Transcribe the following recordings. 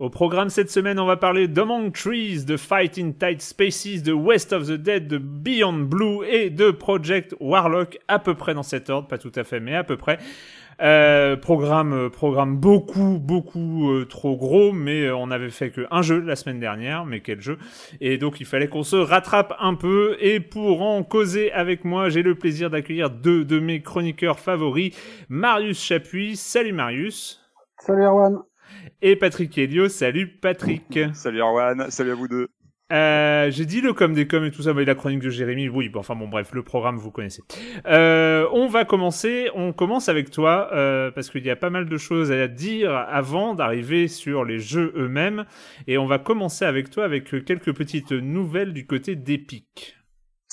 Au programme cette semaine, on va parler d'Among Trees, de Fight in Tight Spaces, de West of the Dead, de Beyond Blue et de Project Warlock, à peu près dans cet ordre, pas tout à fait, mais à peu près. Euh, programme, euh, programme beaucoup, beaucoup euh, trop gros, mais euh, on avait fait qu'un jeu la semaine dernière, mais quel jeu Et donc il fallait qu'on se rattrape un peu. Et pour en causer avec moi, j'ai le plaisir d'accueillir deux de mes chroniqueurs favoris, Marius Chapuis. Salut Marius. Salut Erwan. Et Patrick Helio. Salut Patrick. Salut Arwan, salut à vous deux. Euh, j'ai dit le com des com et tout ça, mais la chronique de Jérémy, oui, bon, enfin bon, bref, le programme, vous connaissez. Euh, on va commencer, on commence avec toi, euh, parce qu'il y a pas mal de choses à dire avant d'arriver sur les jeux eux-mêmes, et on va commencer avec toi avec quelques petites nouvelles du côté d'Epic.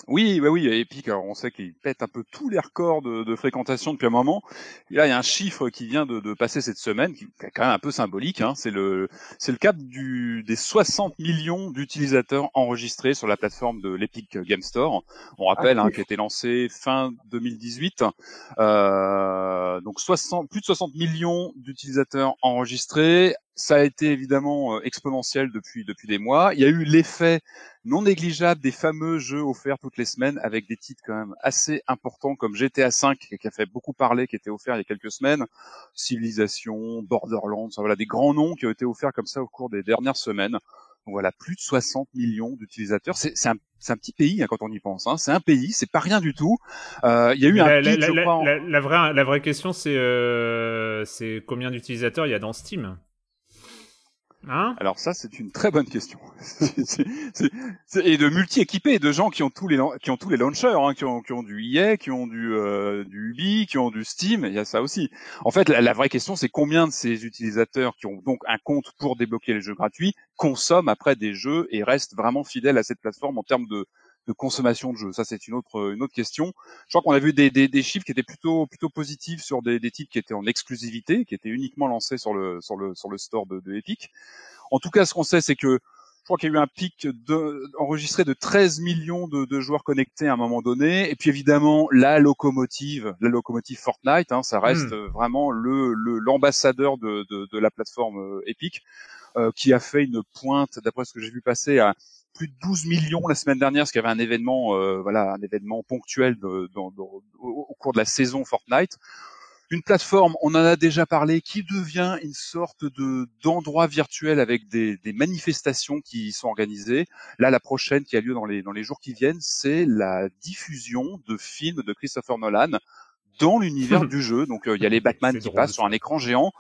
Oui, bah oui, Epic, alors on sait qu'il pète un peu tous les records de, de fréquentation depuis un moment. Et là, il y a un chiffre qui vient de, de passer cette semaine, qui est quand même un peu symbolique. Hein. C'est le, c'est le cap du, des 60 millions d'utilisateurs enregistrés sur la plateforme de l'Epic Game Store. On rappelle, hein, qui a été lancé fin 2018. Euh, donc 60, plus de 60 millions d'utilisateurs enregistrés. Ça a été évidemment euh, exponentiel depuis depuis des mois. Il y a eu l'effet non négligeable des fameux jeux offerts toutes les semaines avec des titres quand même assez importants comme GTA V qui a fait beaucoup parler, qui était offert il y a quelques semaines, Civilization, Borderlands, voilà des grands noms qui ont été offerts comme ça au cours des dernières semaines. Donc voilà, plus de 60 millions d'utilisateurs. C'est un, un, petit pays hein, quand on y pense. Hein. C'est un pays, c'est pas rien du tout. Euh, il y a eu la, un la, la, je crois, en- la, vraie, la vraie question, c'est euh, c'est combien d'utilisateurs il y a dans Steam? Hein Alors ça, c'est une très bonne question. Et de multi-équipés, de gens qui ont tous les qui ont tous les launchers, hein, qui ont qui ont du EA, qui ont du euh, du Ubi, qui ont du Steam. Il y a ça aussi. En fait, la, la vraie question, c'est combien de ces utilisateurs qui ont donc un compte pour débloquer les jeux gratuits consomment après des jeux et restent vraiment fidèles à cette plateforme en termes de de consommation de jeux. Ça, c'est une autre une autre question. Je crois qu'on a vu des, des, des chiffres qui étaient plutôt plutôt positifs sur des, des titres qui étaient en exclusivité, qui étaient uniquement lancés sur le sur le sur le store de, de Epic. En tout cas, ce qu'on sait, c'est que je crois qu'il y a eu un pic de, enregistré de 13 millions de, de joueurs connectés à un moment donné. Et puis évidemment, la locomotive, la locomotive Fortnite, hein, ça reste Hmm. euh, vraiment le le- l'ambassadeur de, de, de la plateforme euh, Epic, euh, qui a fait une pointe, d'après ce que j'ai vu passer, à plus de 12 millions la semaine dernière, parce qu'il y avait un événement, euh, voilà, un événement ponctuel de- au, cours de la saison Fortnite. Une plateforme, on en a déjà parlé, qui devient une sorte de d'endroit virtuel avec des, des manifestations qui sont organisées. Là, la prochaine qui a lieu dans les dans les jours qui viennent, c'est la diffusion de films de Christopher Nolan dans l'univers du jeu. Donc, euh, il y a les Batman qui passent sur un écran géant.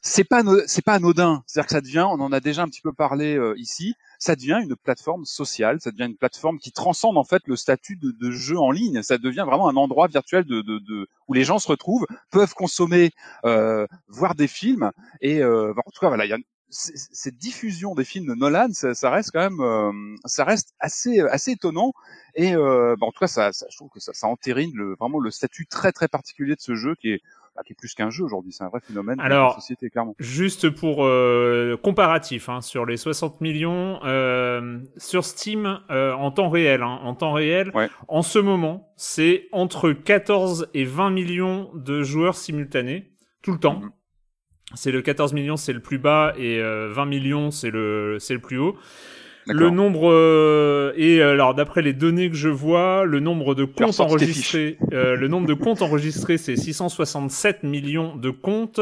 C'est pas c'est pas anodin. C'est-à-dire que ça devient, on en a déjà un petit peu parlé euh, ici, ça devient une plateforme sociale, ça devient une plateforme qui transcende en fait le statut de, jeu en ligne. Ça devient vraiment un endroit virtuel de, de, de où les gens se retrouvent, peuvent consommer, euh, voir des films et euh, en tout cas voilà, il y a cette diffusion des films de Nolan, ça, ça reste quand même, euh, ça reste assez assez étonnant et euh, bah, en tout cas ça, ça, je trouve que ça, ça entérine le, vraiment le statut très très particulier de ce jeu qui est bah, qui est plus qu'un jeu aujourd'hui, c'est un vrai phénomène Alors, de la société clairement. Juste pour euh, comparatif, hein, sur les 60 millions euh, sur Steam euh, en temps réel, hein, en temps réel, Ouais. en ce moment, c'est entre 14 et 20 millions de joueurs simultanés tout le temps. Mhm. C'est le 14 millions, c'est le plus bas, et euh, 20 millions, c'est le c'est le plus haut. Le nombre euh, et alors d'après les données que je vois, le nombre de comptes enregistrés, euh, le nombre de comptes enregistrés, c'est 667 millions de comptes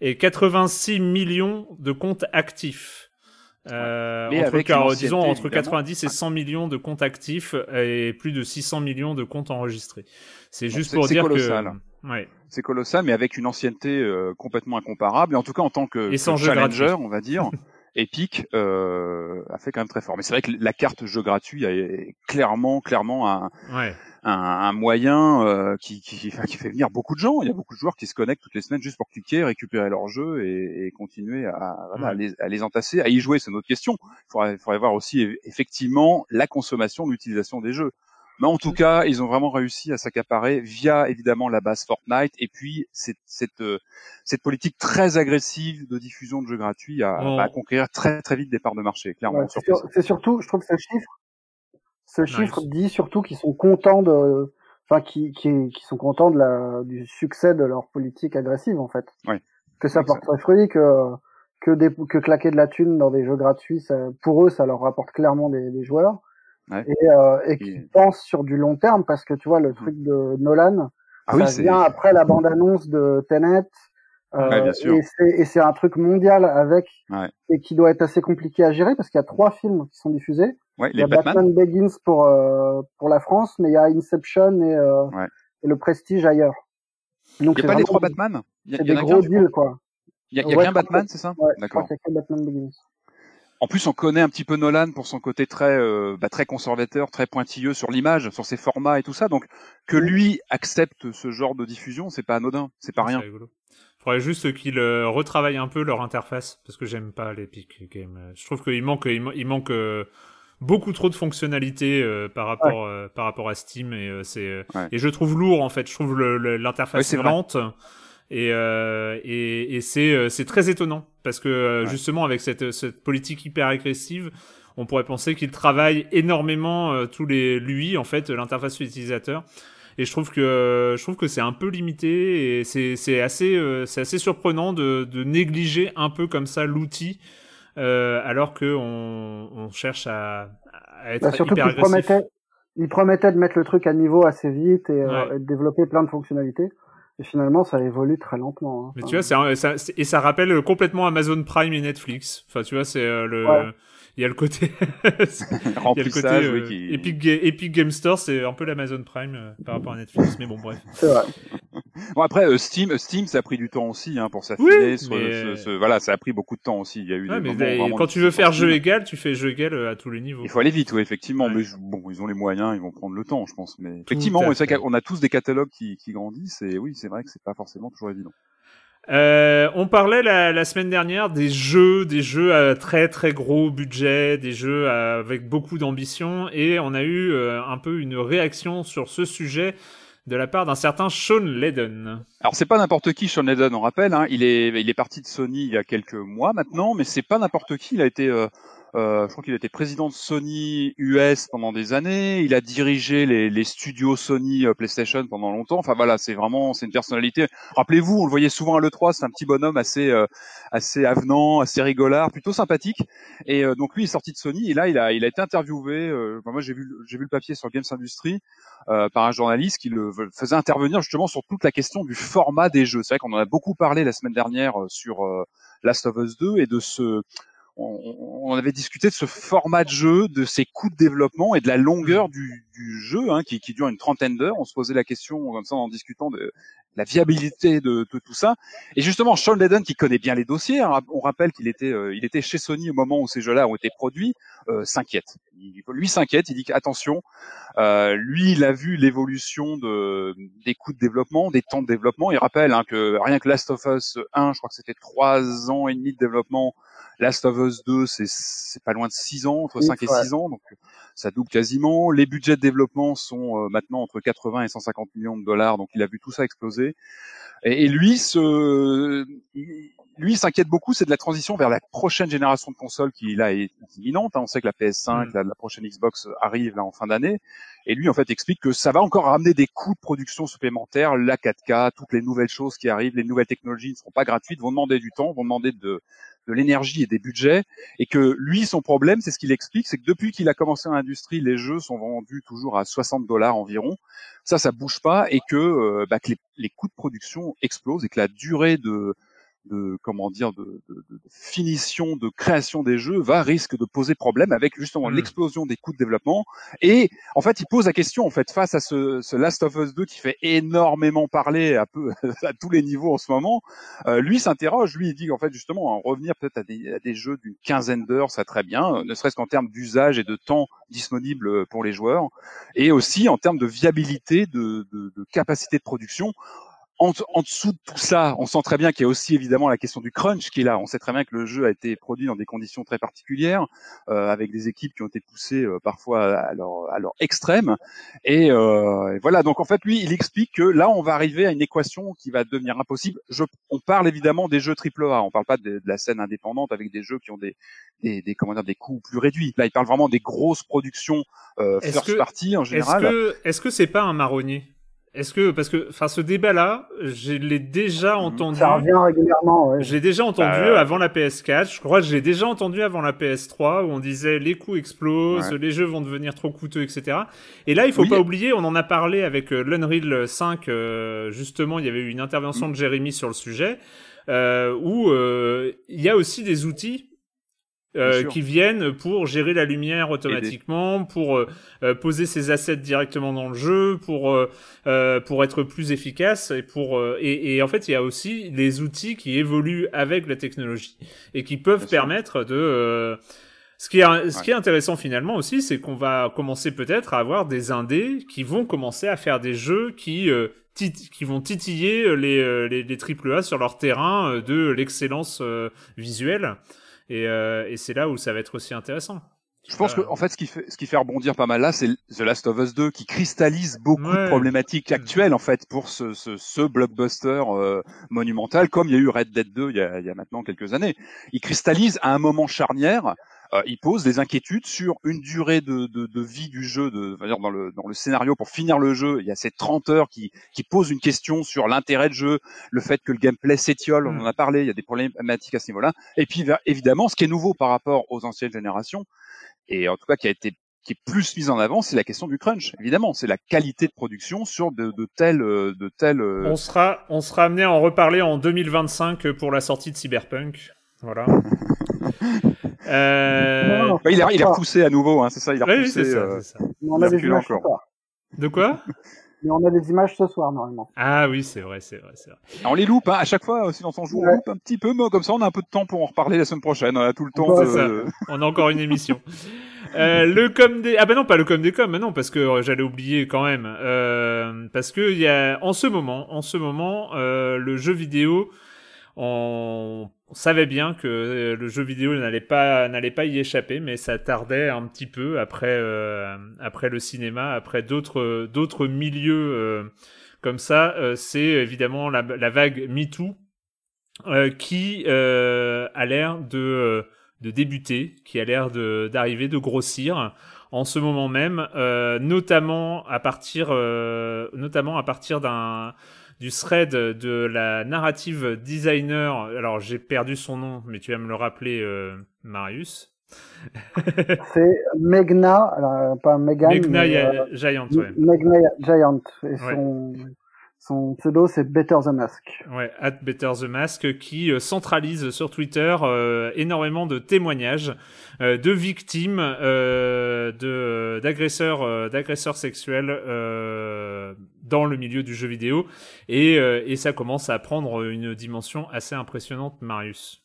et 86 millions de comptes actifs. Euh, Mais entre, car- disons entre évidemment. 90 et 100 millions de comptes actifs et plus de 600 millions de comptes enregistrés. C'est juste pour dire colossal. que ouais. C'est colossal, mais avec une ancienneté euh, complètement incomparable. Et en tout cas, en tant que, Et sans que jeu challenger, gratuit. on va dire, Epic euh, a fait quand même très fort. Mais c'est vrai que la carte jeu gratuit est clairement, clairement un, ouais. un, un moyen euh, qui, qui, qui fait venir beaucoup de gens. Il y a beaucoup de joueurs qui se connectent toutes les semaines juste pour cliquer, récupérer leur jeu et, et continuer à, voilà, à les, à les entasser, à y jouer. C'est une autre question. Il faudrait, faudrait voir aussi eff- effectivement la consommation, l'utilisation des jeux. Mais en tout cas, ils ont vraiment réussi à s'accaparer via évidemment la base Fortnite et puis cette, cette, euh, cette politique très agressive de diffusion de jeux gratuits à, à conquérir très très vite des parts de marché, clairement. Ouais, c'est sur- surtout, je trouve que ce chiffre, ce Nice. chiffre dit surtout qu'ils sont contents de, enfin, qui, qui, qui sont contents de la, du succès de leur politique agressive, en fait. Ouais. Que ça porte fruit, que, que des, que claquer de la thune dans des jeux gratuits, ça, pour eux, ça leur rapporte clairement des, des joueurs. Ouais. Et, euh, et qui Et- pensent sur du long terme, parce que tu vois, le Mhm. truc de Nolan, Ah ça vient après la bande-annonce de Tenet. euh, Ouais, bien sûr. Et c'est, un truc mondial avec, Ouais. et qui doit être assez compliqué à gérer parce qu'il y a trois films qui sont diffusés. ouais, Il y a Batman. Batman, Begins pour euh, pour la France, mais il y a Inception et, euh, et le Prestige ailleurs. Donc Il n'y a pas les trois Batman? Il y, a- y des a gros deals quoi. Il y a, y a Ouais, qu'un Batman, c'est ça? Ouais, D'accord. qu'il y a que Batman Begins. En plus, on connaît un petit peu Nolan pour son côté très, euh, bah, très conservateur, très pointilleux sur l'image, sur ses formats et tout ça. Donc, que lui accepte ce genre de diffusion, c'est pas anodin, c'est pas rien. Rigolo. Faudrait juste qu'ils euh, retravaillent un peu leur interface parce que j'aime pas l'Epic Game. Euh, Je trouve qu'il manque, il, ma- il manque euh, beaucoup trop de fonctionnalités euh, par rapport par rapport à Steam et c'est Ouais. et je trouve lourd en fait. Je trouve Ouais, l'interface c'est vrai. Et euh, et, et c'est euh, c'est très étonnant parce que euh, Ouais. justement avec cette cette politique hyper agressive. On pourrait penser qu'il travaille énormément euh, tous les lui en fait l'interface utilisateur et je trouve que je trouve que c'est un peu limité et c'est c'est assez euh, c'est assez surprenant de, de négliger un peu comme ça l'outil euh, alors que on, on cherche à, à être Bah, surtout hyper agressif. promettait, il promettait de mettre le truc à niveau assez vite et, euh, et de développer plein de fonctionnalités. Et finalement, ça évolue très lentement. hein. Mais Enfin, tu vois, c'est et ça rappelle complètement Amazon Prime et Netflix. Enfin, tu vois, c'est euh, le Ouais. Il y a le côté il y a le côté Remplissage, euh, oui, qui... Epic, Ga- Epic Game Store, c'est un peu l'Amazon Prime euh, par rapport à Netflix. Mais bon, bref. c'est vrai. Bon, après, euh, Steam, Steam, ça a pris du temps aussi, hein, pour s'affiner. Oui, sur- mais- ce- ce- voilà, ça a pris beaucoup de temps aussi. Il y a eu Ouais, des mais là, quand tu veux faire jeu égal, tu fais jeu égal euh, à tous les niveaux. Il faut aller vite, oui, effectivement. Ouais. Mais bon, ils ont les moyens, ils vont prendre le temps, je pense. Mais effectivement, qu'on a tous des catalogues qui, qui grandissent, et oui, c'est vrai que c'est pas forcément toujours évident. Euh, on parlait la, la semaine dernière des jeux, des jeux à très très gros budget, des jeux à- avec beaucoup d'ambition, et on a eu euh, un peu une réaction sur ce sujet de la part d'un certain Sean Layden. Alors c'est pas n'importe qui, Sean Layden, on rappelle. Hein, il est, il est parti de Sony il y a quelques mois maintenant, mais c'est pas n'importe qui. Il a été, euh, je crois qu'il été président de Sony US pendant des années. Il a dirigé les, les studios Sony euh, PlayStation pendant longtemps. Enfin voilà, c'est vraiment, c'est une personnalité. Rappelez-vous, on le voyait souvent à l'E3. C'est un petit bonhomme assez, euh, assez avenant, assez rigolard, plutôt sympathique. Et euh, donc lui il est sorti de Sony et là il a, il a été interviewé. euh, moi j'ai vu, j'ai vu le papier sur Games Industry euh, par un journaliste qui le faisait intervenir justement sur toute la question du format des jeux. C'est vrai qu'on en a beaucoup parlé la semaine dernière euh, sur euh, Last of Us 2 et de ce on, avait discuté de ce format de jeu, de ses coûts de développement et de la longueur du, jeu, hein, qui, dure une trentaine d'heures. On se posait la question comme ça en discutant de la viabilité de, tout ça. Et justement, Sean Layden, qui connaît bien les dossiers, hein, on rappelle qu'il était, euh, il était chez Sony au moment où ces jeux-là ont été produits, euh, s'inquiète. Lui s'inquiète, il dit attention, euh, lui il a vu l'évolution de, des coûts de développement, des temps de développement. Il rappelle hein, que rien que Last of Us 1, je crois que c'était trois ans et demi de développement Last of Us 2, c'est pas loin de 6 ans, entre 5 et 6 ans, donc ça double quasiment. Les budgets de développement sont euh, maintenant entre 80 et 150 millions de dollars, donc il a vu tout ça exploser. Et, lui, ce, lui s'inquiète beaucoup, c'est de la transition vers la prochaine génération de consoles qui là est imminente. Hein. On sait que la PS5, mm. la, la, prochaine Xbox arrive là en fin d'année. Et lui, en fait, explique que ça va encore ramener des coûts de production supplémentaires, la 4K, toutes les nouvelles choses qui arrivent, les nouvelles technologies ne seront pas gratuites, vont demander du temps, vont demander de, de l'énergie et des budgets, et que lui, son problème, c'est ce qu'il explique, c'est que depuis qu'il a commencé dans l'industrie, les jeux sont vendus toujours à 60 dollars environ. Ça, ça bouge pas, et que, euh, bah, les, coûts de production explosent et que la durée de de comment dire de, de, de, finition de création des jeux va risque de poser problème avec justement hmm. l'explosion des coûts de développement et en fait il pose la question en fait face à ce, ce Last of Us 2 qui fait énormément parler à peu à tous les niveaux en ce moment euh, lui s'interroge lui il dit qu'en fait justement revenir peut-être à des, à des jeux d'une quinzaine d'heures ça très bien ne serait-ce qu'en termes d'usage et de temps disponible pour les joueurs et aussi en termes de viabilité de, de, de capacité de production en, en, dessous de tout ça, on sent très bien qu'il y a aussi évidemment la question du crunch qui est là. On sait très bien que le jeu a été produit dans des conditions très particulières, euh, avec des équipes qui ont été poussées euh, parfois à leur, à leur extrême. Et, euh, voilà, donc en fait, lui, il explique que là, on va arriver à une équation qui va devenir impossible. Je, on parle évidemment des jeux AAA, on parle pas de, de, la scène indépendante avec des jeux qui ont des, des, des, comment dire, des coûts plus réduits. Là, il parle vraiment des grosses productions euh, first party en général. Est-ce que c'est -ce pas un marronnier? Est-ce que parce que enfin ce débat-là, je l'ai déjà entendu. Ça revient régulièrement. Ouais. J'ai déjà entendu avant la PS4. Je crois que j'ai déjà entendu avant la PS3 où on disait les coûts explosent, les jeux vont devenir trop coûteux, etc. Et là, il faut pas oublier, on en a parlé avec euh, l'Unreal 5. Euh, justement, il y avait eu une intervention de Jérémy sur le sujet euh, où euh, il y a aussi des outils euh, qui viennent pour gérer la lumière automatiquement, pour euh, euh, poser ses assets directement dans le jeu, pour pour être plus efficace et pour et, et, en fait il y a aussi des outils qui évoluent avec la technologie et qui peuvent permettre de ce qui est ce qui est intéressant finalement aussi c'est qu'on va commencer peut-être à avoir des indés qui vont commencer à faire des jeux qui qui vont titiller les, les, les AAA sur leur terrain de l'excellence visuelle. Et, euh, et c'est là où ça va être aussi intéressant. Je pense que en fait ce qui fait ce qui fait rebondir pas mal là, c'est The Last of Us 2 qui cristallise beaucoup de problématiques actuelles en fait pour ce, ce, ce blockbuster euh, monumental, comme il y a eu Red Dead 2 il y a, il y a maintenant quelques années. Il cristallise à un moment charnière euh, il pose des inquiétudes sur une durée de, de, de vie du jeu, de, dans le, dans le scénario pour finir le jeu. Il y a ces 30 heures qui, qui posent une question sur l'intérêt de jeu, le fait que le gameplay s'étiole, on mm. en a parlé, il y a des problématiques à ce niveau-là. Et puis évidemment, ce qui est nouveau par rapport aux anciennes générations, et en tout cas qui a été qui est plus mise en avant, c'est la question du crunch. Évidemment, c'est la qualité de production sur de, de telles, de telles. Euh, on sera, on sera amené à en reparler en 2025 pour la sortie de Cyberpunk. Voilà. Euh... il, a, il a repoussé à nouveau, hein, c'est ça, il a repoussé. Oui, ça, euh... ça. on a des images encore. De quoi Mais on a des images ce soir normalement. Ah oui, c'est vrai, c'est vrai, c'est vrai. on les loupe, hein, à chaque fois, aussi dans son jour, on loupe un petit peu, mais comme ça, on a un peu de temps pour en reparler la semaine prochaine. On a tout le temps. De... on a encore une émission. euh, le com des ah ben non pas le com des com mais non parce que euh, j'allais oublier quand même euh, parce que il y a en ce moment en ce moment euh, le jeu vidéo on, savait bien que euh, le jeu vidéo n'allait pas n'allait pas y échapper, mais ça tardait un petit peu après euh, après le cinéma, après d'autres d'autres milieux euh, comme ça. c'est évidemment la, la vague MeToo qui a l'air de de débuter, qui a l'air d'arriver, de, grossir en ce moment même, notamment à partir, notamment à partir d'un du thread de la narrative designer. Alors j'ai perdu son nom, mais tu vas me le rappeler, euh, Marius. c'est Megna, alors pas Megan. Megna euh, Giant, ouais. Megna Giant. Et son, Son pseudo, c'est Better the Mask. Ouais, at Better the Mask, qui euh, centralise sur Twitter euh, énormément de témoignages euh, de victimes euh, de d'agresseurs euh, d'agresseurs sexuels euh, dans le milieu du jeu vidéo et, euh, et ça commence à prendre une dimension assez impressionnante, Marius.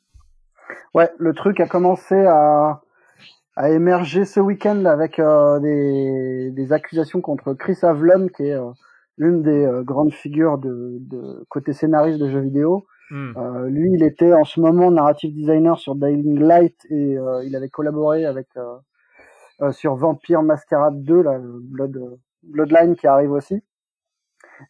Ouais, le truc a commencé à, à émerger ce week-end avec euh, des, des accusations contre Chris Avlon, qui est euh, l'une des euh, grandes figures de, de côté scénariste de jeux vidéo. Hmm. Euh, lui, il était en ce moment narrative designer sur Dying Light et euh, il avait collaboré avec sur Vampire Masquerade 2, là, le Blood, euh, Bloodline qui arrive aussi.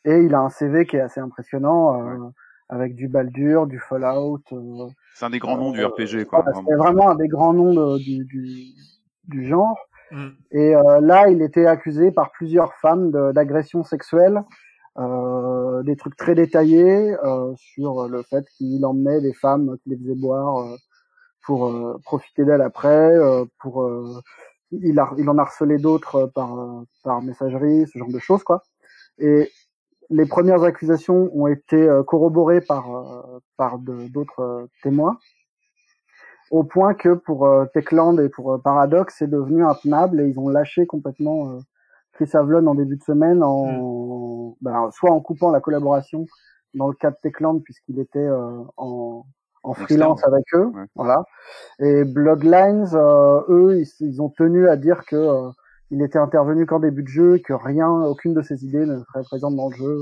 Et il a un CV qui est assez impressionnant, euh, avec du Baldur, du Fallout. euh, C'est un des grands noms du euh, RPG, quoi. voilà, c'est vraiment un des grands noms de- du, du, du genre. Hmm. Et euh, là, il était accusé par plusieurs femmes sexuelles, euh, des trucs très détaillés euh, sur le fait qu'il emmenait des femmes, qu'il les faisait boire euh, pour euh, profiter d'elles après, euh, pour euh, il, a, il en a harcelé d'autres euh, par euh, par messagerie, ce genre de choses quoi. Et les premières accusations ont été euh, corroborées par euh, par d'autres euh, témoins au point que pour Techland et pour Paradox, c'est devenu intenable et ils ont lâché complètement Chris Avlon en début de semaine, en ben, soit en coupant la collaboration dans le cas de Techland puisqu'il était euh, en, en freelance avec eux, ouais. voilà. Et Bloodlines, euh, eux, ils, ils ont tenu à dire que euh, il était intervenu qu'en début de jeu, et que rien, aucune de ses idées ne serait présente dans le jeu.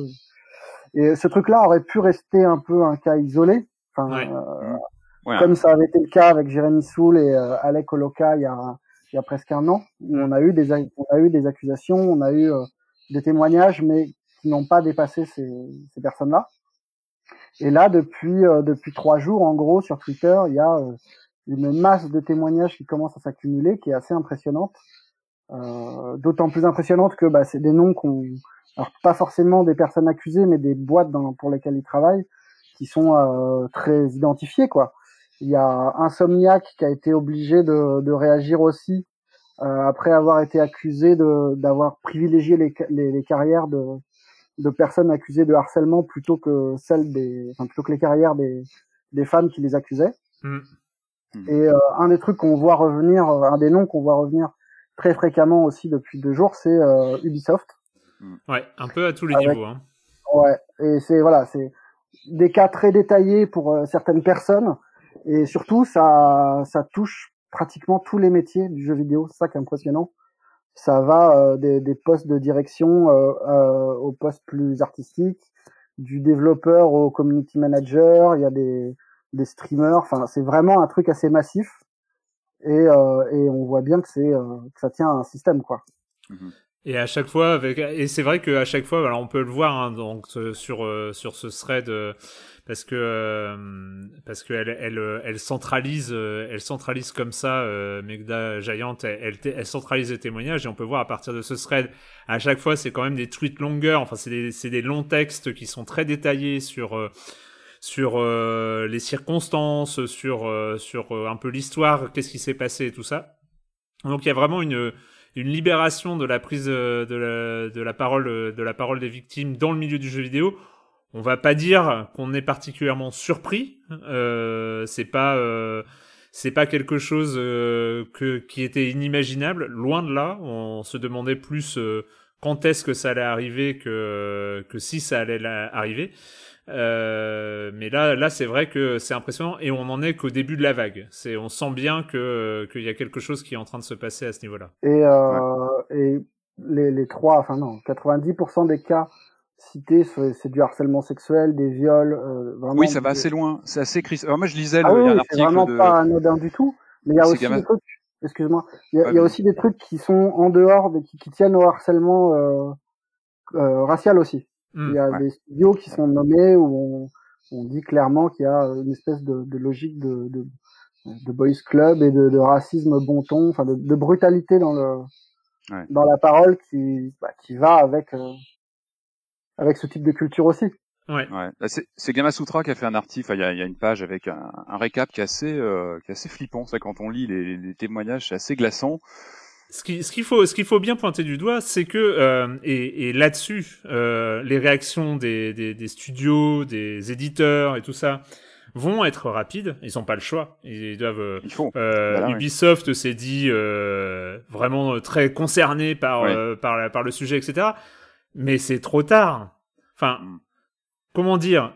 Et ce truc-là aurait pu rester un peu un cas isolé. Enfin, Ouais. euh, Ouais, comme ça avait été le cas avec Jérémy Soul et euh, Alec Oloka il y a il y a presque un an où on a eu des a- on a eu des accusations on a eu euh, des témoignages mais qui n'ont pas dépassé ces, ces personnes-là et là depuis depuis trois jours en gros sur Twitter il y a une masse de témoignages qui commence à s'accumuler qui est assez impressionnante d'autant plus impressionnante que bah, c'est des noms qu'on alors pas forcément des personnes accusées mais des boîtes dans, pour lesquelles ils travaillent qui sont euh, très identifiées quoi il y a Insomniac qui a été obligé de, de réagir aussi euh, après avoir été accusé de d'avoir privilégié les, les, les carrières de, de personnes accusées de harcèlement plutôt que celles des enfin plutôt que les carrières des, des femmes qui les accusaient. Hmm. Et euh, un des trucs qu'on voit revenir, euh, un des noms qu'on voit revenir très fréquemment aussi depuis deux jours, c'est euh, Ubisoft. Ouais, un peu à tous les Avec- niveaux. Hein. Ouais, et c'est voilà, c'est des cas très détaillés pour euh, certaines personnes, et surtout ça ça touche pratiquement tous les métiers du jeu vidéo. C'est ça qui est impressionnant. Ça va euh, des, des postes de direction euh, euh, aux postes plus artistiques, du développeur au community manager. Il y a des des streamers. Enfin, c'est vraiment un truc assez massif, et euh, et on voit bien que c'est euh, que ça tient à un système quoi. Et à chaque fois, avec et c'est vrai qu'à chaque fois, alors on peut le voir hein, donc sur euh, sur ce thread euh, parce que euh, parce que elle elle euh, elle centralise elle centralise comme ça euh, Megda Giant elle, elle centralise les témoignages et on peut voir à partir de ce thread à chaque fois c'est quand même des tweets longueurs enfin c'est des c'est des longs textes qui sont très détaillés sur euh, sur euh, les circonstances sur euh, sur euh, un peu l'histoire qu'est-ce qui s'est passé et tout ça donc il y a vraiment une une libération de la prise de la, de la parole de la parole des victimes dans le milieu du jeu vidéo. On va pas dire qu'on est particulièrement surpris. Euh, c'est pas euh, c'est pas quelque chose euh, que qui était inimaginable. Loin de là, on se demandait plus quand est-ce que ça allait arriver que que si ça allait la- arriver. Euh, mais là, là, c'est vrai que c'est impressionnant et on en est qu'au début de la vague. C'est, on sent bien que qu'il y a quelque chose qui est en train de se passer à ce niveau-là. Et, euh, et les, les trois, enfin non, 90% des cas cités, c'est du harcèlement sexuel, des viols, euh, vraiment. Oui, ça va des- assez loin. C'est assez cris- Alors moi, je lisais le, Ah il y oui, a un oui, c'est article vraiment de. pas anodin du tout. Mais il y a aussi gamin. des trucs, excuse-moi, il y a, Ouais, il y a mais- aussi des trucs qui sont en dehors, de, qui, qui tiennent au harcèlement euh, euh, racial aussi. Hmm. Il y a ouais. des studios qui sont nommés où on, on dit clairement qu'il y a une espèce de, de logique de, de, de boys club et de, de racisme bon ton, enfin de, de brutalité dans le Ouais. dans la parole qui bah, qui va avec euh, avec ce type de culture aussi. Ouais. Ouais. Là, C'est c'est Gamasutra qui a fait un article. Il y a, il y a une page avec un, un récap qui est assez, euh, qui est assez flippant. C'est quand on lit les, les témoignages, c'est assez glaçant. Ce qu'il ce qu'il faut, ce qu'il faut bien pointer du doigt, c'est que euh, et, et là-dessus, euh, les réactions des, des, des, studios, des éditeurs et tout ça vont être rapides. Ils n'ont pas le choix. Ils doivent. Euh, euh, Voilà, oui. Ubisoft s'est dit euh, vraiment très concerné par Ouais. euh, par, la- par le sujet, etc. Mais c'est trop tard. Enfin, Mm. comment dire?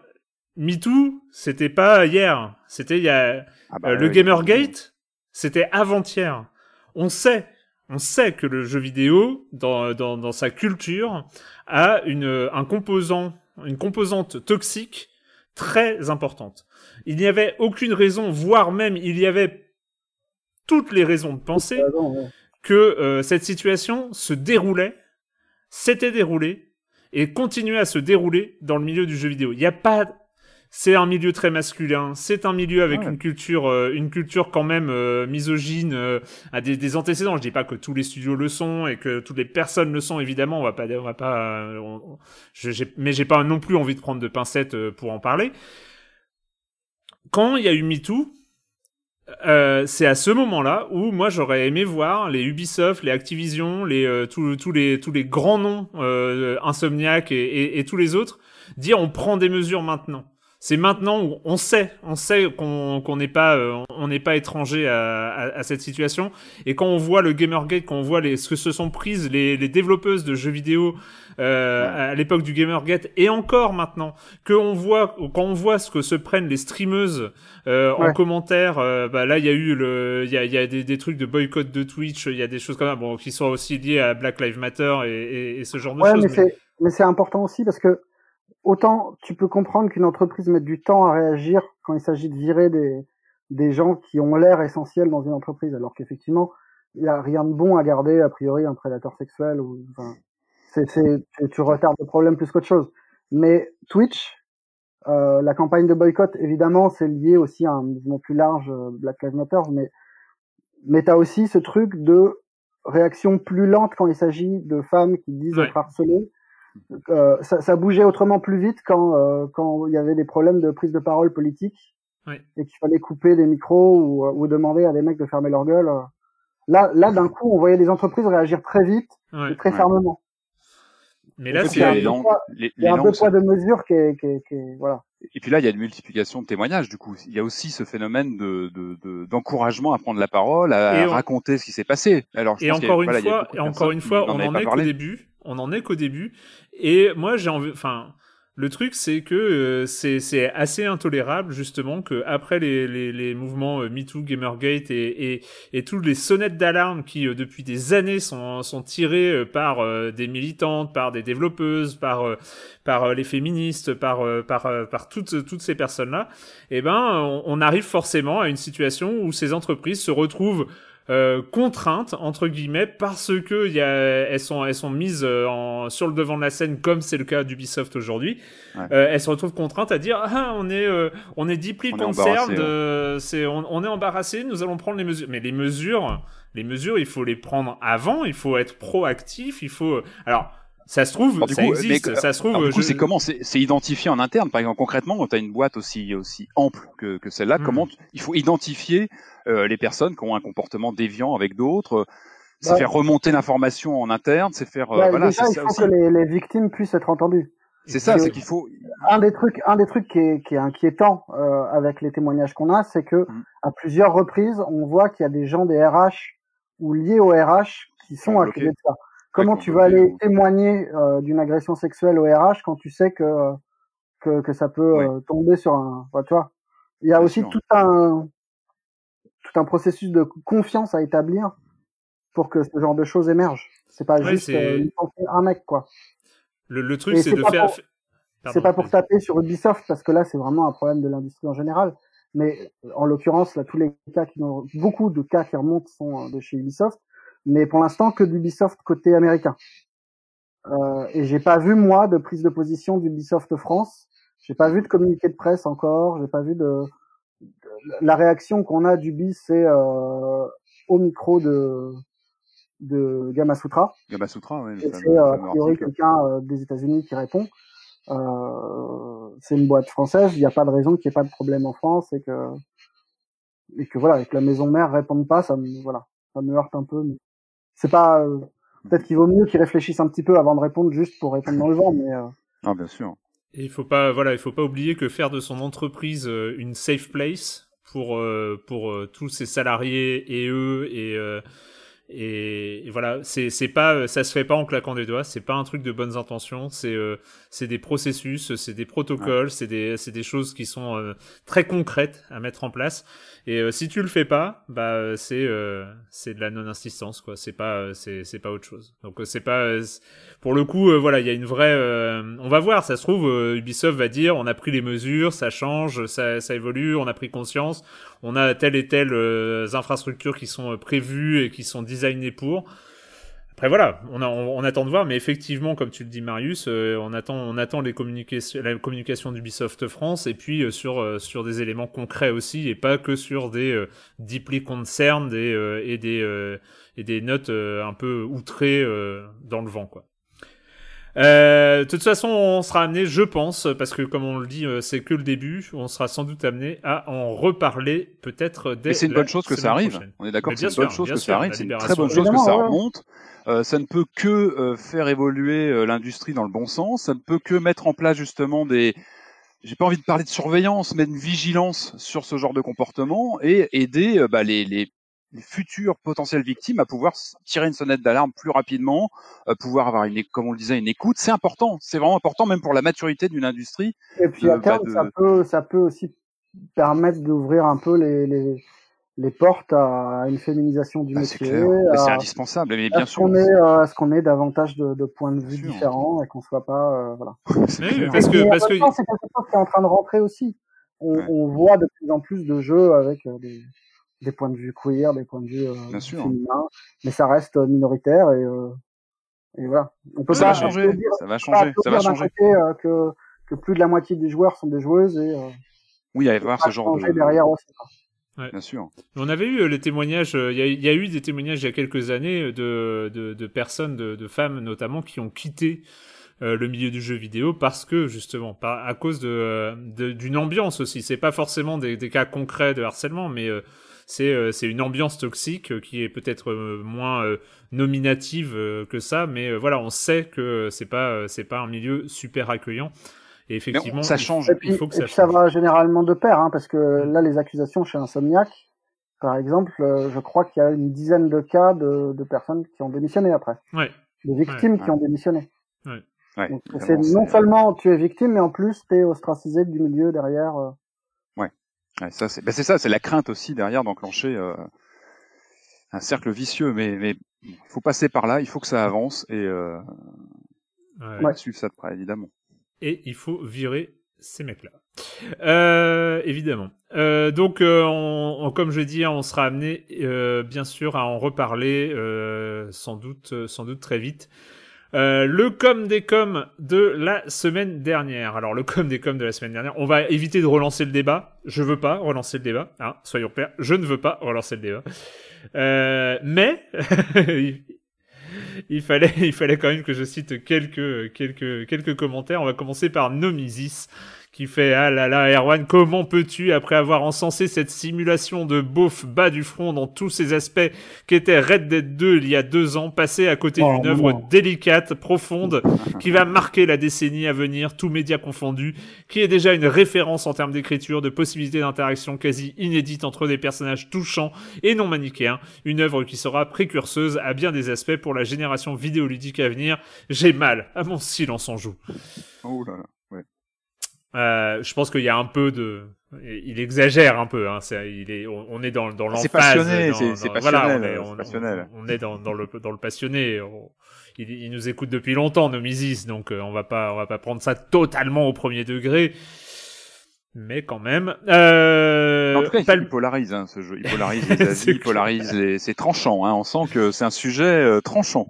MeToo, c'était pas hier. C'était il y a Ah bah le. Gamergate, c'était avant-hier. On sait, on sait que le jeu vidéo, dans, dans, dans sa culture, a une, un composant, une composante toxique très importante. Il n'y avait aucune raison, voire même il y avait toutes les raisons de penser que euh, cette situation se déroulait, s'était déroulée et continuait à se dérouler dans le milieu du jeu vidéo. Il n'y a pas, c'est un milieu très masculin, c'est un milieu avec Ouais. une culture, euh, une culture quand même euh, misogyne, euh, à des, des antécédents. Je dis pas que tous les studios le sont et que toutes les personnes le sont. Évidemment, on va pas, on va pas, euh, on- je- j'ai- mais j'ai pas non plus envie de prendre de pincettes euh, pour en parler. Quand il y a eu MeToo, euh, c'est à ce moment-là où moi j'aurais aimé voir les Ubisoft, les Activision, les euh, tous tous les tous les grands noms euh, Insomniac et, et, et tous les autres dire on prend des mesures maintenant. C'est maintenant où on sait, on sait qu'on qu'on n'est pas euh, on n'est pas étranger à, à, à cette situation et quand on voit le Gamergate, quand on voit les, ce que se sont prises les, les développeuses de jeux vidéo euh, Ouais. à l'époque du Gamergate et encore maintenant que on voit quand on voit ce que se prennent les streameuses euh, en commentaire, euh, bah là il y a eu le, il y a, y a des, des trucs de boycott de Twitch, il y a des choses comme ça, bon, qui sont aussi liées à Black Lives Matter et, et, et ce genre de choses. mais mais c'est important aussi parce que autant tu peux comprendre qu'une entreprise mette du temps à réagir quand il s'agit de virer des des gens qui ont l'air essentiels dans une entreprise, alors qu'effectivement il y a rien de bon à garder a priori un prédateur sexuel ou enfin c'est tu, tu retardes le problème plus qu'autre chose. Mais Twitch, euh, la campagne de boycott évidemment c'est lié aussi à un mouvement plus large euh, Black Lives Matter, mais mais t'as aussi ce truc de réaction plus lente quand il s'agit de femmes qui disent Ouais. être harcelées. Euh, ça, ça bougeait autrement plus vite quand euh, quand il y avait des problèmes de prise de parole politique et qu'il fallait couper des micros ou, ou demander à des mecs de fermer leur gueule. euh. Là, là d'un coup, on voyait des entreprises réagir très vite et très fermement. Mais là, Et Et c'est un les peu poids- les, les langues deux deux mesures qui est, qui est, qui est- voilà. Et puis là, il y a une multiplication de témoignages. Du coup, il y a aussi ce phénomène de de- de- d'encouragement à prendre la parole, à, Et on- raconter ce qui s'est passé. Alors, je Et pense y a- encore une fois, et de encore une fois, n'en on en est qu'au début. On en est qu'au début. Et moi, j'ai envie, enfin, le truc, c'est que euh, c'est assez intolérable justement que après les, les, les mouvements euh, MeToo, Gamergate et, et, et toutes les sonnettes d'alarme qui euh, depuis des années sont, sont tirées euh, par euh, des militantes, par des développeuses, par par les féministes, par par par toutes toutes ces personnes-là, eh ben on arrive forcément à une situation où ces entreprises se retrouvent euh, contraintes entre guillemets parce que y a, elles sont elles sont mises euh, en, sur le devant de la scène comme c'est le cas d'Ubisoft aujourd'hui. Ouais. Euh, elles se retrouvent contraintes à dire ah on est euh, on est deeply concerned, embarrassé, euh, c'est on, on est embarrassé, nous allons prendre les mesures. Mais les mesures les mesures il faut les prendre avant, il faut être proactif, il faut alors ça se trouve ça coup, existe, mais, ça se trouve Alors, du coup, je- c'est comment C'est identifié en interne? Par exemple, concrètement, quand tu as une boîte aussi aussi ample que, que celle-là, Hmm. comment tu- il faut identifier euh, les personnes qui ont un comportement déviant avec d'autres euh, C'est Bah, faire remonter l'information en interne, c'est faire euh, Ouais, voilà, déjà, c'est il ça faut aussi. que les, les victimes puissent être entendues. C'est ça, c'est qu'il faut. un des trucs, un des trucs qui est, qui est inquiétant euh, avec les témoignages qu'on a, c'est que Mm. à plusieurs reprises, on voit qu'il y a des gens des RH ou liés au RH qui sont accusés de ça. Comment tu vas aller témoigner euh, d'une agression sexuelle au RH quand tu sais que que, que ça peut Oui. euh, tomber sur un, enfin, tu vois? Il y a Bien aussi sûr. tout un tout un processus de confiance à établir pour que ce genre de choses émergent. C'est pas Ouais, juste euh, un mec quoi. le, le truc c'est de faire pour- c'est pas pour taper sur Ubisoft parce que là c'est vraiment un problème de l'industrie en général. Mais euh, en l'occurrence là tous les cas qui ont beaucoup de cas qui remontent sont euh, de chez Ubisoft, mais pour l'instant que d'Ubisoft côté américain. Euh, et j'ai pas vu moi de prise de position d'Ubisoft France. J'ai pas vu de communiqué de presse encore. J'ai pas vu de, de- la réaction qu'on a d'Ubi c'est euh, au micro de de Gamasutra. Gamasutra, fameux- c'est euh, a priori quelqu'un euh, des États-Unis qui répond. Euh, c'est une boîte française. Il n'y a pas de raison qu'il n'y ait pas de problème en France et que et que voilà, et que la maison mère réponde pas, ça me voilà, ça me heurte un peu. mais c'est pas euh, peut-être qu'il vaut mieux qu'ils réfléchissent un petit peu avant de répondre juste pour répondre dans le vent, mais euh, Ah, bien sûr. Et il faut pas, voilà, il faut pas oublier que faire de son entreprise euh, une safe place pour euh, pour euh, tous ses salariés et eux et euh, et, et voilà, c'est c'est pas, ça se fait pas en claquant des doigts. C'est pas un truc de bonnes intentions. C'est euh, c'est des processus, c'est des protocoles, c'est des c'est des choses qui sont euh, très concrètes à mettre en place. Et euh, si tu le fais pas, bah euh, c'est euh, c'est de la non insistance quoi. C'est pas euh, c'est c'est pas autre chose. Donc euh, c'est pas euh, pour le coup euh, voilà il y a une vraie. euh, on va voir. Ça se trouve euh, Ubisoft va dire on a pris les mesures, ça change, ça ça évolue, on a pris conscience, on a telle et telle euh, infrastructures qui sont euh, prévues et qui sont designées pour. Après voilà, on, a, on, on attend de voir, mais effectivement, comme tu le dis Marius, euh, on attend, on attend les communications, la communication d'Ubisoft France et puis euh, sur euh, sur des éléments concrets aussi et pas que sur des euh, deeply concerned euh, et des et des notes un peu outrées dans le vent quoi. Euh, de toute façon, on sera amené, je pense, parce que comme on le dit, euh, c'est que le début. On sera sans doute amené à en reparler peut-être dès. Et c'est une bonne chose que ça arrive. prochaine. On est d'accord Mais c'est une bonne sûr, chose que sûr, ça arrive. C'est une très bonne chose que ça remonte. Euh, ça ne peut que euh, faire évoluer euh, l'industrie dans le bon sens. Ça ne peut que mettre en place justement des. J'ai pas envie de parler de surveillance, mais de vigilance sur ce genre de comportement et aider euh, bah, les, les, les futures potentielles victimes à pouvoir tirer une sonnette d'alarme plus rapidement, euh, pouvoir avoir une, comme on le disait, une écoute. C'est important. C'est vraiment important, même pour la maturité d'une industrie. et puis à terme, bah, de- ça peut, ça peut aussi permettre d'ouvrir un peu les, les, les portes à une féminisation du Bah, c'est métier, C'est à, indispensable. Mais à bien ce sûr. qu'on euh, à ce qu'on ait davantage de, de points de vue sûr. différents et qu'on soit pas, euh, voilà. Mais parce que parce que c'est quelque chose qui est en train de rentrer aussi. On, Ouais. on voit de plus en plus de jeux avec euh, des, des points de vue queer, des points de vue euh, féminins, mais ça reste euh, minoritaire et, euh, et voilà. On peut Ça pas va changer. applaudir- Ça va pas changer. Ça va changer. côté euh, que, que plus de la moitié des joueurs sont des joueuses et euh, Oui, il va y avoir ce genre de. derrière aussi. Bien sûr. On avait eu les témoignages, euh, il y, a- il y a eu des témoignages il y a quelques années de, de, de personnes, de, de femmes notamment, qui ont quitté euh, le milieu du jeu vidéo parce que justement, par, à cause de- d'une ambiance aussi. C'est pas forcément des, des cas concrets de harcèlement, mais euh, c'est euh, c'est une ambiance toxique euh, qui est peut-être euh, moins euh, nominative euh, que ça, mais euh, voilà, on sait que c'est pas euh, c'est pas un milieu super accueillant. Et effectivement, ça il- change. Et puis, il faut que et ça puis ça change. va généralement de pair, hein, parce que Mm. là, les accusations chez Insomniac, par exemple, euh, je crois qu'il y a une dizaine de cas de, de personnes qui ont démissionné après, Ouais. de victimes Ouais. qui ont démissionné. Ouais, Donc, non seulement tu es victime, mais en plus tu es ostracisé du milieu derrière. euh. Ouais, ça, c'est ben, c'est ça, c'est la crainte aussi derrière d'enclencher euh, un cercle vicieux. Mais mais il faut passer par là, il faut que ça avance et euh, Ouais. Ouais. suivre ça de près, évidemment. et il faut virer ces mecs-là. Euh, évidemment. Euh, donc, euh, on, on- comme je dis, on sera amené, euh, bien sûr, à en reparler, euh, sans doute, sans doute très vite. Euh, le com des coms de la semaine dernière. Alors, le com des coms de la semaine dernière, on va éviter de relancer le débat. Je veux pas relancer le débat, hein, soyons clairs. Je ne veux pas relancer le débat. Euh, mais il, fallait, il fallait quand même que je cite quelques, quelques, quelques commentaires. On va commencer par Nomisis qui fait ah là là Erwan comment peux-tu après avoir encensé cette simulation de beauf bas du front dans tous ses aspects qu'était Red Dead 2 il y a deux ans passer à côté Oh, d'une œuvre délicate profonde qui va marquer la décennie à venir tous médias confondus qui est déjà une référence en termes d'écriture de possibilités d'interaction quasi inédites entre des personnages touchants et non manichéens. Une œuvre qui sera précurseuse à bien des aspects pour la génération vidéoludique à venir. J'ai mal à mon silence en joue. Oh là là. Euh, je pense qu'il y a un peu de, il exagère un peu. Hein. C'est, il est, on, on est dans dans C'est l'emphase. passionné, c'est- dans- c'est voilà, passionnel, on est, on, passionnel. on- est dans, dans le dans le passionné. On- il, il nous écoute depuis longtemps, Nomisis, donc euh, on va pas on va pas prendre ça totalement au premier degré. Mais quand même. Euh, En tout cas, il, Pal- il polarise hein, ce jeu. Il polarise les avis, C'est il polarise les. C'est tranchant. Hein. On sent que c'est un sujet euh, tranchant.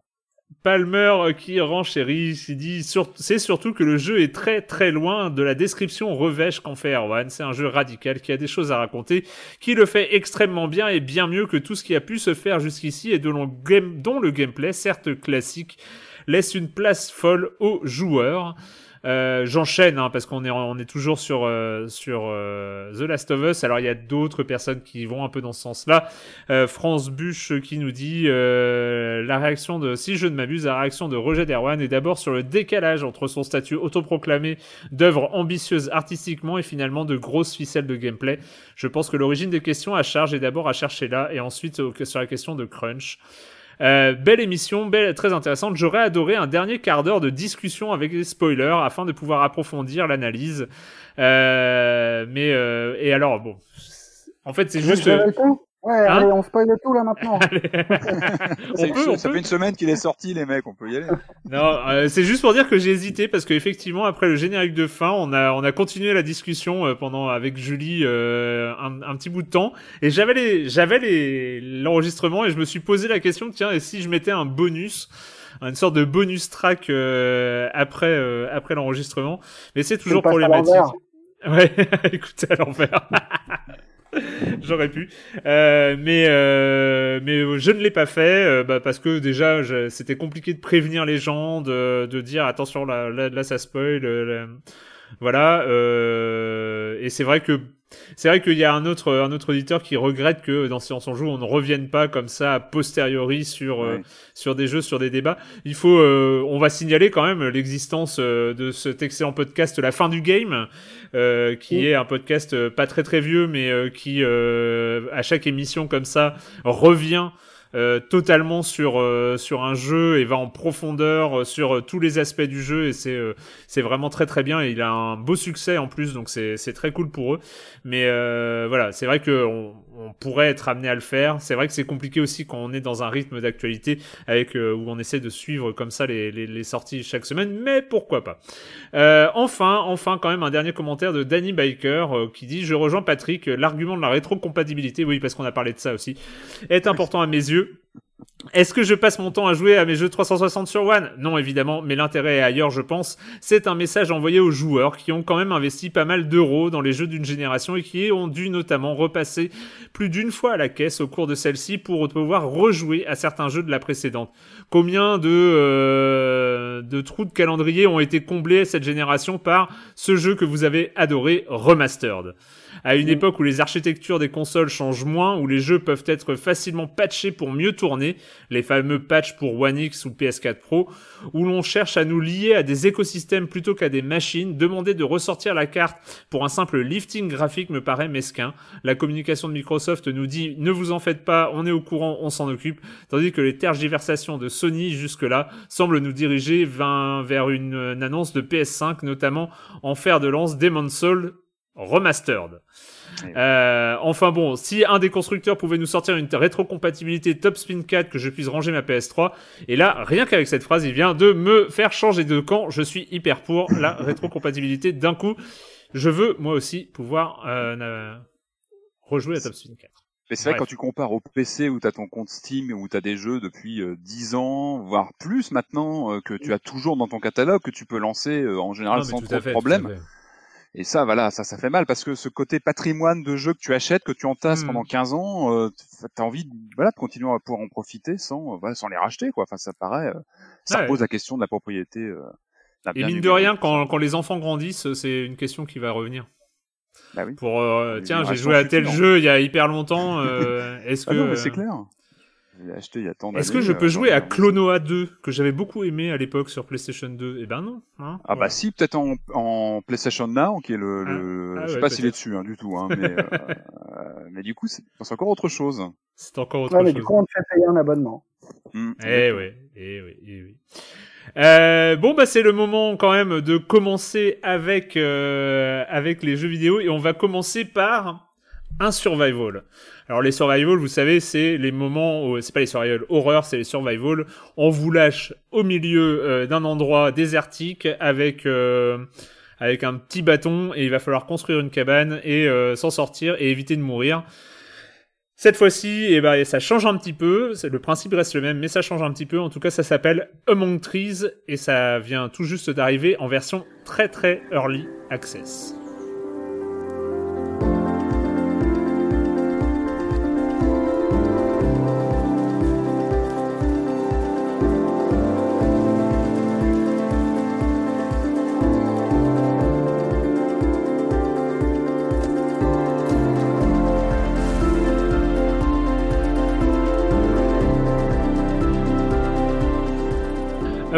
Palmer euh, qui renchérit, qui dit c'est surtout que le jeu est très très loin de la description revêche qu'en fait Erwan. C'est un jeu radical qui a des choses à raconter, qui le fait extrêmement bien et bien mieux que tout ce qui a pu se faire jusqu'ici et dont le gameplay, certes classique, laisse une place folle aux joueurs. Euh, J'enchaîne hein, parce qu'on est on est toujours sur euh, sur euh, The Last of Us. Alors il y a d'autres personnes qui vont un peu dans ce sens-là. Euh, France Buche qui nous dit la réaction de si je ne m'abuse, la réaction de Roger Derwan est d'abord sur le décalage entre son statut autoproclamé d'œuvre ambitieuse artistiquement et finalement de grosses ficelles de gameplay. Je pense que l'origine des questions à charge est d'abord à chercher là et ensuite sur la question de crunch. Euh, belle émission, belle, très intéressante. J'aurais adoré un dernier quart d'heure de discussion avec les spoilers afin de pouvoir approfondir l'analyse. Euh, mais euh, et alors bon, en fait c'est juste. Ouais, Hein allez, on spoil tout là maintenant. on C'est- peut, on ça peut. fait une semaine qu'il est sorti, les mecs, on peut y aller. Non, euh, c'est juste pour dire que j'ai hésité parce qu'effectivement après le générique de fin, on a on a continué la discussion euh, pendant avec Julie euh, un, un petit bout de temps et j'avais les j'avais les l'enregistrement et je me suis posé la question tiens et si je mettais un bonus une sorte de bonus track euh, après euh, après l'enregistrement mais c'est toujours problématique. Ouais, écoutez à l'envers. J'aurais pu, euh, mais euh, mais je ne l'ai pas fait euh, bah, parce que déjà c'était compliqué de prévenir les gens, de, de dire attention là, là, là, ça spoil, euh, là. voilà. euh, et c'est vrai que c'est vrai qu'il y a un autre un autre auditeur qui regrette que dans Silence on joue on ne revienne pas comme ça a posteriori sur Ouais. sur des jeux, sur des débats. Il faut, euh, on va signaler quand même l'existence de cet excellent podcast La fin du game, euh, qui Oui. est un podcast euh, pas très très vieux, mais euh, qui euh, à chaque émission comme ça revient. euh, totalement sur euh, sur un jeu et va en profondeur sur tous les aspects du jeu et c'est euh, c'est vraiment très très bien et il a un beau succès en plus donc c'est c'est très cool pour eux mais euh, voilà c'est vrai que on, on pourrait être amené à le faire. C'est vrai que c'est compliqué aussi quand on est dans un rythme d'actualité avec euh, où on essaie de suivre comme ça les, sorties chaque semaine mais pourquoi pas. Euh, enfin enfin quand même un dernier commentaire de Danny Biker euh, qui dit je rejoins Patrick l'argument de la rétrocompatibilité oui parce qu'on a parlé de ça aussi est important à mes yeux est-ce que je passe mon temps à jouer à mes jeux 360 sur One? Non, évidemment, mais l'intérêt est ailleurs, je pense. C'est un message envoyé aux joueurs qui ont quand même investi pas mal d'euros dans les jeux d'une génération et qui ont dû notamment repasser plus d'une fois à la caisse au cours de celle-ci pour pouvoir rejouer à certains jeux de la précédente. Combien de, euh, de trous de calendrier ont été comblés cette génération par ce jeu que vous avez adoré, Remastered? À une époque où les architectures des consoles changent moins, où les jeux peuvent être facilement patchés pour mieux tourner, les fameux patchs pour One X ou PS4 Pro, où l'on cherche à nous lier à des écosystèmes plutôt qu'à des machines, demander de ressortir la carte pour un simple lifting graphique me paraît mesquin. La communication de Microsoft nous dit ne vous en faites pas, on est au courant, on s'en occupe, tandis que les tergiversations de Sony jusque-là semblent nous diriger vers une, une annonce de PS5, notamment en fer de lance Demon's Soul Remastered. Euh, enfin bon, si un des constructeurs pouvait nous sortir une rétrocompatibilité Top Spin 4 que je puisse ranger ma PS3, et là, rien qu'avec cette phrase, il vient de me faire changer de camp. Je suis hyper pour la rétrocompatibilité d'un coup. Je veux moi aussi pouvoir euh, rejouer à Top Spin 4. Mais c'est vrai quand tu compares au PC où tu as ton compte Steam, où tu as des jeux depuis euh, 10 ans, voire plus maintenant, euh, que tu as toujours dans ton catalogue, que tu peux lancer euh, en général Non, sans trop de problème. Et ça, voilà, ça, ça fait mal parce que ce côté patrimoine de jeux que tu achètes, que tu entasses Hmm. pendant 15 ans, euh, t'as envie, de, voilà, de continuer à pouvoir en profiter sans, euh, voilà, sans les racheter, quoi. Enfin, ça paraît, euh, ça Ouais. pose la question de la propriété. euh, d'un Et mine de rien, quand, quand les enfants grandissent, c'est une question qui va revenir. Bah oui. Pour euh, tiens, j'ai joué à tel jeu il y a hyper longtemps. euh, Est-ce que Ah non, mais c'est clair. Je l'ai acheté il y a tant d'années. Est-ce que je euh, peux jouer j'en ai à Clonoa 2 que j'avais beaucoup aimé à l'époque sur PlayStation 2 Eh ben non. hein, Ah bah voilà. si, peut-être en, en PlayStation Now, qui est le, Ah. le... Ah je sais ouais, pas s'il est dessus hein, du tout, hein, mais, euh, euh, mais du coup c'est encore autre chose. c'est encore autre Ouais, mais chose. du coup, on te fait payer un abonnement. Hmm. Eh oui, eh oui, eh oui. Euh, bon bah c'est le moment quand même de commencer avec euh, avec les jeux vidéo et on va commencer par un survival. Alors les survival, vous savez, c'est les moments, où- c'est pas les survival horreur, c'est les survival. On vous lâche au milieu euh, d'un endroit désertique avec euh, avec un petit bâton et il va falloir construire une cabane et euh, s'en sortir et éviter de mourir. Cette fois-ci, eh ben, ça change un petit peu. Le principe reste le même, mais ça change un petit peu. En tout cas, ça s'appelle Among Trees et ça vient tout juste d'arriver en version très très early access.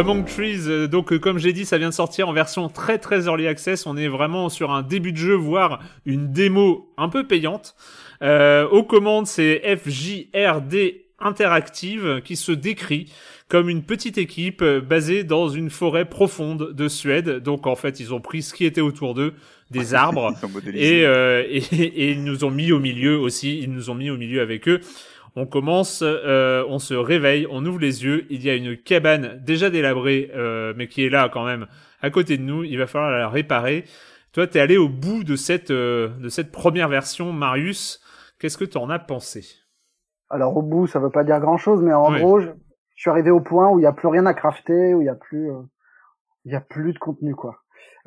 Among Trees, euh, donc euh, comme j'ai dit, ça vient de sortir en version très très early access. On est vraiment sur un début de jeu, voire une démo un peu payante. Euh, aux commandes, c'est FJRD Interactive qui se décrit comme une petite équipe euh, basée dans une forêt profonde de Suède. Donc en fait, ils ont pris ce qui était autour d'eux, des arbres, et, euh, et, et ils nous ont mis au milieu aussi. Ils nous ont mis au milieu avec eux. On commence, euh, on se réveille, on ouvre les yeux. Il y a une cabane déjà délabrée, euh, mais qui est là quand même à côté de nous. Il va falloir la réparer. Toi, t'es allé au bout de cette euh, de cette première version, Marius. Qu'est-ce que t'en as pensé? Alors au bout, ça veut pas dire grand chose, mais en Oui. gros, je, je suis arrivé au point où il y a plus rien à crafter, où il y a plus, euh, il y a plus de contenu quoi.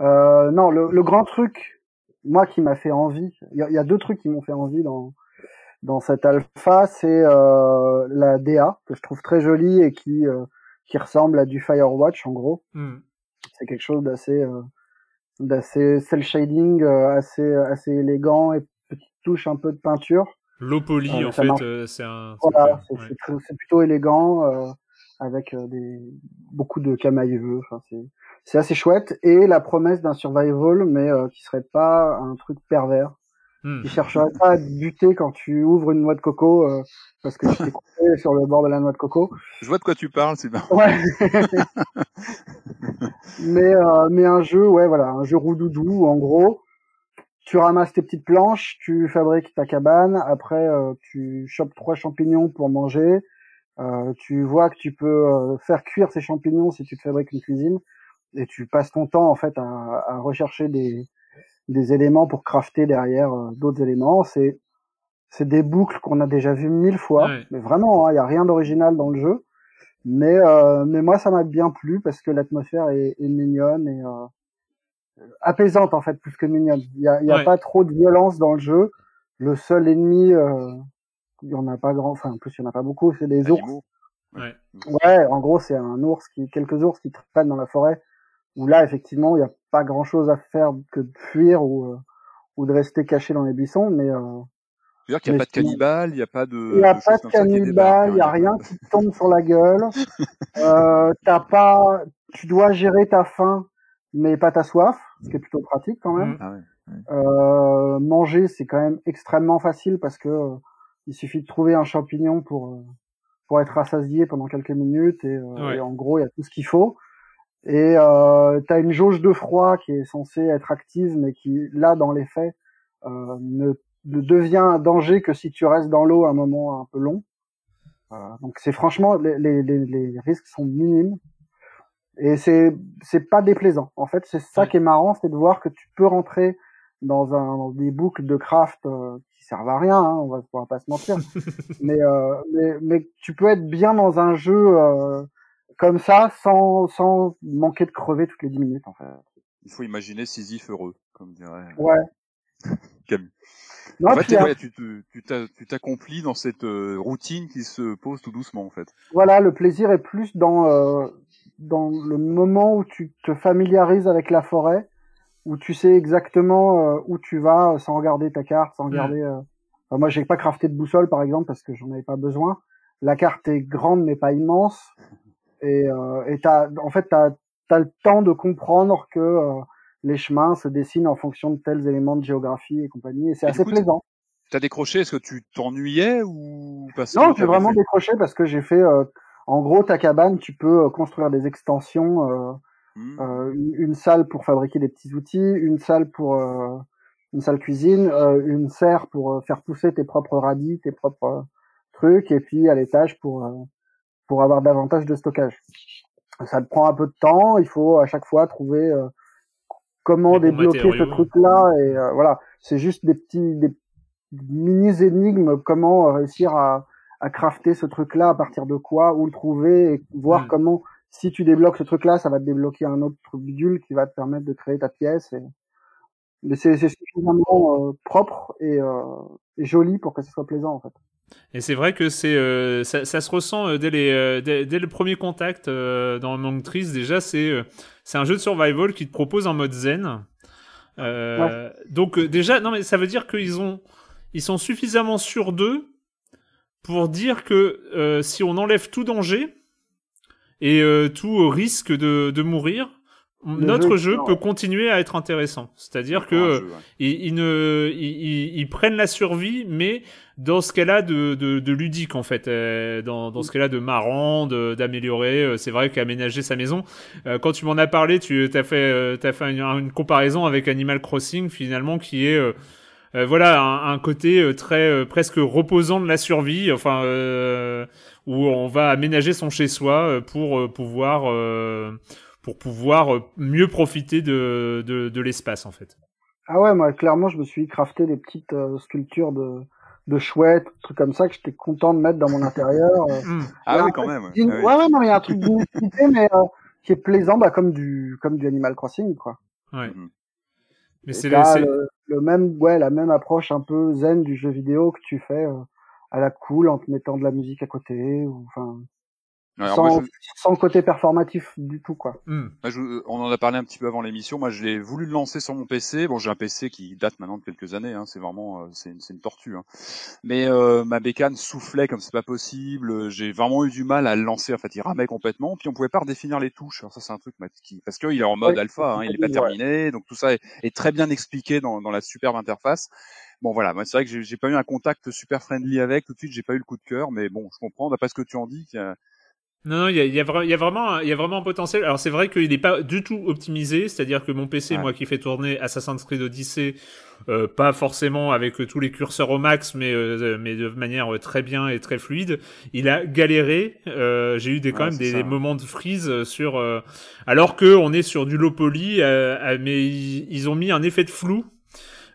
Euh, non, le, le grand truc, moi qui m'a fait envie, il y, a- il y a deux trucs qui m'ont fait envie dans dans cette alpha, c'est euh, la DA que je trouve très jolie et qui euh, qui ressemble à du Firewatch en gros. Hmm. C'est quelque chose d'assez euh, d'assez cel shading, euh, assez assez élégant et petite touche un peu de peinture. Low poly, Euh, en fait, euh, c'est un. Voilà, c'est- ouais. plutôt élégant euh, avec des beaucoup de camailleux. Enfin, c'est c'est assez chouette et la promesse d'un survival, mais euh, qui serait pas un truc pervers, Hmm. qui chercherait pas à te buter quand tu ouvres une noix de coco euh, parce que tu t'es coupé sur le bord de la noix de coco. Je vois de quoi tu parles, c'est marrant. Ouais. mais euh, mais un jeu, ouais, voilà, un jeu roudoudou en gros. Tu ramasses tes petites planches, tu fabriques ta cabane, après euh, tu chopes trois champignons pour manger, euh, tu vois que tu peux euh, faire cuire ces champignons si tu te fabriques une cuisine, et tu passes ton temps en fait à, à rechercher des, des éléments pour crafter derrière euh, d'autres éléments. C'est c'est des boucles qu'on a déjà vues mille fois, Ouais. mais vraiment, il y a rien d'original dans le jeu. Mais euh, mais moi ça m'a bien plu parce que l'atmosphère est, est mignonne et euh, apaisante en fait plus que mignonne. Il y a, il y a Ouais. pas trop de violence dans le jeu. Le seul ennemi, euh, il y en a pas grand, enfin en plus il y en a pas beaucoup, c'est des ours. Ouais. Ouais, en gros c'est un ours qui, quelques ours qui traînent dans la forêt. Où là effectivement il y a pas grand chose à faire que de fuir ou euh, ou de rester caché dans les buissons, mais euh, C'est-à-dire qu'il n'y a pas de cannibale, il n'y a pas de. il y a de pas de cannibale, il y a hein, rien pas- qui te tombe sur la gueule. Euh, t'as pas, tu dois gérer ta faim, mais pas ta soif, ce qui est plutôt pratique quand même. Mm. Ah ouais. Euh, manger, c'est quand même extrêmement facile parce que euh, il suffit de trouver un champignon pour euh, pour être rassasié pendant quelques minutes et, euh, Ouais. et en gros il y a tout ce qu'il faut. Et euh, t'as une jauge de froid qui est censée être active, mais qui là dans les faits euh, ne, ne devient un danger que si tu restes dans l'eau un moment un peu long. Euh, donc c'est franchement les, les, les, les risques sont minimes et c'est c'est pas déplaisant. En fait, c'est ça Ouais. qui est marrant, c'est de voir que tu peux rentrer dans un dans des boucles de craft euh, qui servent à rien, hein, on va on va pas se mentir. mais euh, mais mais tu peux être bien dans un jeu euh, comme ça sans sans manquer de crever toutes les 10 minutes en fait. Il faut imaginer Sisyphe heureux, comme dirait Ouais. Camille. Non, en fait, euh, ouais, tu t'accomplis dans cette euh, routine qui se pose tout doucement, en fait. voilà, le plaisir est plus dans euh, dans le moment où tu te familiarises avec la forêt, où tu sais exactement euh, où tu vas euh, sans regarder ta carte, sans regarder. euh, enfin, moi, j'ai pas crafté de boussole par exemple parce que j'en avais pas besoin. La carte est grande mais pas immense, et euh, et t'as en fait t'as t'as le temps de comprendre que euh, les chemins se dessinent en fonction de tels éléments de géographie et compagnie, et c'est assez coup, plaisant. T'as décroché, est-ce que tu t'ennuyais ou parce Non, j'ai vraiment fait- décroché parce que j'ai fait, euh, en gros, ta cabane, tu peux euh, construire des extensions, euh, Hmm. euh, une, une salle pour fabriquer des petits outils, une salle pour euh, une salle cuisine, euh, une serre pour faire pousser tes propres radis, tes propres trucs, et puis à l'étage pour euh, pour avoir davantage de stockage. Ça te prend un peu de temps, il faut à chaque fois trouver euh, comment débloquer ce truc-là, et euh, voilà, c'est juste des petits des mini énigmes, comment réussir à à crafter ce truc-là, à partir de quoi, où le trouver, et voir Mm. comment, si tu débloques ce truc-là, ça va te débloquer un autre bidule qui va te permettre de créer ta pièce. Et... Mais c'est c'est suffisamment euh, propre et, euh, et joli pour que ce soit plaisant, en fait. Et c'est vrai que c'est euh, ça, ça se ressent euh, dès, les, euh, dès, dès le premier contact euh, dans Among Trees. Déjà, c'est c'est un jeu de survival qui te propose un mode zen. Donc déjà, non mais ça veut dire qu'ils ont ils sont suffisamment sûrs d'eux pour dire que si on enlève tout danger, et tout risque de, de mourir, notre jeu, peut continuer à être intéressant. C'est-à-dire que Un jeu, ouais. ils, ils ne, ils, ils- prennent la survie, mais dans ce cas-là de, de, de ludique en fait, euh, dans, dans ce cas-là de marrant, de- d'améliorer. euh, C'est vrai qu'aménager sa maison. euh, quand tu m'en as parlé, tu as fait, t'as fait une, une comparaison avec Animal Crossing finalement, qui est euh, voilà un, un côté euh, très euh, presque reposant de la survie. Enfin. euh, où on va aménager son chez-soi euh, pour euh, pouvoir euh, pour pouvoir euh, mieux profiter de, de, de l'espace en fait. Ah ouais, moi, clairement, je me suis crafté des petites euh, sculptures de, de chouettes, trucs comme ça que j'étais content de mettre dans mon intérieur. euh. Hmm. Ah a oui, quand même. ouais. Ah ouais, oui. ouais, non, il y a un truc d'inutilité, mais euh, qui est plaisant, bah, comme du, comme du Animal Crossing, quoi. Ouais. Mhm. Mais c'est le, le même, ouais, la même approche un peu zen du jeu vidéo que tu fais euh, à la cool en te mettant de la musique à côté, ou enfin, Alors, sans, moi, je- sans côté performatif du tout, quoi. Hmm. Moi, je- on en a parlé un petit peu avant l'émission. Moi, je l'ai voulu le lancer sur mon PC. Bon, j'ai un PC qui date maintenant de quelques années. Hein. C'est vraiment, euh, c'est une, tortue. Hein. Mais euh, ma bécane soufflait comme c'est pas possible. J'ai vraiment eu du mal à le lancer. En fait, il ramait complètement. Puis on pouvait pas redéfinir les touches. Alors ça, c'est un truc qui, parce qu'il est en mode Ouais, alpha. Hein, il est pas ouais. terminé. Donc tout ça est, est très bien expliqué dans, dans la superbe interface. Bon voilà, c'est vrai que j'ai- pas eu un contact super friendly avec. Tout de suite, j'ai pas eu le coup de cœur. Mais bon, je comprends. D'après ce que tu en dis, qu'il y a- Non, non, il y a, il y, a vra- il y a vraiment, il y a vraiment un potentiel. Alors c'est vrai qu'il n'est pas du tout optimisé, c'est-à-dire que mon PC, Ouais. moi, qui fait tourner Assassin's Creed Odyssey, euh, pas forcément avec euh, tous les curseurs au max, mais euh, mais de manière euh, très bien et très fluide, il a galéré. Euh, J'ai eu des quand Ouais, même des, moments de freeze euh, sur, euh, alors que on est sur du low poly, euh, euh, mais ils, ils ont mis un effet de flou.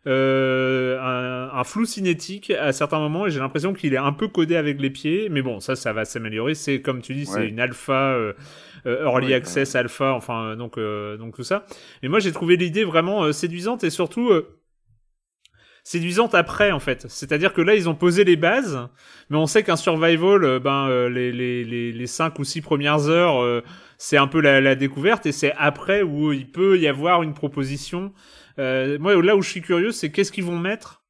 Euh, un, un flou cinétique à certains moments et j'ai l'impression qu'il est un peu codé avec les pieds mais bon ça ça va s'améliorer. C'est comme tu dis c'est une alpha euh, euh, early Ouais, access alpha enfin donc euh, donc tout ça. Mais moi j'ai trouvé l'idée vraiment euh, séduisante et surtout euh, séduisante après en fait. C'est à dire que là ils ont posé les bases mais on sait qu'un survival euh, ben euh, les, les, les, les cinq ou six premières heures euh, c'est un peu la, la découverte et c'est après où il peut y avoir une proposition euh, moi là où je suis curieux c'est qu'est-ce qu'ils vont mettre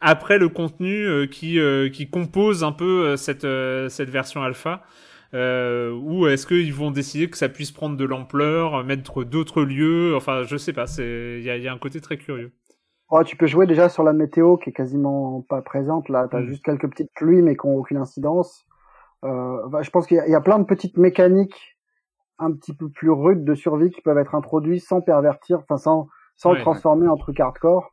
après le contenu euh, qui euh, qui compose un peu cette cette version alpha euh, ou est-ce qu'ils vont décider que ça puisse prendre de l'ampleur, mettre d'autres lieux? Enfin, je sais pas. C'est il y a, il y a un côté très curieux. Oh, tu peux jouer déjà sur la météo qui est quasiment pas présente là. T'as Mm. juste quelques petites pluies mais qui ont aucune incidence. Euh, bah, je pense qu'il y, y a plein de petites mécaniques un petit peu plus rudes de survie qui peuvent être introduites sans pervertir, enfin sans sans Ouais, le transformer en truc hardcore.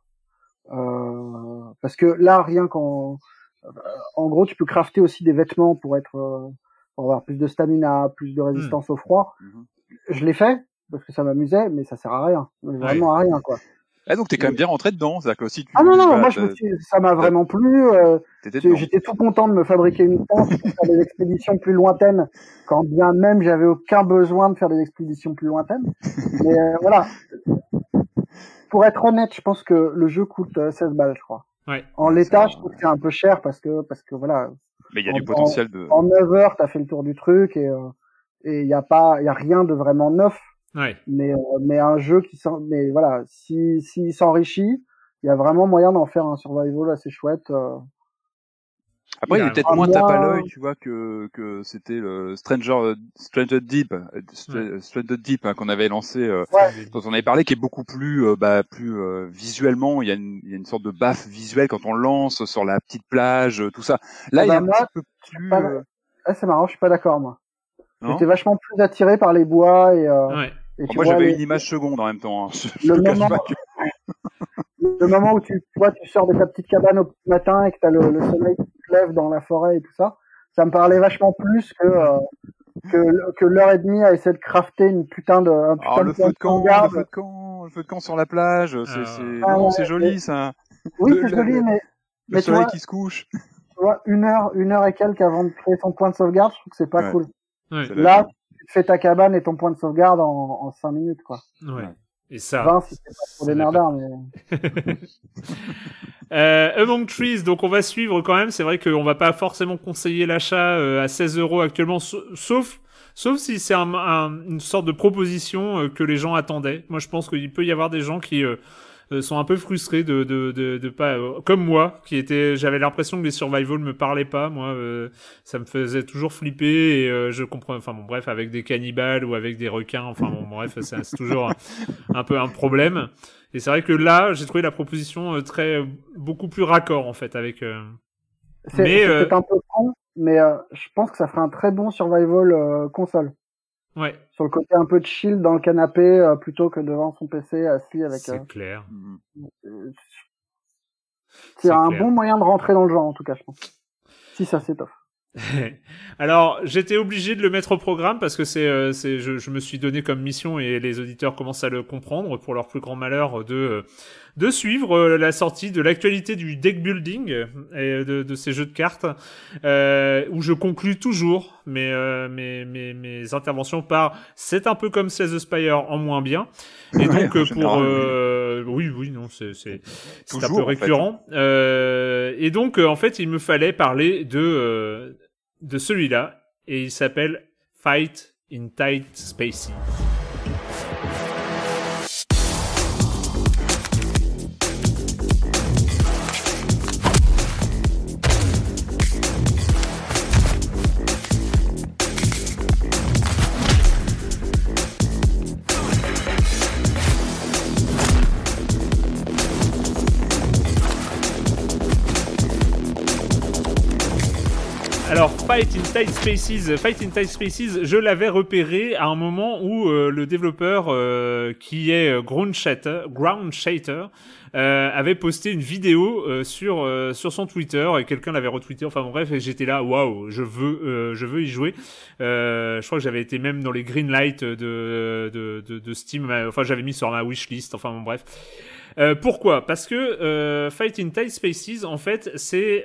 Euh, parce que là, rien qu'en euh, en gros, tu peux crafter aussi des vêtements pour être euh, pour avoir plus de stamina, plus de résistance au froid. Mhm. Je l'ai fait parce que ça m'amusait, mais ça sert à rien, Mais vraiment à rien quoi. Ah donc t'es quand même bien rentré dedans, c'est-à-dire que si tu Ah non non, moi je me suis, ça m'a vraiment plu. euh. J'étais tout content de me fabriquer une tente pour faire des expéditions plus lointaines, quand bien même j'avais aucun besoin de faire des expéditions plus lointaines. Mais euh, voilà. Pour être honnête, je pense que le jeu coûte euh, 16 balles, je crois. Ouais. En l'état, je trouve que c'est un peu cher parce que parce que voilà, Mais il y a en- du potentiel de. en 9 heures, t'as fait le tour du truc et euh, et il y a pas, il y a rien de vraiment neuf. Ouais. Mais euh, mais un jeu qui s'en, mais voilà, si s'il s'enrichit, il y a vraiment moyen d'en faire un survival assez chouette. euh. Après, il est Carrément. peut-être Ah, moins moi- tape à l'œil, tu vois, que que c'était le Stranger Stranger Deep, euh, Stra- Stranger Deep hein, qu'on avait lancé, euh, Ouais. dont on avait parlé, qui est beaucoup plus euh, bah plus euh, visuellement. Il y a une il y a une sorte de baffe visuelle quand on lance sur la petite plage, euh, tout ça. Là, Ah il y a bah, un moi, petit peu plus. pas- euh, Ah, c'est marrant, je suis pas d'accord moi. J'étais vachement plus attiré par les bois et, euh, Ouais. et tu Moi, j'avais les- une image seconde en même temps. hein. Je, Le moment- pas que- le moment où tu, tu vois, tu sors de ta petite cabane au matin et que t'as le, le soleil qui lève dans la forêt et tout ça, ça me parlait vachement plus que euh, que, que l'heure et demie à essayer de crafter une putain de un putain Ah, de le point feu de camp, le feu de camp, le feu de camp sur la plage, c'est Ah. c'est Ah ouais, c'est joli mais- ça. Oui, c'est le- joli, le- mais Le mais tu soleil vois, qui se couche. tu vois, une heure, une heure et quelques avant de créer ton point de sauvegarde, je trouve que c'est pas Ouais. cool. Ouais. C'est Là, tu fais ta cabane et ton point de sauvegarde en, en 5 minutes, quoi. Ouais. Et ça. 20 si c'est pas pour ça des mais... Euh, Among Trees, donc on va suivre quand même. C'est vrai qu'on va pas forcément conseiller l'achat euh, à 16 euros actuellement, sa- sauf sauf si c'est un, un- une sorte de proposition euh, que les gens attendaient. Moi, je pense qu'il peut y avoir des gens qui euh, sont un peu frustrés de de de, de pas euh, comme moi qui était j'avais l'impression que les survival me parlaient pas moi euh, ça me faisait toujours flipper et euh, je comprends enfin bon bref avec des cannibales ou avec des requins enfin bon bref c'est toujours un, un peu un problème et c'est vrai que là j'ai trouvé la proposition euh, très beaucoup plus raccord en fait avec euh, C'est Mais, c'est euh, un peu con, mais euh, je pense que ça ferait un très bon survival euh, console. Ouais Sur le côté un peu de chill dans le canapé euh, plutôt que devant son PC assis avec. c'est euh, clair euh, C'est un clair. bon moyen de rentrer dans le genre en tout cas, je pense. Si ça s'étoffe. Alors, j'étais obligé de le mettre au programme parce que c'est, euh, c'est, je, je me suis donné comme mission et les auditeurs commencent à le comprendre pour leur plus grand malheur de de suivre euh, la sortie de l'actualité du deck building euh, et de, de ces jeux de cartes euh, où je conclus toujours mes, euh, mes, mes, mes interventions par c'est un peu comme Slay the Spire en moins bien et Ouais, donc général, pour oui. oui oui non c'est c'est c'est un peu en fait. récurrent Euh, et donc en fait il me fallait parler de euh, de celui-là et il s'appelle Fight in Tight Spaces. Fight in Tight Spaces, Fight in Spaces, je l'avais repéré à un moment où euh, le développeur euh, qui est euh, Ground Shatter, avait posté une vidéo sur sur son Twitter et quelqu'un l'avait retweeté. Enfin bon, bref, j'étais là, waouh, je veux je veux y jouer. Je crois que j'avais été même dans les green lights de de, Steam. Enfin, j'avais mis sur ma wishlist. Enfin bon, bref. Pourquoi? Parce que Fight in Tight Spaces, en fait, c'est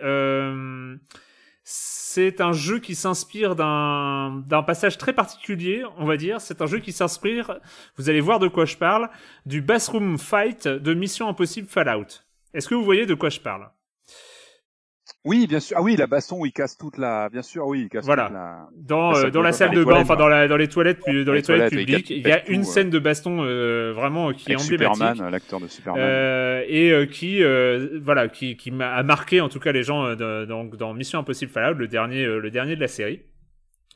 c'est un jeu qui s'inspire d'un passage très particulier, on va dire. C'est un jeu qui s'inspire, vous allez voir de quoi je parle, du Bathroom Fight de Mission Impossible Fallout. Est-ce que vous voyez de quoi je parle? Oui, bien sûr. Ah oui, la baston où il casse toute la. Bien sûr, oui, il casse Voilà. toute la. dans, euh, dans la salle faire de bain, enfin dans, la, dans les toilettes, dans les, Les toilettes, toilettes, publiques, il y a une tout, scène de baston euh, vraiment qui est emblématique. Superman, l'acteur de Superman. Euh, et euh, qui euh, voilà qui, qui m'a a marqué en tout cas les gens euh, dans, dans Mission Impossible Fallout le dernier euh, le dernier de la série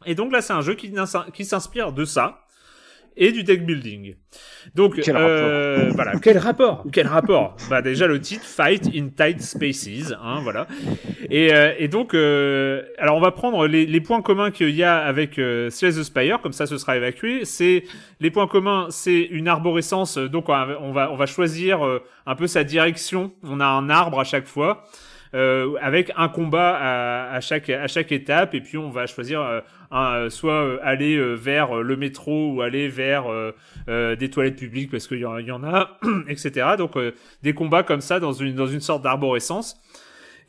et donc là c'est un jeu qui, qui s'inspire de ça et du deck building donc Quel euh, voilà quel rapport quel rapport bah déjà le titre Fight in Tight Spaces hein, voilà et, euh, et donc euh, alors on va prendre les, les points communs qu'il y a avec euh, Slay the Spire comme ça ce sera évacué c'est les points communs, c'est une arborescence. euh, Donc on va, on va, on va choisir euh, un peu sa direction. On a un arbre à chaque fois. Euh, avec un combat à, à chaque à chaque étape. Et puis on va choisir euh, un, euh, soit aller vers le métro ou aller vers des toilettes publiques parce qu'il y, en- a etc donc des combats comme ça dans une dans une sorte d'arborescence.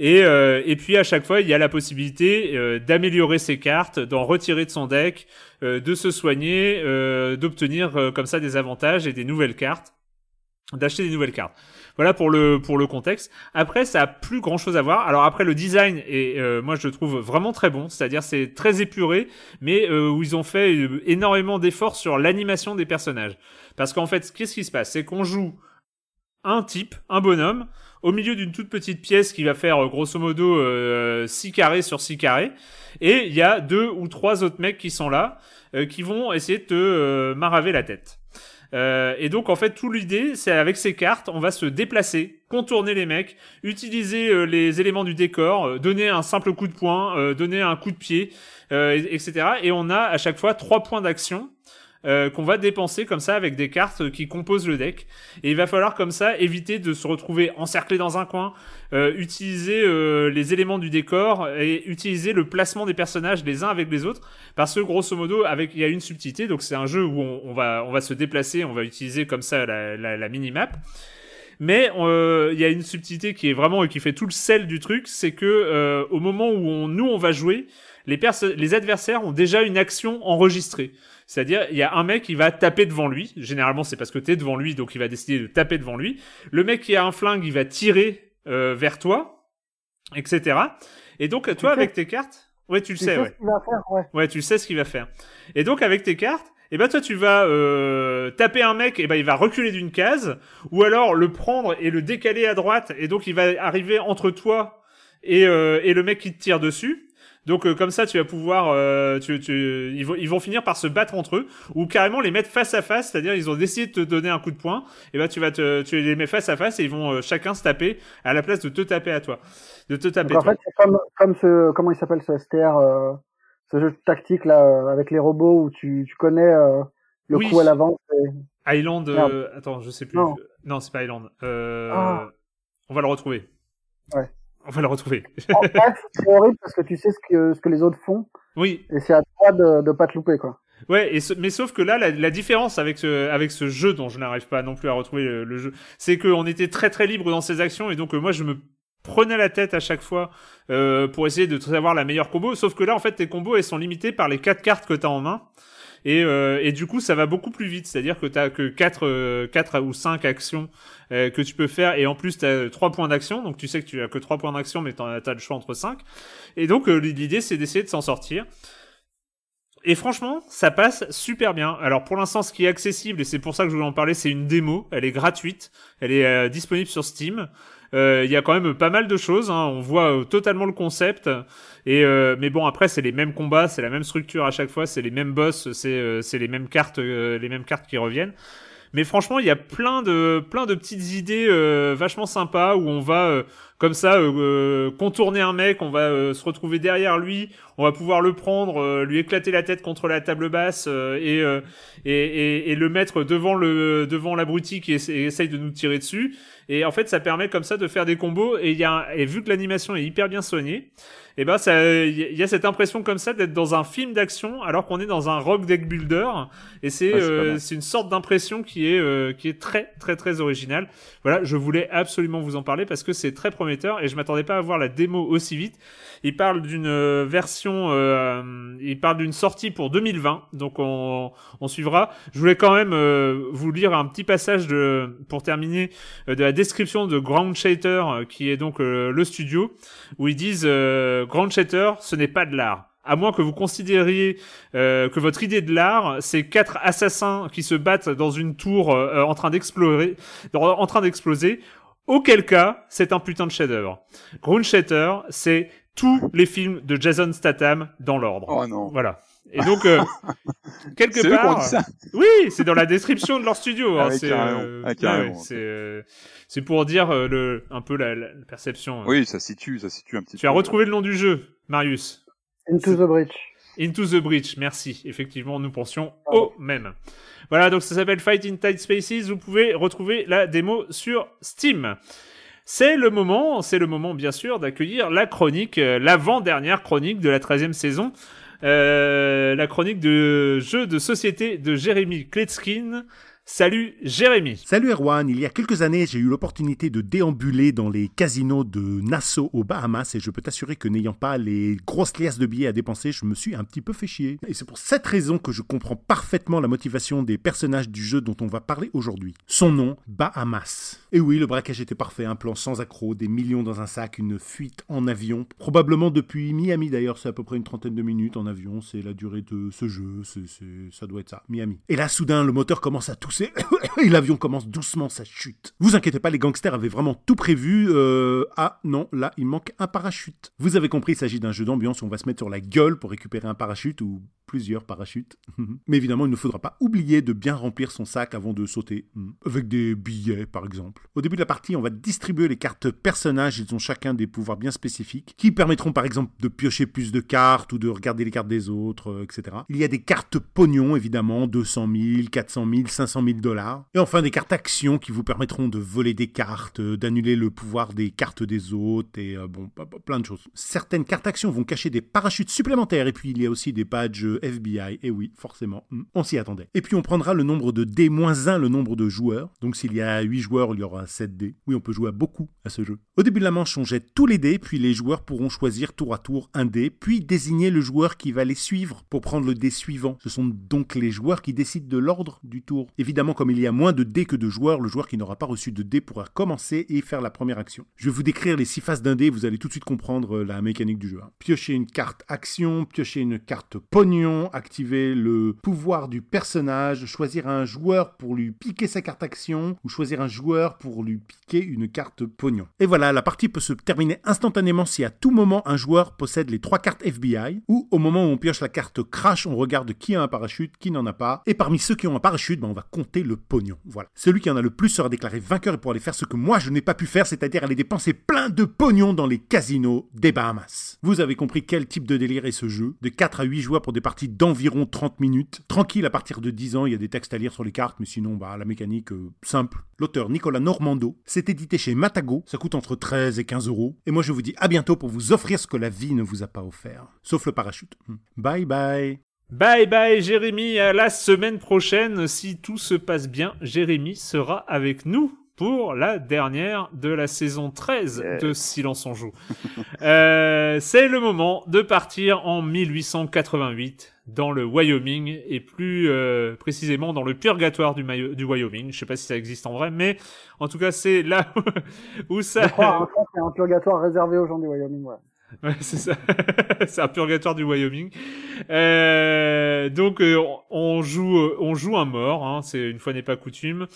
Et, euh, et puis à chaque fois, il y a la possibilité euh, d'améliorer ses cartes, d'en retirer de son deck, euh, de se soigner, d'obtenir comme ça des avantages et des nouvelles cartes, d'acheter des nouvelles cartes. Voilà pour le pour le contexte. Après, ça a plus grand chose à voir. Alors après, le design est, euh, moi je le trouve vraiment très bon. C'est-à-dire c'est très épuré, mais euh, où ils ont fait euh, énormément d'efforts sur l'animation des personnages. Parce qu'en fait, qu'est-ce qui se passe? C'est qu'on joue un type, un bonhomme, au milieu d'une toute petite pièce qui va faire grosso modo euh, 6 carrés sur 6 carrés. Et il y a deux ou trois autres mecs qui sont là, qui vont essayer de te maraver la tête. Euh, et donc en fait, tout l'idée, c'est avec ces cartes, on va se déplacer, contourner les mecs, utiliser euh, les éléments du décor, euh, donner un simple coup de poing, euh, donner un coup de pied, et- etc. Et on a à chaque fois trois points d'action euh, qu'on va dépenser comme ça avec des cartes qui composent le deck. Et il va falloir comme ça éviter de se retrouver encerclé dans un coin, euh, utiliser euh, les éléments du décor et utiliser le placement des personnages les uns avec les autres. Parce que grosso modo, avec il y a une subtilité, donc c'est un jeu où on, va on va se déplacer, on va utiliser comme ça la, la, la mini-map. Mais euh, il y a une subtilité qui est vraiment et qui fait tout le sel du truc, c'est que euh, au moment où on, nous on va jouer, les, les adversaires ont déjà une action enregistrée. C'est-à-dire, il y a un mec qui va taper devant lui. Généralement, c'est parce que t'es devant lui, donc il va décider de taper devant lui. Le mec qui a un flingue, il va tirer euh, vers toi, etc. Et donc, toi, avec tes cartes, ouais, tu le Tu sais, sais ouais. va faire, ouais. Ouais, tu sais ce qu'il va faire. Et donc avec tes cartes, et ben toi tu vas euh, taper un mec, et ben il va reculer d'une case, ou alors le prendre et le décaler à droite, et donc il va arriver entre toi et, euh, et le mec qui te tire dessus. Donc euh, comme ça, tu vas pouvoir, euh, tu, tu, ils, vont, ils vont finir par se battre entre eux, ou carrément les mettre face à face, c'est-à-dire ils ont décidé de te donner un coup de poing, et ben tu vas te, tu les mets face à face et ils vont euh, chacun se taper à la place de te taper à toi, de te taper. Donc, en toi. fait, c'est comme, comme ce, comment il s'appelle ce STR, euh, ce jeu tactique là, euh, avec les robots où tu, tu connais euh, le Oui. coup à l'avance. et- Island, euh, attends, je sais plus. Non. Non, c'est pas Island. Euh, Ah. On va le retrouver. Ouais. On va le retrouver. En bref, c'est horrible parce que tu sais ce que, ce que les autres font oui, et c'est à toi de, de pas te louper quoi. Ouais, et ce- mais sauf que là, la, la différence avec ce, avec ce jeu dont je n'arrive pas non plus à retrouver le, le jeu, c'est qu'on était très très libre dans ses actions et donc euh, moi je me prenais la tête à chaque fois euh, pour essayer de savoir la meilleure combo. Sauf que là, en fait, tes combos elles sont limitées par les quatre cartes que tu as en main. Et, euh, et du coup, ça va beaucoup plus vite. C'est-à-dire que tu que 4, euh, quatre ou 5 actions euh, que tu peux faire. Et en plus, tu as 3 points d'action. Donc tu sais que tu as que 3 points d'action, mais tu as le choix entre 5. Et donc, euh, l'idée, c'est d'essayer de s'en sortir. Et franchement, ça passe super bien. Alors pour l'instant, ce qui est accessible, et c'est pour ça que je voulais en parler, c'est une démo. Elle est gratuite. Elle est euh, disponible sur Steam. Euh, Il y a quand même pas mal de choses. hein. On voit euh, totalement le concept. Et euh, mais bon, après, c'est les mêmes combats, c'est la même structure à chaque fois, c'est les mêmes boss, c'est c'est les mêmes cartes, les mêmes cartes qui reviennent. Mais franchement, il y a plein de plein de petites idées euh, vachement sympas où on va euh, comme ça euh, contourner un mec, on va se retrouver derrière lui, on va pouvoir le prendre, lui éclater la tête contre la table basse et, et, et, et le mettre devant le devant l'abruti qui essa- essaye de nous tirer dessus. Et en fait, ça permet comme ça de faire des combos. Et il y a et vu que l'animation est hyper bien soignée, et ben ça, il y a- cette impression comme ça d'être dans un film d'action alors qu'on est dans un rock deck builder. Et c'est Ouais, euh, c'est une sorte d'impression qui est euh, qui est très très très originale. Voilà, je voulais absolument vous en parler parce que c'est très prometteur et je m'attendais pas à voir la démo aussi vite. Il parle d'une euh, version, euh, il parle d'une sortie pour 2020, donc on, on suivra. Je voulais quand même euh, vous lire un petit passage de, pour terminer, euh, de la description de Ground Shatter, euh, qui est donc le studio, où ils disent Ground Shatter, ce n'est pas de l'art. À moins que vous considériez euh, que votre idée de l'art, c'est quatre assassins qui se battent dans une tour euh, en train d'explorer, en train d'exploser. Auquel cas, c'est un putain de chef-d'œuvre. Shatter, c'est tous les films de Jason Statham dans l'ordre. Oh non. Voilà. Et donc, euh, quelque C'est eux qui ont part, dit ça. oui, c'est dans la description de leur studio. Hein, c'est euh, Ah, ouais, euh, pour dire euh, le un peu la, la perception. Oui, ça situe, ça situe un petit peu. Tu as retrouvé le nom du jeu, Marius. Into the Breach. Into the Breach, merci. Effectivement, nous pensions au même. Voilà, donc ça s'appelle Fight in Tight Spaces. Vous pouvez retrouver la démo sur Steam. C'est le moment, c'est le moment bien sûr d'accueillir la chronique, euh, l'avant-dernière chronique de la 13e saison. Euh, la chronique de jeu de société de Jérémy Kletskin. Salut Jérémy. Salut Erwan, il y a quelques années, j'ai eu l'opportunité de déambuler dans les casinos de Nassau aux Bahamas et je peux t'assurer que n'ayant pas les grosses liasses de billets à dépenser, je me suis un petit peu fait chier. Et c'est pour cette raison que je comprends parfaitement la motivation des personnages du jeu dont on va parler aujourd'hui. Son nom, Bahamas. Et oui, le braquage était parfait, un plan sans accroc, des millions dans un sac, une fuite en avion, probablement depuis Miami d'ailleurs, c'est à peu près une trentaine de minutes en avion, c'est la durée de ce jeu, c'est- ça doit être ça, Miami. Et là, soudain, le moteur commence à tousser et l'avion commence doucement sa chute. Vous inquiétez pas, les gangsters avaient vraiment tout prévu. euh, Ah non, là, il manque un parachute. Vous avez compris, il s'agit d'un jeu d'ambiance où on va se mettre sur la gueule pour récupérer un parachute ou plusieurs parachutes. Mais évidemment, il ne faudra pas oublier de bien remplir son sac avant de sauter. Hmm. Avec des billets, par exemple. Au début de la partie, on va distribuer les cartes personnages. Ils ont chacun des pouvoirs bien spécifiques qui permettront, par exemple, de piocher plus de cartes ou de regarder les cartes des autres, euh, etc. Il y a des cartes pognon, évidemment, 200 000, 400 000, 500 000 dollars. Et enfin, des cartes actions qui vous permettront de voler des cartes, euh, d'annuler le pouvoir des cartes des autres et euh, bon, plein de choses. Certaines cartes actions vont cacher des parachutes supplémentaires et puis il y a aussi des badges FBI. Et oui, forcément, hmm, on s'y attendait. Et puis on prendra le nombre de dés moins 1, le nombre de joueurs. Donc s'il y a 8 joueurs, il y aura 7 dés. Oui, on peut jouer à beaucoup à ce jeu. Au début de la manche, on jette tous les dés, puis les joueurs pourront choisir tour à tour un dé, puis désigner le joueur qui va les suivre pour prendre le dé suivant. Ce sont donc les joueurs qui décident de l'ordre du tour. Évidemment, comme il y a moins de dés que de joueurs, le joueur qui n'aura pas reçu de dés pourra commencer et faire la première action. Je vais vous décrire les six phases d'un dé, vous allez tout de suite comprendre euh, la mécanique du jeu. Hein. Piocher une carte action, piocher une carte pognon, activer le pouvoir du personnage, choisir un joueur pour lui piquer sa carte action ou choisir un joueur pour lui piquer une carte pognon. Et voilà, la partie peut se terminer instantanément si à tout moment un joueur possède les trois cartes FBI ou au moment où on pioche la carte crash, on regarde qui a un parachute, qui n'en a pas. Et parmi ceux qui ont un parachute, ben on va le pognon. Voilà. Celui qui en a le plus sera déclaré vainqueur et pourra aller faire ce que moi je n'ai pas pu faire, c'est-à-dire aller dépenser plein de pognon dans les casinos des Bahamas. Vous avez compris quel type de délire est ce jeu? De 4 à 8 joueurs pour des parties d'environ 30 minutes. Tranquille à partir de 10 ans, il y a des textes à lire sur les cartes, mais sinon, bah, la mécanique, euh, simple. L'auteur Nicolas Normando, c'est édité chez Matago, ça coûte entre 13 et 15 euros. Et moi je vous dis à bientôt pour vous offrir ce que la vie ne vous a pas offert. Sauf le parachute. Hmm. Bye bye Bye bye Jérémy, à la semaine prochaine. Si tout se passe bien, Jérémy sera avec nous pour la dernière de la saison 13 de Silence on joue. euh, c'est le moment de partir en 1888 dans le Wyoming et plus euh, précisément dans le purgatoire du, du Wyoming. Je sais pas si ça existe en vrai, mais en tout cas c'est là où ça. Je crois, hein, c'est un purgatoire réservé aux gens du Wyoming. Ouais. Ouais, c'est ça. c'est un purgatoire du Wyoming. Euh, donc euh, on joue, on joue un mort. Hein, c'est une fois n'est pas coutume.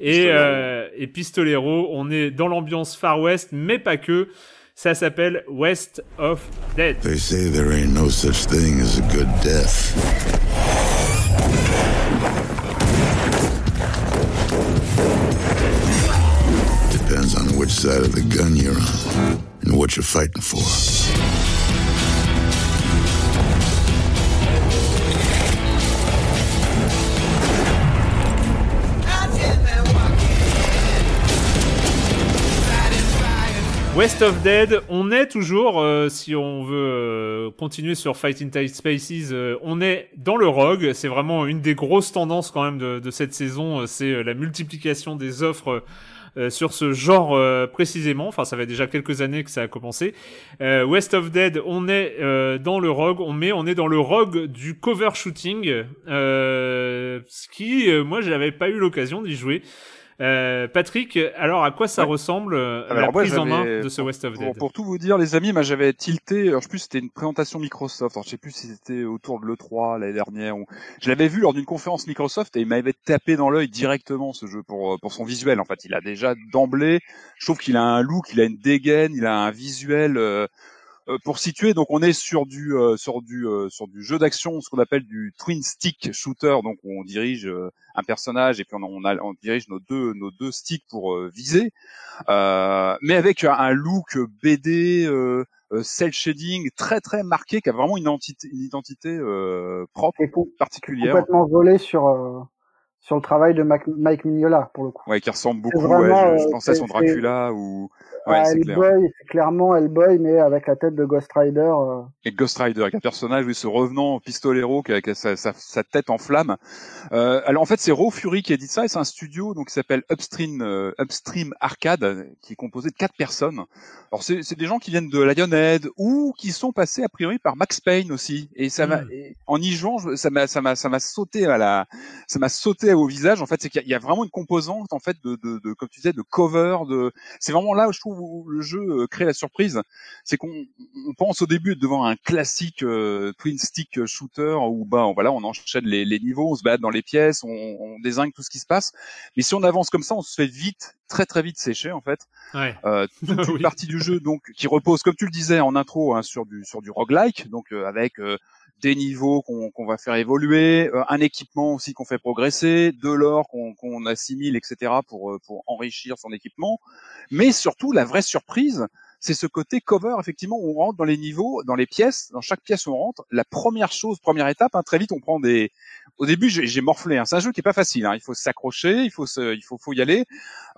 Et, euh, et Pistolero, on est dans l'ambiance Far West, mais pas que. Ça s'appelle West of Dead. They say there ain't no such thing as a good death. Depends on which side of the gun you're on and what you're fighting for. West of Dead, on est toujours, euh, si on veut euh, continuer sur Fighting Tight Spaces, euh, on est dans le rogue. C'est vraiment une des grosses tendances quand même de, de cette saison, c'est la multiplication des offres sur ce genre précisément. Enfin, ça fait déjà quelques années que ça a commencé. West of Dead, on est dans le rogue, on met, on est dans le rogue du cover shooting, ce qui, moi, j'avais pas eu l'occasion d'y jouer. Euh, Patrick, alors à quoi ça Ouais. ressemble euh, Alors, la moi, prise en main de ce West of Pour, Dead pour tout vous dire, les amis, moi j'avais tilté. Alors, je sais plus, c'était une présentation Microsoft. Alors, je sais plus si c'était autour de l'E3 l'année dernière. Ou... Je l'avais vu lors d'une conférence Microsoft et il m'avait tapé dans l'œil directement ce jeu pour euh, pour son visuel. En fait, il a déjà d'emblée. Je trouve qu'il a un look, il a une dégaine, il a un visuel. euh, pour situer, donc on est sur du euh, sur du euh, sur du jeu d'action, ce qu'on appelle du twin stick shooter. Donc on dirige euh, un personnage et puis on, on, a- on dirige nos deux nos deux sticks pour euh, viser, euh, mais avec un, look BD, euh, euh, cel shading très très marqué, qui a vraiment une identité une identité euh, propre, particulière, complètement volé sur euh, sur le travail de Mac- Mike Mignola pour le coup. ouais, qui ressemble beaucoup. vraiment, ouais, je, je euh, pensais à son Dracula ou ouais, Ah, c'est clair. Hellboy, c'est clairement Hellboy, mais avec la tête de Ghost Rider. euh, et Ghost Rider, avec un personnage, oui, ce revenant pistolero qui a, qui a sa, sa- sa tête en flamme. Euh, alors en fait, c'est Raw Fury qui a dit ça, et c'est un studio donc qui s'appelle Upstream euh, Upstream Arcade, qui est composé de quatre personnes. Alors c'est c'est des gens qui viennent de Lionhead ou qui sont passés a priori par Max Payne aussi. Et ça m'a, Mm. et en y jouant, ça m'a, ça m'a, ça m'a sauté à la, ça m'a sauté au visage. En fait, c'est qu'il y a- il y a vraiment une composante en fait de, de, de, comme tu disais, de cover. De, c'est vraiment là où je trouve où le jeu euh, crée la surprise c'est qu'on on pense au début devant un classique euh, twin stick shooter où bah on, voilà on enchaîne les, les niveaux, on se balade dans les pièces, on, on désigne tout ce qui se passe. Mais si on avance comme ça, on se fait vite, très très vite sécher en fait. Ouais. Euh, toute une Oui. partie du jeu donc qui repose, comme tu le disais en intro, hein, sur du sur du roguelike, donc euh, avec euh, des niveaux qu'on va faire évoluer, euh, un équipement aussi qu'on fait progresser, de l'or qu'on assimile, etc. pour euh, pour enrichir son équipement. Mais surtout la vraie surprise, c'est ce côté cover effectivement on rentre dans les niveaux, dans les pièces, dans chaque pièce on rentre. La première chose, première étape, hein, très vite on prend des. Au début j'ai j'ai morflé. Hein. C'est un jeu qui est pas facile. Hein. Il faut s'accrocher, il faut se, il faut faut y aller.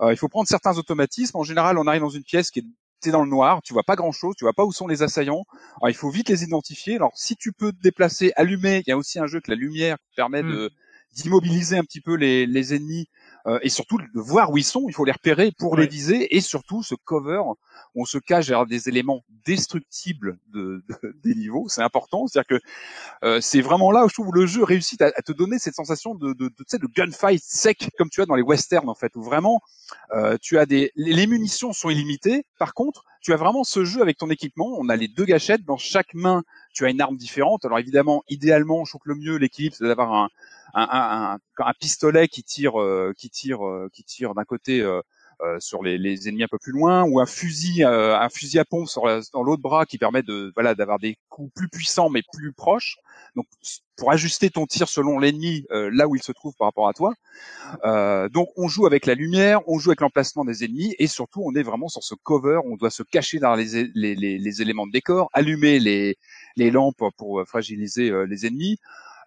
Euh, il faut prendre certains automatismes. En général, on arrive dans une pièce qui est t'es dans le noir, tu vois pas grand chose, tu vois pas où sont les assaillants. Alors il faut vite les identifier. Alors si tu peux te déplacer, allumer, il y a aussi un jeu que la lumière permet Mm. de d'immobiliser un petit peu les, les ennemis. Euh, et surtout de voir où ils sont. Il faut les repérer pour Ouais. les viser et surtout ce cover. où On se cache derrière des éléments destructibles de, de- des niveaux. C'est important. C'est-à-dire que euh, c'est vraiment là où je trouve le jeu réussit à, à te donner cette sensation de, de, de, de gunfight sec comme tu as dans les westerns en fait, où vraiment euh, tu as des les munitions sont illimitées. Par contre, tu as vraiment ce jeu avec ton équipement. On a les deux gâchettes dans chaque main. Tu as une arme différente. Alors évidemment, idéalement, je trouve que le mieux l'équilibre, c'est d'avoir un un, un, un, pistolet qui tire euh, qui tire euh, qui tire d'un côté euh, euh, sur les, les ennemis un peu plus loin ou un fusil euh, un fusil à pompe sur dans l'autre bras qui permet de voilà d'avoir des coups plus puissants mais plus proches. Donc pour ajuster ton tir selon l'ennemi euh, là où il se trouve par rapport à toi. Donc on joue avec la lumière on joue avec l'emplacement des ennemis et surtout on est vraiment sur ce cover on doit se cacher dans les, les, les, éléments de décor allumer les, lampes pour fragiliser les ennemis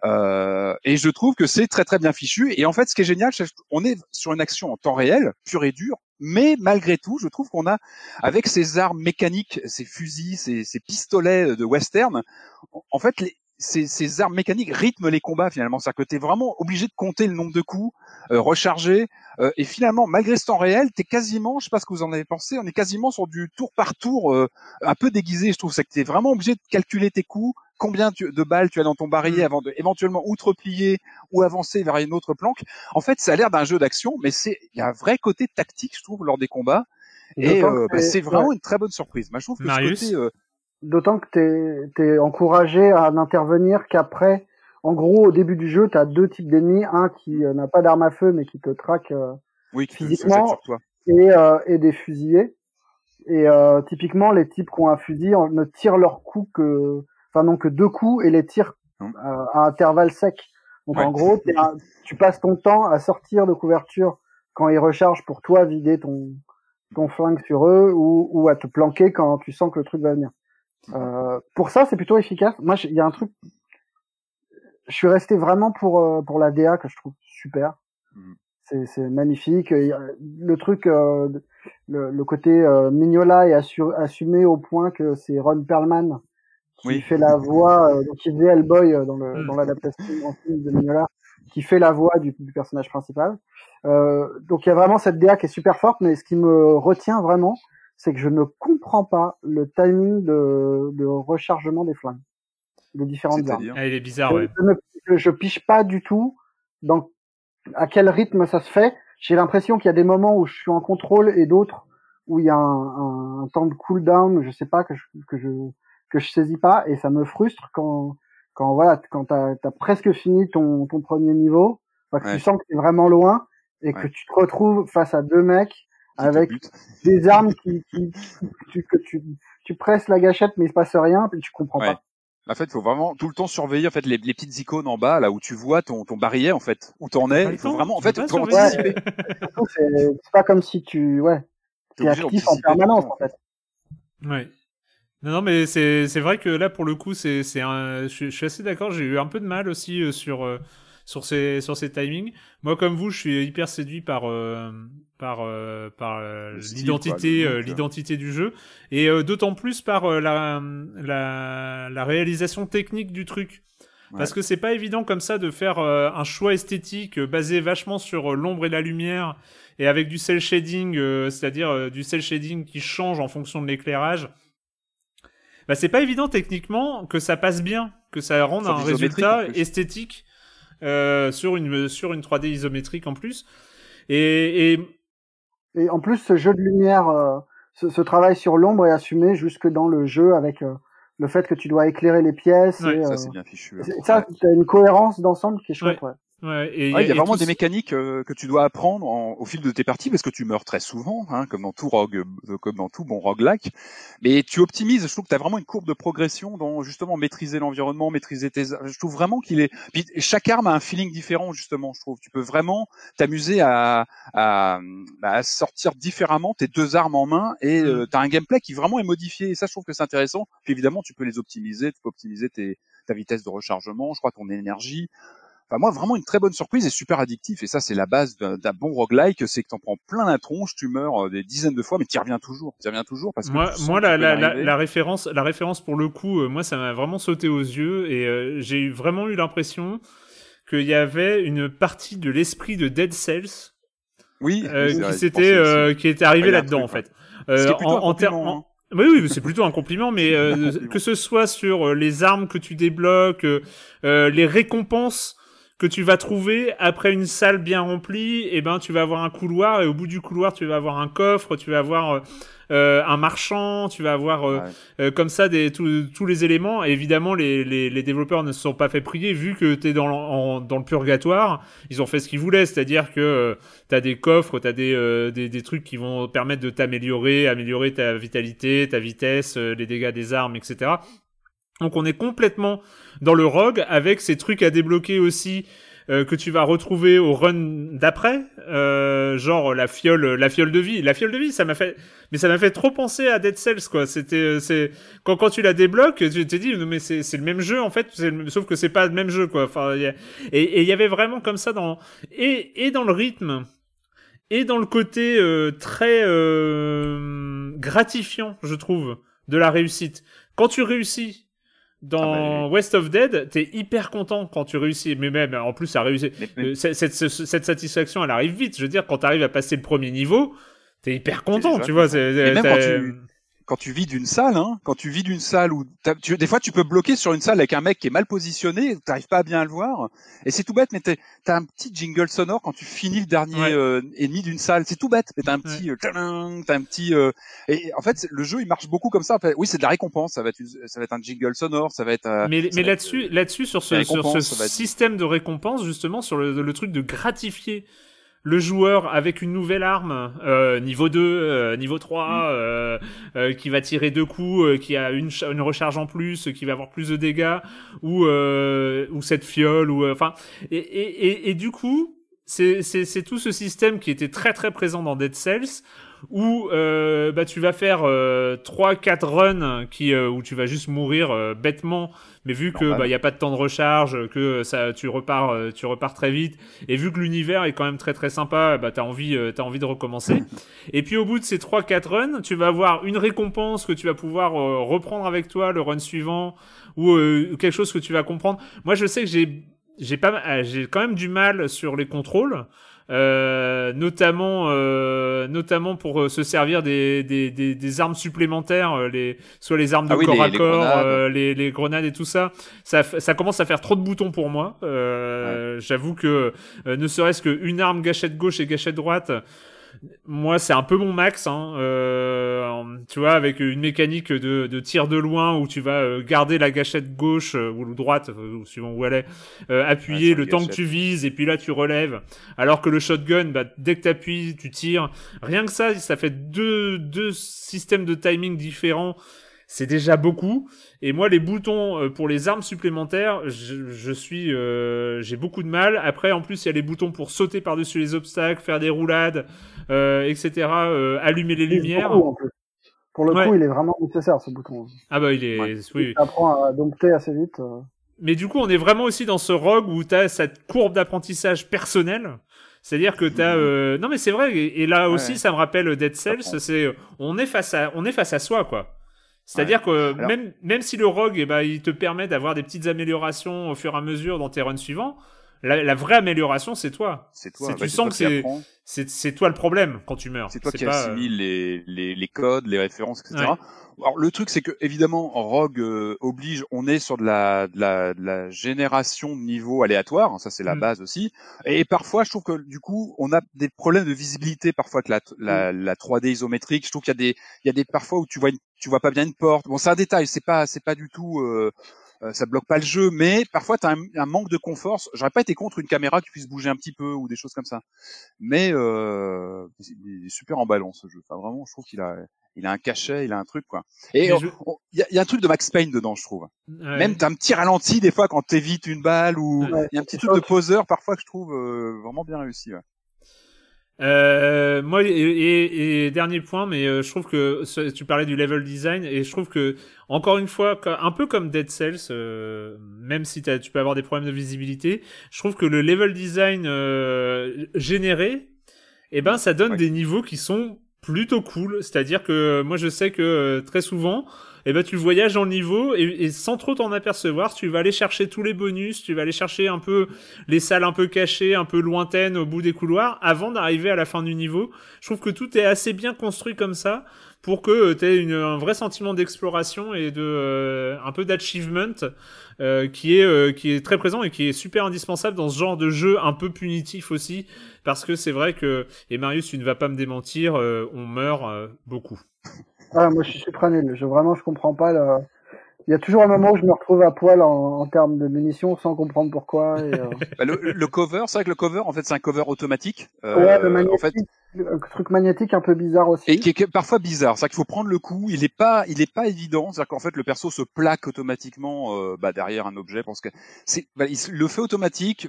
euh, et je trouve que c'est très très bien fichu. Et en fait, ce qui est génial, c'est qu'on est sur une action en temps réel, pure et dure, mais malgré tout, je trouve qu'on a, avec ces armes mécaniques, ces fusils, ces, ces pistolets de western, en fait, ces, ces armes mécaniques rythment les combats finalement. C'est-à-dire que tu es vraiment obligé de compter le nombre de coups, euh, recharger, euh, et finalement, malgré ce temps réel, tu es quasiment, je sais pas ce que vous en avez pensé, on est quasiment sur du tour par tour, euh, un peu déguisé, je trouve. C'est que tu es vraiment obligé de calculer tes coups, combien tu- de balles tu as dans ton barillet avant de éventuellement ou te replier ou avancer vers une autre planque. En fait, ça a l'air d'un jeu d'action, mais c'est il y a un vrai côté tactique, je trouve, lors des combats. Et euh, bah, c'est vraiment ouais. une très bonne surprise. Moi, je trouve que Marius ce côté, euh, D'autant que t'es es encouragé à n'intervenir qu'après. En gros, au début du jeu, t'as deux types d'ennemis, un qui euh, n'a pas d'arme à feu mais qui te traque euh, oui, qui te- physiquement, sur toi. et, euh, et des fusillés. Et euh, typiquement, les types qui ont un fusil ne tirent leurs coups que, enfin non que deux coups et les tirent Hum. euh, à intervalles secs. Donc Ouais. en gros, tu passes ton temps à sortir de couverture quand ils rechargent pour toi vider ton ton flingue sur eux ou, ou à te planquer quand tu sens que le truc va venir. Euh, pour ça, c'est plutôt efficace. Moi, il y a un truc. Je suis resté vraiment pour euh, pour la DA que je trouve super. Mhm. C'est magnifique. Euh, Le truc, euh, le, le côté euh, Mignola est assu- assumé au point que c'est Ron Perlman qui Oui. fait la voix, euh, donc qui faisait Hellboy euh, dans le Mhm. dans l'adaptation en film de Mignola, qui fait la voix du, du personnage principal. Euh, donc il y a vraiment cette DA qui est super forte, mais ce qui me retient vraiment, c'est que je ne comprends pas le timing de, de rechargement des flingues, des différentes armes. Ah, il est bizarre, ouais. Je, ne, je, je piche pas du tout dans à quel rythme ça se fait. J'ai l'impression qu'il y a des moments où je suis en contrôle et d'autres où il y a un, un, un temps de cooldown, je sais pas que je, que je que je saisis pas et ça me frustre quand quand voilà quand t'as as presque fini ton ton premier niveau, enfin, que Ouais. tu sens que t'es vraiment loin et que tu te retrouves face à deux mecs avec des armes qui, qui, qui- tu, que tu tu presses la gâchette mais il se passe rien puis tu comprends Ouais. pas. En fait, il faut vraiment tout le temps surveiller en fait les, les petites icônes en bas là où tu vois ton ton barillet en fait où t'en es. Il faut temps, vraiment en fait faut anticiper. C'est pas comme si tu ouais T'es actif en permanence en fait. Ouais. Non, non, mais c'est c'est vrai que là, pour le coup, c'est c'est un. Je, suis- je suis assez d'accord. J'ai eu un peu de mal aussi euh, sur euh, sur ces sur ces timings. Moi, comme vous, je suis hyper séduit par euh, par euh, par l'identité look. l'identité du jeu et euh, d'autant plus par euh, la, la la réalisation technique du truc. Parce que c'est pas évident comme ça de faire euh, un choix esthétique euh, basé vachement sur euh, l'ombre et la lumière et avec du cel shading, euh, c'est-à-dire du cel shading qui change en fonction de l'éclairage. Bah, c'est pas évident techniquement que ça passe bien, que ça rende un résultat esthétique euh, sur une sur une 3D isométrique en plus. Et, et Et en plus, ce jeu de lumière, euh, ce, ce travail sur l'ombre est assumé jusque dans le jeu avec euh, le fait que tu dois éclairer les pièces. Ouais, et, Ça euh, c'est bien fichu. hein. ça, t'as une cohérence d'ensemble qui est chouette. Ouais. ouais, et Ouais, il y a vraiment des mécaniques euh, que tu dois apprendre en- au fil de tes parties parce que tu meurs très souvent, hein, comme dans tout rogue, euh, comme dans tout bon roguelike. Mais tu optimises. Je trouve que tu as vraiment une courbe de progression dans justement maîtriser l'environnement, maîtriser tes. Je trouve vraiment qu'il est. Puis chaque arme a un feeling différent justement. Je trouve. Tu peux vraiment t'amuser à, à, à sortir différemment tes deux armes en main et euh, tu as un gameplay qui vraiment est modifié. Et ça, je trouve que c'est intéressant. Puis évidemment, tu peux les optimiser. Tu peux optimiser tes, ta vitesse de rechargement. Je crois ton énergie. Enfin, moi, vraiment une très bonne surprise et super addictif. Et ça, c'est la base d'un bon roguelike, c'est que t'en prends plein la tronche, tu meurs euh, des dizaines de fois, mais t'y reviens toujours. T'y reviens toujours parce que Moi, la, la, la, la référence, la référence pour le coup, euh, moi, ça m'a vraiment sauté aux yeux et euh, j'ai vraiment eu l'impression qu'il y avait une partie de l'esprit de Dead Cells Oui, euh, oui, qui s'était, euh, qui était arrivé Ouais, il y a un là-dedans en fait. Euh, en, termes- en- Oui, oui, c'est plutôt un compliment, mais euh, que ce soit sur euh, les armes que tu débloques, euh, les récompenses que tu vas trouver après une salle bien remplie, et ben tu vas avoir un couloir et au bout du couloir tu vas avoir un coffre, tu vas avoir euh, euh, un marchand, tu vas avoir euh, Ouais. euh, comme ça des, tous- tous les éléments. Et évidemment, les, les, les développeurs ne se sont pas fait prier vu que tu es dans, en- dans le purgatoire. Ils ont fait ce qu'ils voulaient, c'est-à-dire que tu as des coffres, tu as des, euh, des, des trucs qui vont permettre de t'améliorer, améliorer ta vitalité, ta vitesse, les dégâts des armes, etc. Donc on est complètement dans le rogue avec ces trucs à débloquer aussi euh, que tu vas retrouver au run d'après, euh, genre la fiole, la fiole de vie. La fiole de vie, ça m'a fait, mais ça m'a fait trop penser à Dead Cells quoi. C'était, euh, c'est quand quand tu la débloques, tu t'es dit mais c'est c'est le même jeu en fait, sauf que c'est pas le même jeu quoi. Enfin, y a- et et il y avait vraiment comme ça dans et et dans le rythme et dans le côté euh, très euh, gratifiant, je trouve, de la réussite. Quand tu réussis dans Ah bah West of Dead, t'es hyper content quand tu réussis. Mais même, en plus, ça réussit. Mais- mais- Euh, cette, cette- cette satisfaction, elle arrive vite. Je veux dire, quand t'arrives à passer le premier niveau, t'es hyper content, tu vois. c'est- même quand tu- quand tu vides une salle, hein, quand tu vides une salle où tu, des fois tu peux bloquer sur une salle avec un mec qui est mal positionné, t'arrives pas à bien le voir, et c'est tout bête, mais t'as un petit jingle sonore quand tu finis le dernier Ouais. euh, ennemi d'une salle, c'est tout bête, mais t'as un petit, euh, tadam, t'as un petit, euh, et en fait le jeu il marche beaucoup comme ça. En fait, oui, c'est de la récompense, ça va être, une- ça va être un jingle sonore, ça va être. euh, Mais, mais là-dessus, là-dessus, sur ce, sur ce être- système de récompense, justement, sur le, le truc de gratifier le joueur avec une nouvelle arme, euh, niveau 2, euh, niveau 3, Mm. euh, euh, qui va tirer deux coups, euh, qui a une, une recharge en plus, qui va avoir plus de dégâts, ou, euh, ou cette fiole, ou euh, enfin, et, et, et, et du coup, c'est c'est- c'est tout ce système qui était très très présent dans Dead Cells, où euh, bah, tu vas faire euh, 3-4 runs qui, euh, où tu vas juste mourir euh, bêtement, mais vu que Normal. bah, il y a pas de temps de recharge, que ça, tu repars, euh, tu repars très vite, et vu que l'univers est quand même très très sympa, bah, t'as envie, euh, t'as envie de recommencer. et puis au bout de ces 3-4 runs, tu vas avoir une récompense que tu vas pouvoir euh, reprendre avec toi le run suivant, ou euh, quelque chose que tu vas comprendre. Moi, je sais que j'ai j'ai pas ma- j'ai quand même du mal sur les contrôles euh, notamment euh, notamment pour euh, se servir des, des, des, des armes supplémentaires euh, les soit les armes de Ah oui, corps les- à les corps grenades. euh, les, les grenades et tout ça. Ça ça commence à faire trop de boutons pour moi. Euh, j'avoue que euh, ne serait-ce qu'une arme gâchette gauche et gâchette droite moi, c'est un peu mon max, hein. euh, tu vois, avec une mécanique de, de tir de loin où tu vas euh, garder la gâchette gauche euh, ou droite, euh, ou suivant où elle est, euh, appuyer Ouais, le temps que tu vises et puis là tu relèves. Alors que le shotgun, bah, dès que t'appuies, tu tires. Rien que ça, ça fait deux, deux systèmes de timing différents. C'est déjà beaucoup. Et moi, les boutons euh, pour les armes supplémentaires, je, je suis, euh, j'ai beaucoup de mal. Après, en plus, il y a les boutons pour sauter par-dessus les obstacles, faire des roulades, euh, etc. euh, allumer les lumières. beaucoup, en plus. Pour le Ouais. coup, il est vraiment nécessaire ce bouton. Ah bah, il est, Ouais. oui. Ça apprend à dompter assez vite. euh. Mais du coup, on est vraiment aussi dans ce rogue où tu as cette courbe d'apprentissage personnel. C'est-à-dire que tu as... Mhm. Non mais c'est vrai, et, là aussi ouais. ça me rappelle Dead Cells, c'est on est face à on est face à soi quoi. C'est-à-dire que Alors- même même si le rogue eh ben, il te permet d'avoir des petites améliorations au fur et à mesure dans tes runs suivants, la, la vraie amélioration c'est toi. C'est toi. Tu sens que c'est toi le problème quand tu meurs. C'est toi qui pas, euh, assimile les, les, les codes, les références, etc. Ouais. Alors le truc c'est que évidemment Rogue euh, oblige, on est sur de la, de la, de la génération de niveaux aléatoires, hein, ça c'est la Mm. base aussi. Et parfois je trouve que du coup on a des problèmes de visibilité parfois que la, la, la 3D isométrique. Je trouve qu'il y a des il y a des parfois où tu vois une, tu vois pas bien une porte. Bon c'est un détail, c'est pas c'est pas du tout euh, euh, ça bloque pas le jeu, mais parfois tu as un, un manque de confort. J'aurais pas été contre une caméra qui puisse bouger un petit peu ou des choses comme ça. Mais euh, il est super emballant ce jeu. Enfin vraiment, je trouve qu'il a il a un cachet, il a un truc quoi. Et je- il y, a, il y a un truc de Max Payne dedans, je trouve. ouais. Même t'as un petit ralenti des fois quand t'évites une balle ou il Ouais, y a un petit truc de poseur parfois que je trouve euh, vraiment bien réussi. ouais. Euh, moi, et, et- et dernier point, mais euh, je trouve que tu parlais du level design et je trouve que encore une fois, un peu comme Dead Cells, euh, même si t'as- tu peux avoir des problèmes de visibilité, je trouve que le level design euh, généré, eh ben, ça donne Ouais. des niveaux qui sont plutôt cool. C'est-à-dire que moi, je sais que euh, très souvent, et ben tu voyages en niveau et, sans trop t'en apercevoir, tu vas aller chercher tous les bonus, tu vas aller chercher un peu les salles un peu cachées, un peu lointaines au bout des couloirs avant d'arriver à la fin du niveau. Je trouve que tout est assez bien construit comme ça pour que tu aies un vrai sentiment d'exploration et de euh, un peu d'achievement euh, qui est euh, qui est très présent et qui est super indispensable dans ce genre de jeu un peu punitif aussi parce que c'est vrai que et Marius tu ne vas pas me démentir on meurt beaucoup. Ah moi je suis super nul, je vraiment je comprends pas le il y a toujours un moment où je me retrouve à poil en, en termes de munitions sans comprendre pourquoi. Et, euh... bah, le, le, cover, c'est vrai que le cover, en fait, c'est un cover automatique. Euh, ouais, le magnétique, en fait, le truc magnétique un peu bizarre aussi. Et qui est parfois bizarre. C'est vrai qu'il faut prendre le coup. Il est pas, il est pas évident. C'est-à-dire qu'en fait, le perso se plaque automatiquement euh, bah, derrière un objet parce que c'est, bah, il le fait automatique.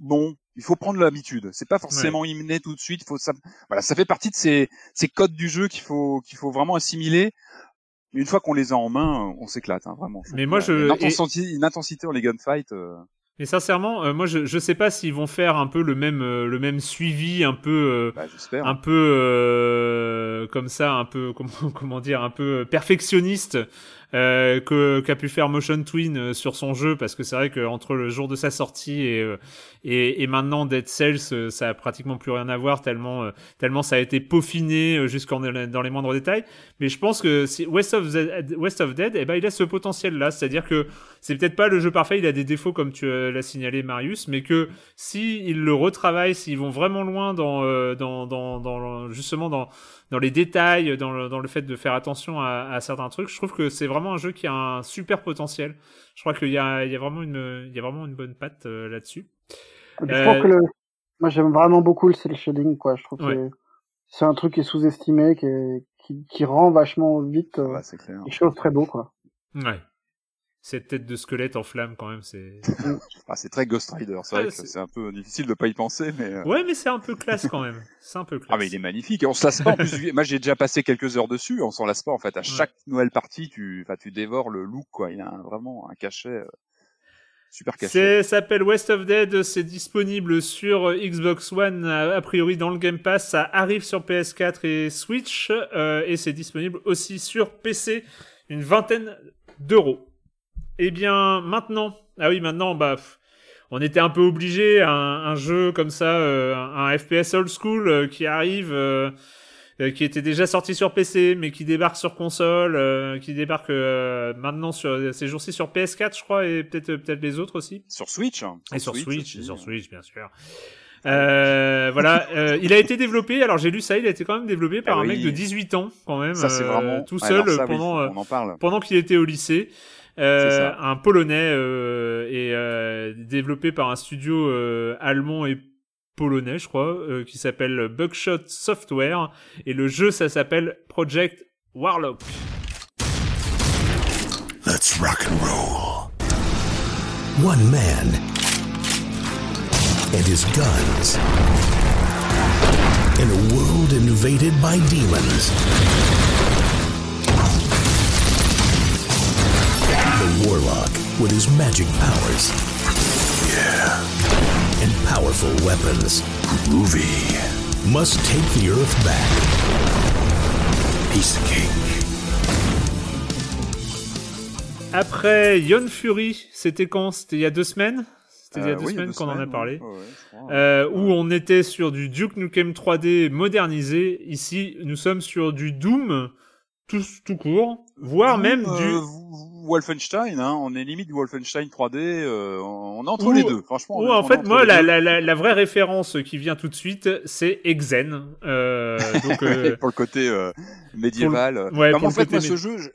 Bon, il faut prendre l'habitude. C'est pas forcément ouais. imné tout de suite. Faut ça, voilà, ça fait partie de ces, ces codes du jeu qu'il faut, qu'il faut vraiment assimiler une fois qu'on les a en main, on s'éclate, hein, vraiment. Mais moi, je une intensité, une intensité dans les gunfights. Euh... Mais sincèrement, euh, moi, je je sais pas s'ils vont faire un peu le même euh, le même suivi, un peu euh, bah, un peu euh, comme ça, un peu comment comment dire, un peu perfectionniste euh, que qu'a pu faire Motion Twin euh, sur son jeu parce que c'est vrai que entre le jour de sa sortie et euh, et, et maintenant Dead Cells ça a pratiquement plus rien à voir tellement tellement ça a été peaufiné jusqu'en dans les moindres détails mais je pense que si West of Dead, West of Dead eh ben il a ce potentiel là c'est-à-dire que c'est peut-être pas le jeu parfait il a des défauts comme tu l'as signalé Marius mais que si ils le retravaillent s'ils vont vraiment loin dans dans dans, dans justement dans dans les détails, dans le, dans le fait de faire attention à, à certains trucs. Je trouve que c'est vraiment un jeu qui a un super potentiel. Je crois qu'il y a, il y a vraiment une, il y a vraiment une bonne patte euh, là-dessus. Je euh... trouve que le, moi j'aime vraiment beaucoup le cel shading, quoi. Je trouve ouais. que c'est un truc qui est sous-estimé, qui, est, qui, qui, rend vachement vite euh, ouais, clair. les choses très beau, quoi. Ouais cette tête de squelette en flamme quand même c'est ah, c'est très Ghost Rider c'est vrai que c'est un peu difficile de pas y penser mais euh... ouais mais c'est un peu classe quand même. C'est un peu classe ah mais il est magnifique et on se lasse pas en plus moi j'ai déjà passé quelques heures dessus on s'en lasse pas en fait. À chaque ouais. nouvelle partie tu enfin tu dévores le look quoi. Il a un, vraiment un cachet euh, super caché ça s'appelle West of Dead c'est disponible sur Xbox One a priori dans le Game Pass. Ça arrive sur PS4 et Switch euh, et c'est disponible aussi sur PC une vingtaine d'euros eh bien, maintenant, ah oui, maintenant, bah, on était un peu obligé, un, un jeu comme ça, euh, un, un, FPS old school euh, qui arrive, euh, qui était déjà sorti sur PC, mais qui débarque sur console, qui débarque maintenant sur ces jours-ci sur PS4, je crois, et peut-être peut-être les autres aussi. Sur Switch. Hein. Et sur Switch, Switch et sur Switch, bien sûr. Euh, voilà, euh, il a été développé. Alors j'ai lu ça, il a été quand même développé par ah un oui. mec de 18 ans quand même, ça, vraiment... tout seul ça, pendant oui, pendant qu'il était au lycée. Euh, un polonais euh, et euh, développé par un studio euh, allemand et polonais, je crois, euh, qui s'appelle Buckshot Software. Et le jeu, ça s'appelle Project Warlock. Let's rock and roll. One man and his guns in a world invaded by demons. Warlock, with his magic powers. Yeah. And powerful weapons. Groovy. Must take the Earth back. Piece of cake. Après Yon Fury, c'était quand? C'était il y a deux semaines? C'était il y a deux Euh, oui, semaines qu'on en a parlé. Ouais, ouais. Euh, où on était sur du Duke Nukem 3D modernisé. Ici, nous sommes sur du Doom tout, tout court, voire Doom, même euh, du... Wolfenstein, hein, on est limite Wolfenstein 3D, euh, on est entre les deux, franchement. Ou en fait, moi, la, deux. la, la, la vraie référence qui vient tout de suite, c'est Exen. Euh, donc, euh, pour le côté médiéval. ouais, Non, pour le en fait, côté moi, ce jeu, je,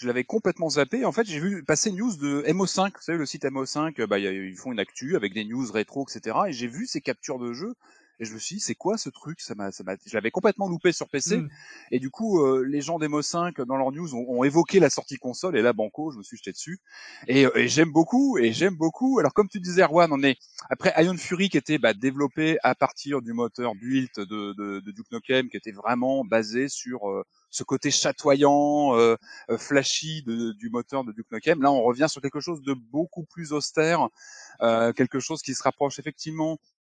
je l'avais complètement zappé. En fait, j'ai vu passer une news de MO5. Vous savez, le site MO5, euh, bah, ils font une actu avec des news rétro, etc. Et j'ai vu ces captures de jeux. Et je me suis dit, c'est quoi ce truc? Ça m'a, ça m'a, je l'avais complètement loupé sur PC. Mm. Et du coup, euh, les gens d'MO5 dans leurs news ont, ont évoqué la sortie console. Et là, banco, je me suis jeté dessus. Et, euh, et j'aime beaucoup. Et j'aime beaucoup. Alors, comme tu disais, Erwan, on est après Ion Fury qui était bah, développé à partir du moteur built de, de, de Duke Nukem, qui était vraiment basé sur euh, ce côté chatoyant, euh, euh, flashy de- du moteur de Duke Nukem. Là, on revient sur quelque chose de beaucoup plus austère, euh, quelque chose qui se rapproche effectivement euh,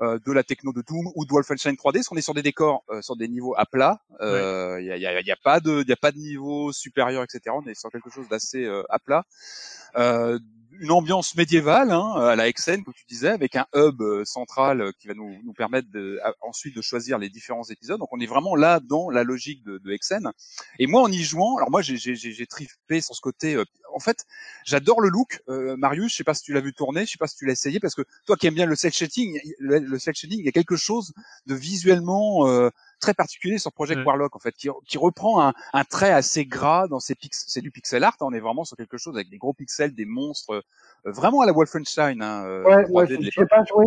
de la techno de Doom ou de Wolfenstein 3D, parce qu'on est sur des décors, euh, sur des niveaux à plat. Il euh, y, a, y, a, y, a, pas de, y a pas de niveau supérieur, etc. On est sur quelque chose d'assez euh, à plat. Euh, une ambiance médiévale hein, à la XN, comme tu disais, avec un hub euh, central euh, qui va nous, nous permettre de, ensuite de choisir les différents épisodes. Donc on est vraiment là dans la logique de, de. Et moi, en y jouant, alors moi j'ai trippé sur ce côté. Euh, en fait, j'adore le look. Euh, Marius, je sais pas si tu l'as vu tourner, je sais pas si tu l'as essayé, parce que toi qui aimes bien le cel shading, le, le cel shading, il y a quelque chose de visuellement euh, très particulier sur Project ouais. Warlock en fait, qui, qui reprend un, un, trait assez gras dans ses pixels. C'est du pixel art, hein, on est vraiment sur quelque chose avec des gros pixels, des monstres, euh, vraiment à la Wolfenstein. Hein, euh, ouais, ouais je pas joué,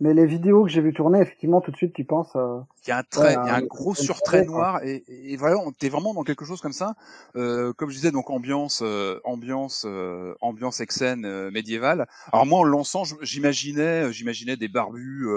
mais les vidéos que j'ai vu tourner, effectivement, tout de suite, tu penses. Euh, il y a un trait, ouais, il y a un gros surtrait noir, et, et, voilà, t'es vraiment dans quelque chose comme ça. Euh, comme je disais, donc ambiance, euh, ambiance, euh, ambiance exène euh, médiévale. Alors moi, en lançant, j'imaginais, j'imaginais des barbus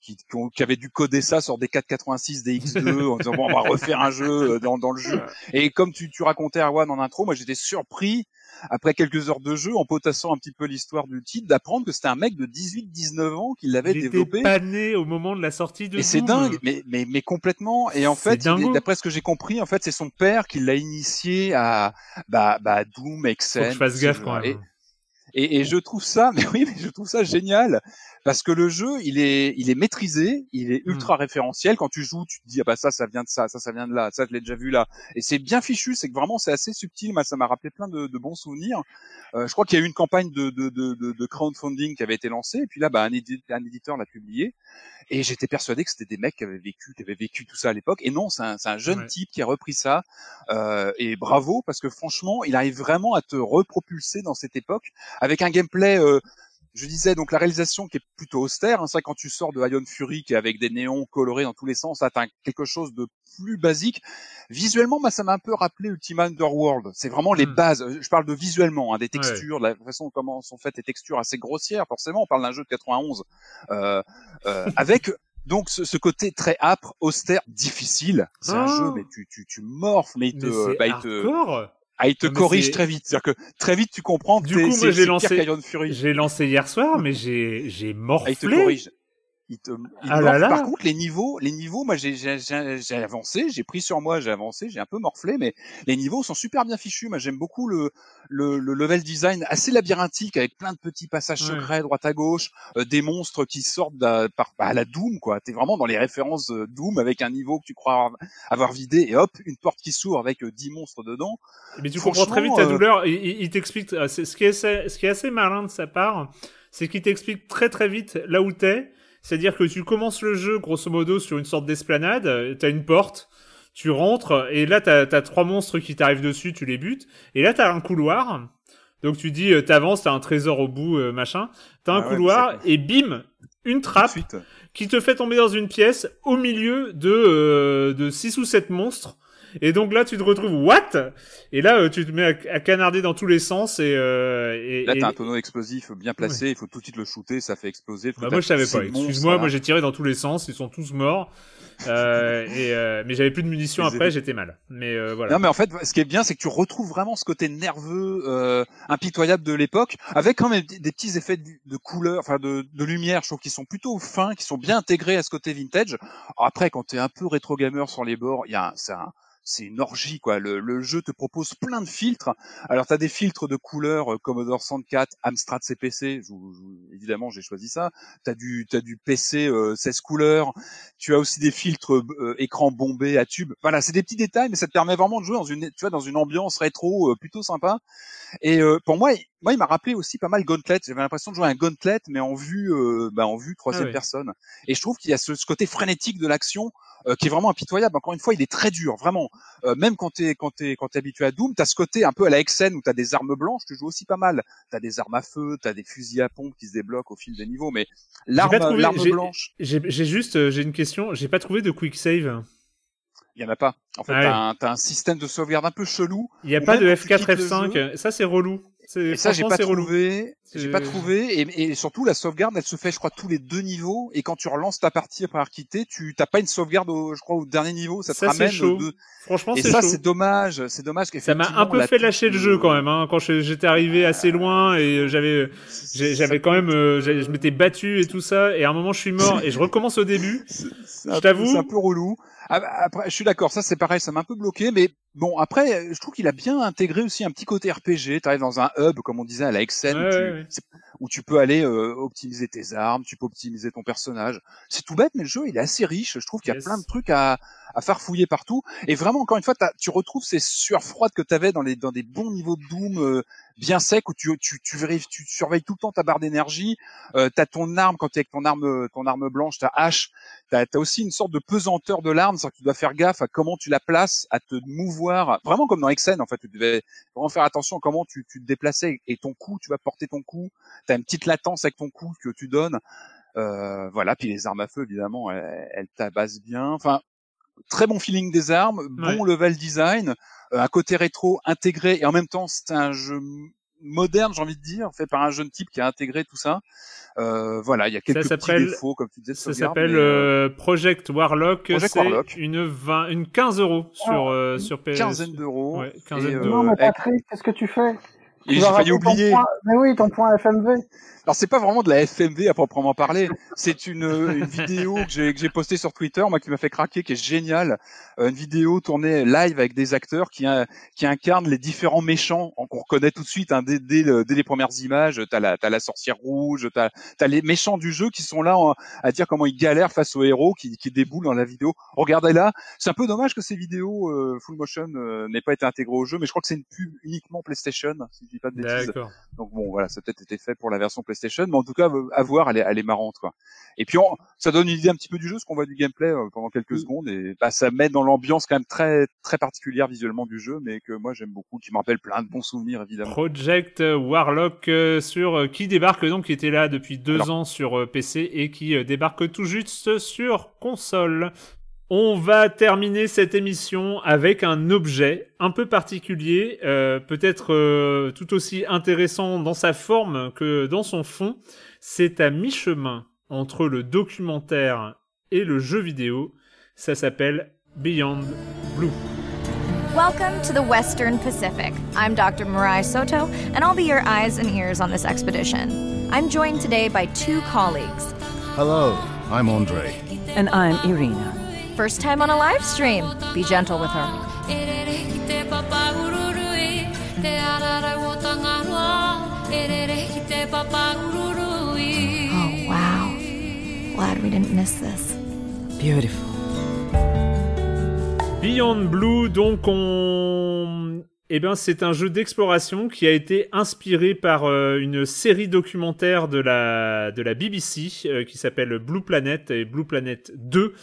qui, qui, ont, qui, avaient dû coder ça sur des 486 des X2 en disant bon, on va refaire un jeu dans, dans le jeu. Et comme tu, tu racontais Arwan en intro, moi j'étais surpris après quelques heures de jeu, en potassant un petit peu l'histoire du titre, d'apprendre que c'était un mec de 18-19 ans qui l'avait développé. Il était pas né au moment de la sortie de. Et c'est dingue, mais, mais, mais complètement. Et en fait, d'après ce que j'ai compris, en fait, c'est son père qui l'a initié à bah, bah Doom, Exen. Faut que je fasse gaffe quand même. Et, et, et, je trouve ça, mais oui, mais je trouve ça génial parce que le jeu, il est, il est maîtrisé, il est ultra mmh. référentiel. Quand tu joues, tu te dis ah bah ça, ça vient de ça, ça, ça vient de là, ça je l'ai déjà vu là. Et c'est bien fichu, c'est que vraiment c'est assez subtil. Moi, ça m'a rappelé plein de, de bons souvenirs. Euh, je crois qu'il y a eu une campagne de, de, de, de, crowdfunding qui avait été lancée, et puis là, bah, un, édi un éditeur l'a publié. Et j'étais persuadé que c'était des mecs qui avaient vécu, qui avaient vécu tout ça à l'époque. Et non, c'est un, un, jeune ouais. type qui a repris ça. Euh, et bravo, parce que franchement, il arrive vraiment à te repropulser dans cette époque avec un gameplay. Euh, je disais donc la réalisation qui est plutôt austère. Hein, c'est quand tu sors de Ion Fury qui est avec des néons colorés dans tous les sens, ça atteint quelque chose de plus basique. Visuellement, bah, ça m'a un peu rappelé Ultima Underworld. C'est vraiment les Hmm. bases. Je parle de visuellement, hein, des textures, de la façon comment sont faites les textures assez grossières. Forcément, on parle d'un jeu de 91 euh, euh, avec donc ce, ce, côté très âpre, austère, difficile. C'est Oh. un jeu, mais tu, tu, tu morphes, mais il te, Mais bah, il te. Ah, il te mais corrige très vite. C'est-à-dire que très vite tu comprends que Du coup, moi, j'ai lancé-. J'ai lancé hier soir, mais j'ai j'ai Ah, il te morflé. corrige. Il te, il Ah là morfle. là. Par contre, les niveaux, les niveaux, moi, j'ai, avancé, j'ai pris sur moi, j'ai avancé, j'ai un peu morflé, mais les niveaux sont super bien fichus. Moi, j'aime beaucoup le, le, le level design assez labyrinthique avec plein de petits passages Ouais. secrets, droite à gauche, euh, des monstres qui sortent d'un- par, bah, à la Doom, quoi. T'es vraiment dans les références euh, Doom avec un niveau que tu crois avoir, vidé et hop, une porte qui s'ouvre avec euh, 10 monstres dedans. Mais tu comprends très vite ta euh, douleur. Il, il- il t'explique. euh, Ce qui, est, assez- ce qui est assez malin de sa part, c'est qu'il t'explique très très vite là où t'es. C'est-à-dire que tu commences le jeu grosso modo sur une sorte d'esplanade. T'as une porte. Tu rentres et là t'as as trois monstres qui t'arrivent dessus. Tu les butes. Et là t'as un couloir. Donc tu dis, euh, t'avances, t'as un trésor au bout, euh, machin. T'as un Ah ouais, couloir et bim, une trappe qui te fait tomber dans une pièce au milieu de euh, de six ou sept monstres. Et donc là, tu te retrouves what? Et là, euh, tu te mets à, à canarder dans tous les sens et euh, et, Là, et- t'as un tonneau explosif bien placé, il faut tout de suite le shooter, ça fait exploser. Bah, moi je savais pas. Excuse-moi, moi j'ai tiré dans tous les sens, ils sont tous morts. Euh, et euh, mais j'avais plus de munitions après, j'étais mal. Mais euh, voilà. Non, mais en fait, ce qui est bien, c'est que tu retrouves vraiment ce côté nerveux, euh, impitoyable de l'époque, avec quand même des, petits effets de, de couleur, enfin de, de lumière, je trouve qu'ils sont plutôt fins, qui sont bien intégrés à ce côté vintage. Après, quand t'es un peu rétro gamer sur les bords, il y a, un- c'est un, c'est une orgie quoi. Le, le jeu te propose plein de filtres. Alors t'as des filtres de couleurs euh, Commodore 64, Amstrad CPC. Je je évidemment, j'ai choisi ça. T'as du t'as du PC euh, 16 couleurs. Tu as aussi des filtres euh, écran bombé à tube. Voilà, c'est des petits détails, mais ça te permet vraiment de jouer dans une tu vois dans une ambiance rétro euh, plutôt sympa. Et euh, pour moi, il- moi, il m'a rappelé aussi pas mal Gauntlet. J'avais l'impression de jouer à un Gauntlet, mais en vue, euh, bah, en vue troisième Ah personne. Et je trouve qu'il y a ce, ce côté frénétique de l'action euh, qui est vraiment impitoyable. Encore une fois, il est très dur, vraiment. Euh, même quand t'es quand t'es quand t'es habitué à Doom, t'as ce côté un peu à la Xen où t'as des armes blanches. Tu joues aussi pas mal. T'as des armes à feu, t'as des fusils à pompe qui se débloquent au fil des niveaux. Mais l'arme blanche, J'ai juste, euh, j'ai une question. J'ai pas trouvé de quick save. il y en a pas. En fait, Ah t'as un, système de sauvegarde un peu chelou. Il y a pas de quand tu quittes F4 le F5. Ça c'est relou. Et ça, j'ai pas trouvé. J'ai pas trouvé. Et, et, surtout, la sauvegarde, elle se fait, je crois, tous les deux niveaux. Et quand tu relances ta partie après avoir quitté, tu t'as pas une sauvegarde, au, je crois, au dernier niveau. Ça, te ramène. Chaud. De... Franchement, et ça, c'est dommage. C'est dommage. Ça m'a un peu fait lâcher le jeu quand même. Hein, quand j'étais arrivé assez loin et j'avais, j'avais quand même, euh, je m'étais battu et tout ça. Et à un moment, je suis mort et je recommence au début. Je t'avoue. C'est un peu relou. Ah, bah, après, je suis d'accord, ça c'est pareil, ça m'a un peu bloqué, mais bon, après, je trouve qu'il a bien intégré aussi un petit côté RPG. Tu arrives dans un hub, comme on disait à la XN, ouais, où, tu, peux aller euh, optimiser tes armes, tu peux optimiser ton personnage. C'est tout bête, mais le jeu, il est assez riche. Je trouve qu'il y a plein de trucs à, à faire fouiller partout. Et vraiment, encore une fois, tu retrouves ces sueurs froides que tu avais dans, les, dans des bons niveaux de Doom euh, bien secs, où tu, tu, tu, vérifies, tu surveilles tout le temps ta barre d'énergie. Euh, tu as ton arme, quand tu es avec ton arme, ton arme blanche, ta hache, tu as, aussi une sorte de pesanteur de l'arme, c'est-à-dire que tu dois faire gaffe à comment tu la places, à te mouvoir, vraiment comme dans Exen, en fait, tu devais vraiment faire attention à comment tu, tu te déplaçais et ton coup, tu vas porter ton coup, une petite latence avec ton coup que tu donnes. Euh, voilà, puis les armes à feu, évidemment, elles, elles tabassent bien. Enfin, très bon feeling des armes, bon level design, euh, un côté rétro intégré et en même temps c'est un jeu moderne, j'ai envie de dire, fait par un jeune type qui a intégré tout ça. Euh, voilà, il y a quelques petits défauts, comme tu disais. Ça s'appelle euh, Project Warlock. Project Warlock. Une 20, une 15 euros sur euh, sur PS. Quinzaine d'euros. Ouais, quinzaine d'euros. Non, mais Patrick, qu'est-ce que tu fais? J'ai failli oublier. Mais oui, ton point FMV. Alors c'est pas vraiment de la FMV à proprement parler, c'est une, une, vidéo que j'ai, que j'ai postée sur Twitter, moi qui m'a fait craquer, qui est géniale, euh, une vidéo tournée live avec des acteurs qui, qui incarnent les différents méchants qu'on reconnaît tout de suite hein, dès, dès, dès, les premières images. T'as la, t'as la sorcière rouge, t'as, as les méchants du jeu qui sont là à dire comment ils galèrent face aux héros qui, qui déboulent dans la vidéo. Regardez là, c'est un peu dommage que ces vidéos euh, full motion euh, n'aient pas été intégrées au jeu, mais je crois que c'est une pub uniquement PlayStation, si je dis pas de bêtises. Donc bon, voilà, ça a peut-être été fait pour la version PlayStation PlayStation, mais en tout cas, à voir, elle est, elle est marrante, quoi. Et puis, on, ça donne une idée un petit peu du jeu, ce qu'on voit du gameplay euh, pendant quelques mm. secondes, et bah, ça met dans l'ambiance quand même très, très particulière visuellement du jeu, mais que moi j'aime beaucoup, qui me rappelle plein de bons souvenirs, évidemment. Project Warlock euh, sur euh, qui débarque donc, qui était là depuis deux ans sur PC et qui débarque tout juste sur console. On va terminer cette émission avec un objet un peu particulier, euh, peut-être euh, tout aussi intéressant dans sa forme que dans son fond. C'est à mi-chemin entre le documentaire et le jeu vidéo. Ça s'appelle Beyond Blue. Welcome to the Western Pacific. I'm Dr. Marai Soto, and I'll be your eyes and ears on this expedition. I'm joined today by two colleagues. Hello, I'm Andre. And I'm Irina. First time on a live stream. Be gentle with her. Oh, wow. Glad we didn't miss this. Beautiful. Beyond Blue, donc on eh bien, c'est un jeu d'exploration qui a été inspiré par euh, une série documentaire de la, de la BBC euh, qui s'appelle Blue Planet et Blue Planet 2.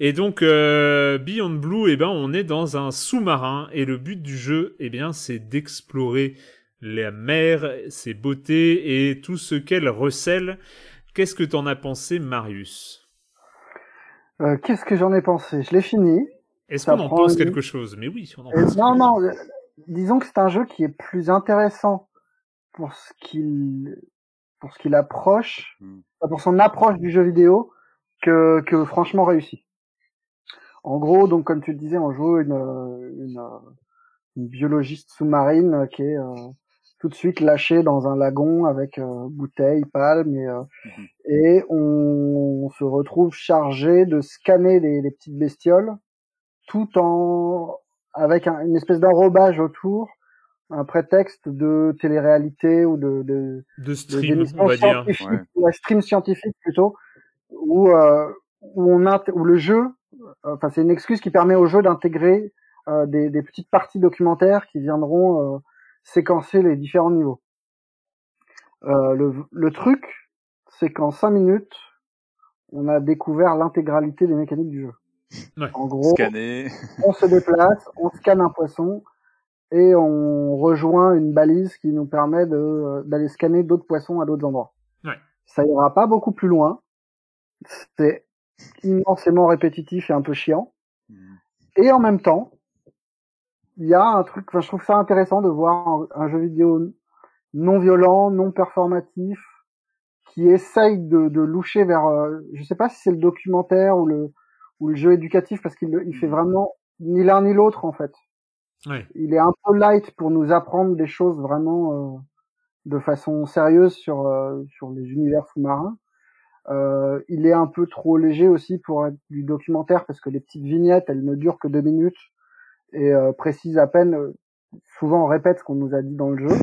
Et donc, euh, Beyond Blue, eh ben, on est dans un sous-marin et le but du jeu, eh bien, c'est d'explorer la mer, ses beautés et tout ce qu'elle recèle. Qu'est-ce que t'en as pensé, Marius? Qu'est-ce que j'en ai pensé? Je l'ai fini. Est-ce qu'on en pense quelque chose? Mais oui, on en pense. Non, non, disons que c'est un jeu qui est plus intéressant pour ce qu'il pour ce qu'il approche, hmm. pour son approche du jeu vidéo que, que franchement réussi. En gros, donc comme tu le disais, on joue une, une, une biologiste sous-marine qui est euh, tout de suite lâchée dans un lagon avec euh, bouteilles, palmes et, euh, hmm. et on, se retrouve chargé de scanner les, les petites bestioles tout en avec une espèce d'enrobage autour, un prétexte de télé-réalité ou de de, de stream, on va dire, ouais. stream scientifique plutôt, où euh, où on a où le jeu, enfin c'est une excuse qui permet au jeu d'intégrer euh, des, des, petites parties documentaires qui viendront euh, séquencer les différents niveaux. Euh, le, le truc, c'est qu'en cinq minutes, on a découvert l'intégralité des mécaniques du jeu. En gros, on se déplace, on scanne un poisson et on rejoint une balise qui nous permet de d'aller scanner d'autres poissons à d'autres endroits. Ouais. Ça ira pas beaucoup plus loin. C'est immensément répétitif et un peu chiant. Hmm. Et en même temps, il y a un truc, enfin, je trouve ça intéressant de voir un, jeu vidéo non violent, non performatif, qui essaye de, de loucher vers, euh, je sais pas si c'est le documentaire ou le ou le jeu éducatif parce qu'il il fait vraiment ni l'un ni l'autre en fait. Il est un peu light pour nous apprendre des choses vraiment euh, de façon sérieuse sur euh, sur les univers sous-marins. Euh, il est un peu trop léger aussi pour être du documentaire parce que les petites vignettes elles ne durent que deux minutes et euh, précisent à peine. souvent on répète ce qu'on nous a dit dans le jeu.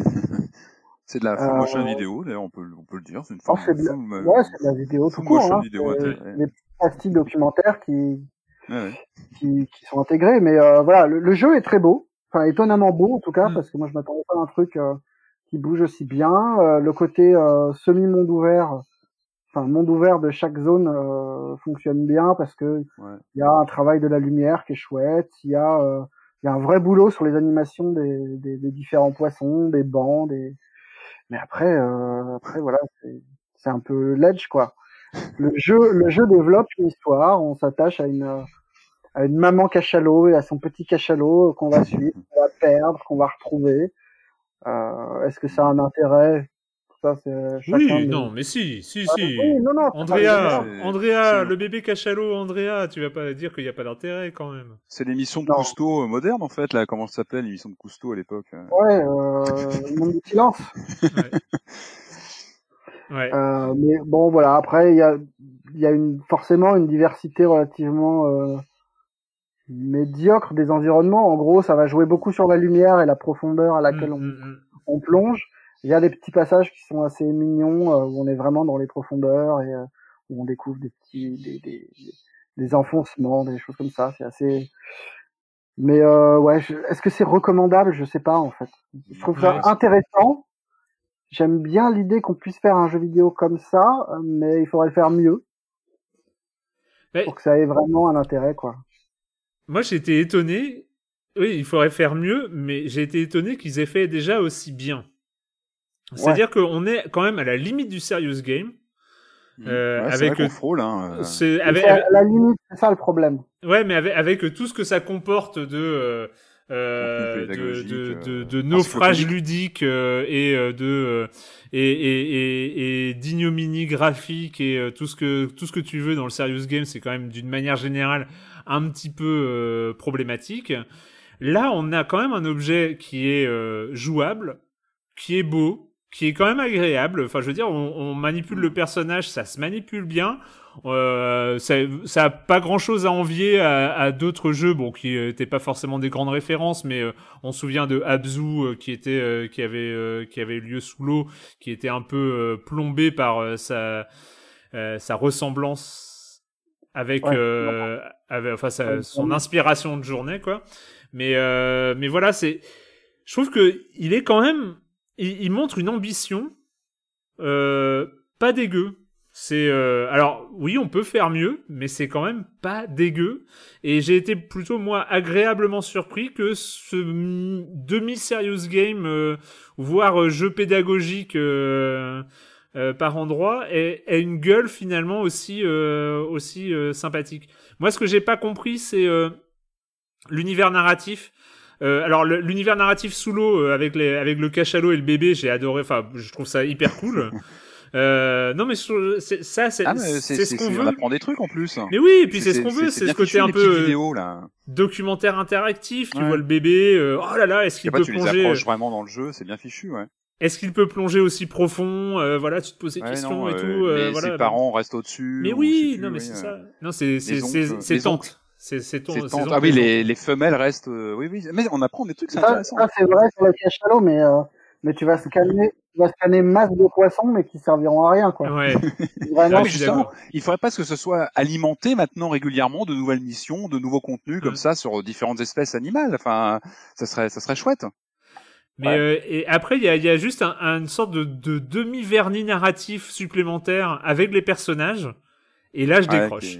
C'est de la full Euh, motion vidéo, d'ailleurs, on peut, on peut le dire. C'est une Oh, forme de full, euh, ouais, c'est de la vidéo tout court. Hein. vidéo. Les petits documentaires qui, Ouais, qui, qui sont intégrés. Mais euh, voilà, le, le jeu est très beau, enfin étonnamment beau en tout cas, Mm. parce que moi je m'attendais pas à un truc euh, qui bouge aussi bien. Euh, le côté euh, semi monde ouvert, enfin monde ouvert de chaque zone euh, fonctionne bien parce que Ouais. il y a un travail de la lumière qui est chouette, il y a euh, il y a un vrai boulot sur les animations des, des, des différents poissons, des bancs, des mais après euh, après voilà c'est un peu ledge quoi. Le jeu le jeu développe une histoire, on s'attache à une à une maman cachalot et à son petit cachalot qu'on va suivre, qu'on va perdre, qu'on va retrouver. Euh, Est-ce que ça a un intérêt? Ça c'est chacun Oui, non, mais si, si, Ah, si. oui, non, non, c'est pas Andrea, Andrea, le bébé cachalot, Andrea, tu vas pas dire qu'il n'y a pas d'intérêt quand même. C'est l'émission de. Cousteau euh, moderne, en fait, là. Comment ça s'appelait, l'émission de Cousteau à l'époque euh Ouais, euh, le monde du silence. Ouais. Euh, mais bon, voilà. Après, il y a, il y a une, forcément une diversité relativement euh, médiocre des environnements. En gros, ça va jouer beaucoup sur la lumière et la profondeur à laquelle on, mm, mm. on plonge. Il y a des petits passages qui sont assez mignons euh, où on est vraiment dans les profondeurs et euh, où on découvre des petits, des, des, des enfoncements, des choses comme ça. C'est assez. Mais euh, ouais, je- est-ce que c'est recommandable? Je sais pas en fait. Je trouve ça intéressant. J'aime bien l'idée qu'on puisse faire un jeu vidéo comme ça, mais il faudrait le faire mieux Mais- pour que ça ait vraiment un intérêt, quoi. Moi, j'ai été étonné. Oui, il faudrait faire mieux, mais j'ai été étonné qu'ils aient fait déjà aussi bien. C'est-à-dire qu'on est quand même à la limite du serious game. Euh, Ouais, c'est avec vrai qu'on frôle, hein. euh. c'est avec, la limite, c'est ça le problème. ouais, mais avec, avec tout ce que ça comporte de euh, euh, de, de, euh, de, de naufrage ludique euh, et euh, de euh, et, et, et, et d'ignominie graphique et euh, tout ce que tout ce que tu veux dans le serious game, c'est quand même d'une manière générale un petit peu euh, problématique. Là, on a quand même un objet qui est euh, jouable, qui est beau, qui est quand même agréable. Enfin, je veux dire, on, on manipule le personnage, ça se manipule bien. Euh, ça, ça a pas grand chose à envier à, à d'autres jeux, bon, qui n'étaient pas forcément des grandes références, mais euh, on se souvient de Abzu euh, qui était, euh, qui avait, euh, qui avait lieu sous l'eau, qui était un peu euh, plombé par euh, sa, euh, sa ressemblance avec, Ouais. euh, avec enfin, sa- son inspiration de journée, quoi. Mais, euh, mais voilà, c'est, je trouve que il est quand même, il, il montre une ambition, euh, pas dégueu. C'est euh, alors oui, on peut faire mieux, mais c'est quand même pas dégueu. Et j'ai été plutôt moi agréablement surpris que ce demi-serious game, euh, voire euh, jeu pédagogique euh, euh, par endroit, ait, ait une gueule finalement aussi aussi sympathique. Moi, ce que j'ai pas compris, c'est l'univers narratif. Euh, alors l'univers narratif sous l'eau euh, avec les avec le cachalot et le bébé, j'ai adoré. Enfin, je trouve ça hyper cool. Euh, non mais c'est- ça c'est Ah, mais c'est ce qu'on veut. on apprend des trucs en plus. Mais oui, et puis c'est ce qu'on veut, c'est ce côté un peu euh, vidéos, là. documentaire interactif. Tu Ouais. vois le bébé. euh, oh là là, est-ce qu'il peut tu les plonger approches vraiment dans le jeu, c'est bien fichu, ouais. Est-ce qu'il peut plonger aussi profond euh, Voilà, tu te poses des Ouais, questions non, et euh, tout. euh, les- voilà. ses parents restent au-dessus. Mais oui, non mais c'est euh, ça. Non, c'est c'est c'est oncles, c'est ton. C'est c'est tante. oncles Ah oui, les, les femelles restent. euh, oui, oui. Mais on apprend des trucs, c'est Ça, intéressant. ça, c'est vrai sur le cachalot, mais euh, mais tu vas scanner, tu vas scanner masse de poissons, mais qui serviront à rien, quoi. Ouais. Vraiment, Non, mais justement, il faudrait pas que ce soit alimenté maintenant régulièrement de nouvelles missions, de nouveaux contenus comme Mm. ça sur différentes espèces animales. Enfin, ça serait, ça serait chouette. Mais Ouais. euh, et après, il y a, il y a juste un, un- une sorte de, de demi-vernis narratif supplémentaire avec les personnages. Et là, je Ouais, décroche.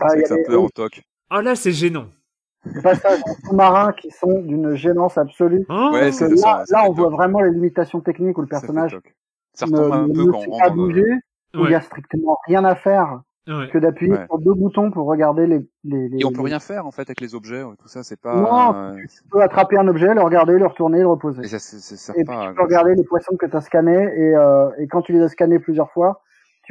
Ah, c'est un peu en toc. Ah là, c'est gênant. des passages en sous-marin qui sont d'une gênance absolue. Oh, Ouais, ça, là, on voit vraiment les limitations techniques où le personnage ne, retombe un ne peu ne quand sait on pas bouger, où il y Ouais. a strictement rien à faire. Ouais. que d'appuyer Ouais. sur deux boutons pour regarder les. les, les Et on peut les- rien faire en fait avec les objets, tout ça, c'est pas. Non, euh, Tu peux attraper un objet, le regarder, le retourner, le reposer. et ça, puis tu peux regarder les poissons que tu as scannés et, euh, et quand tu les as scannés plusieurs fois,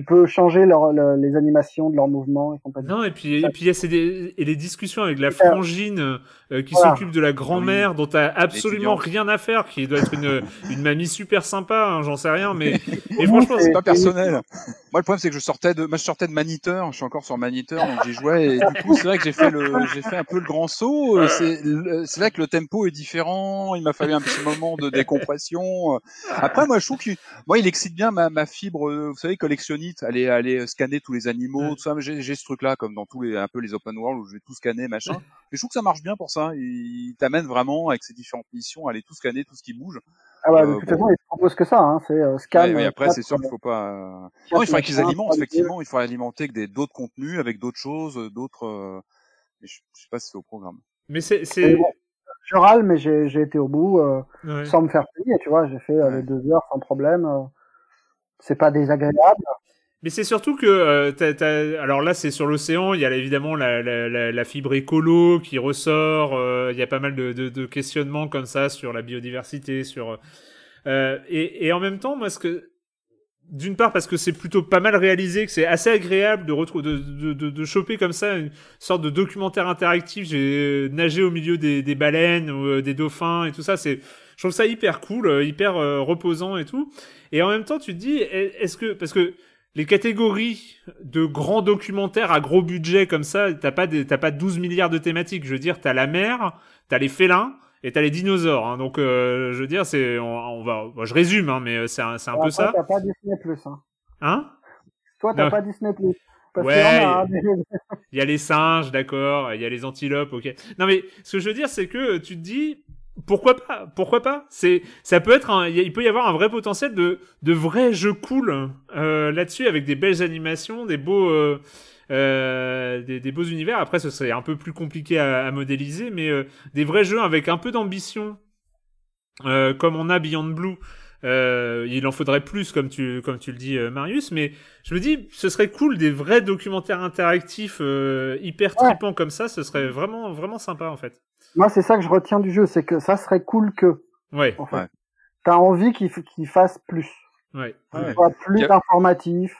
tu peux changer leur, le- les animations de leurs mouvements et compagnie. Non, et puis, et puis il y a ces, et les discussions avec la frangine euh, qui Voilà. s'occupe de la grand-mère dont t'as absolument rien à faire, qui doit être une, une mamie super sympa, hein, j'en sais rien, mais, et franchement, c'est pas personnel. Moi, le problème, c'est que je sortais de, moi, je sortais de Maniteur. Je suis encore sur Maniteur, donc j'y jouais. Et du coup, c'est vrai que j'ai fait le, j'ai fait un peu le grand saut. Euh, C'est, c'est vrai que le tempo est différent. Il m'a fallu un petit moment de décompression. Après, moi, je trouve qu'il, moi, il excite bien ma, ma fibre, euh, vous savez, collectionnite. Aller, aller scanner tous les animaux, tout ça. Mais J'ai, j'ai ce truc-là, comme dans tous les, un peu les open world où je vais tout scanner, machin. Et je trouve que ça marche bien pour ça. Il t'amène vraiment avec ses différentes missions, à aller tout scanner, tout ce qui bouge. Ah ouais, de Euh, toute bon. façon, ils te proposent que ça, hein, c'est euh, scan. Ouais, ouais, euh, après, quatre, c'est sûr qu'il euh, faut pas. euh, Non, il faudrait qu'ils alimentent, effectivement. Il faudrait alimenter avec des d'autres contenus, avec d'autres choses, euh, d'autres. euh, Mais je, je sais pas si c'est au programme. mais c'est, bon, je râle, mais j'ai j'ai été au bout euh, ouais. sans me faire payer, tu vois. J'ai fait euh, Ouais. les deux heures sans problème. euh, c'est pas désagréable. Mais c'est surtout que, euh, t'as- t'as- alors là, c'est sur l'océan. Il y a évidemment la, la, la, la fibre écolo qui ressort. euh, il y a pas mal de, de, de questionnements comme ça sur la biodiversité, sur. euh, et, et en même temps, moi, ce que, d'une part, parce que c'est plutôt pas mal réalisé, que c'est assez agréable de retrouver, de, de, de, choper comme ça une sorte de documentaire interactif. J'ai nagé au milieu des, des baleines ou euh, des dauphins et tout ça. C'est, je trouve ça hyper cool, euh, hyper euh, reposant et tout. Et en même temps, tu te dis, est- est-ce que, parce que les catégories de grands documentaires à gros budget comme ça, t'as pas, des- t'as pas 12 milliards de thématiques. Je veux dire, t'as la mer, t'as les félins et t'as les dinosaures. hein. Donc, euh, je veux dire, c'est, on, on va, bon, je résume, hein, mais c'est un, c'est un Après, peu ça. T'as pas Disney Plus. Hein. Hein? Toi, t'as Non. pas Disney Plus. Parce Ouais, a, hein, Il y a les singes, d'accord. Il y a les antilopes, ok. Non, mais ce que je veux dire, c'est que tu te dis, pourquoi pas Pourquoi pas? C'est, ça peut être, un, il peut y avoir un vrai potentiel de, de vrais jeux cool euh, là-dessus, avec des belles animations, des beaux, euh, euh, des, des beaux univers. Après, ce serait un peu plus compliqué à, à modéliser, mais euh, des vrais jeux avec un peu d'ambition, euh, comme on a Beyond Blue. Euh, il en faudrait plus, comme tu, comme tu le dis, Marius, mais je me dis, ce serait cool, des vrais documentaires interactifs euh, hyper Ouais. tripants comme ça, ce serait vraiment, vraiment sympa en fait. Moi, c'est ça que je retiens du jeu, c'est que ça serait cool que, Ouais, en fait. Ouais. T'as envie qu'il f- qu'il fasse plus. ouais. Ouais. Qu'il soit plus a- informatif,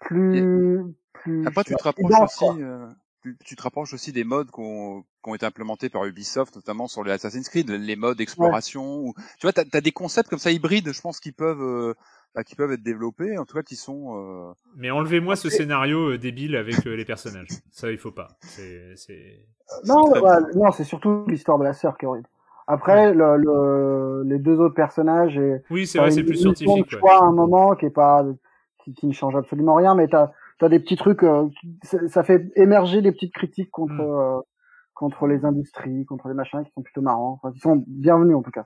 plus, plus. Après, tu te rapproches dense, aussi, euh, tu, tu te rapproches aussi des modes qui ont, été implémentés par Ubisoft, notamment sur les Assassin's Creed, les modes d'exploration. ou Tu vois, t'as as des concepts comme ça hybrides, je pense, qui peuvent, euh, bah, qui peuvent être développés, en tout cas, qui sont. euh, Mais enlevez-moi ce scénario euh, débile avec euh, les personnages. Ça, il faut pas. C'est, c'est... Non, très ouais, non, c'est surtout l'histoire de la sœur qui est horrible. Après, le, le, les deux autres personnages et Oui, c'est vrai, c'est plus scientifique. ouais. choix à un moment qui est pas, qui, qui ne change absolument rien, mais t'as, t'as des petits trucs, euh, qui- ça, ça fait émerger des petites critiques contre, Mm. euh, contre les industries, contre les machins qui sont plutôt marrants, enfin, qui sont bienvenus en tout cas.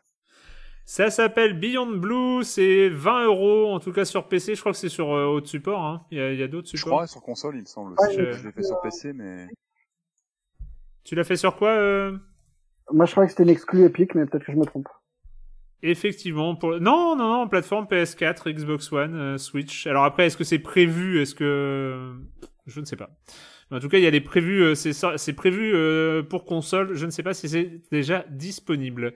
Ça s'appelle Beyond Blue, c'est 20 euros en tout cas sur PC. Je crois que c'est sur euh, autre support. Hein. Il y a, il y a d'autres je supports. crois, sur console, il me semble Ouais, aussi. je- Je l'ai fait sur PC, mais. Tu l'as fait sur quoi euh? Moi, je croyais que c'était une exclue Epic, mais peut-être que je me trompe. Effectivement, pour non, non, non, plateforme PS4, Xbox One, euh, Switch. Alors après, est-ce que c'est prévu Est-ce que je ne sais pas. Mais en tout cas, il y a les prévus, euh, c'est ça- c'est prévu euh, pour console. Je ne sais pas si c'est déjà disponible.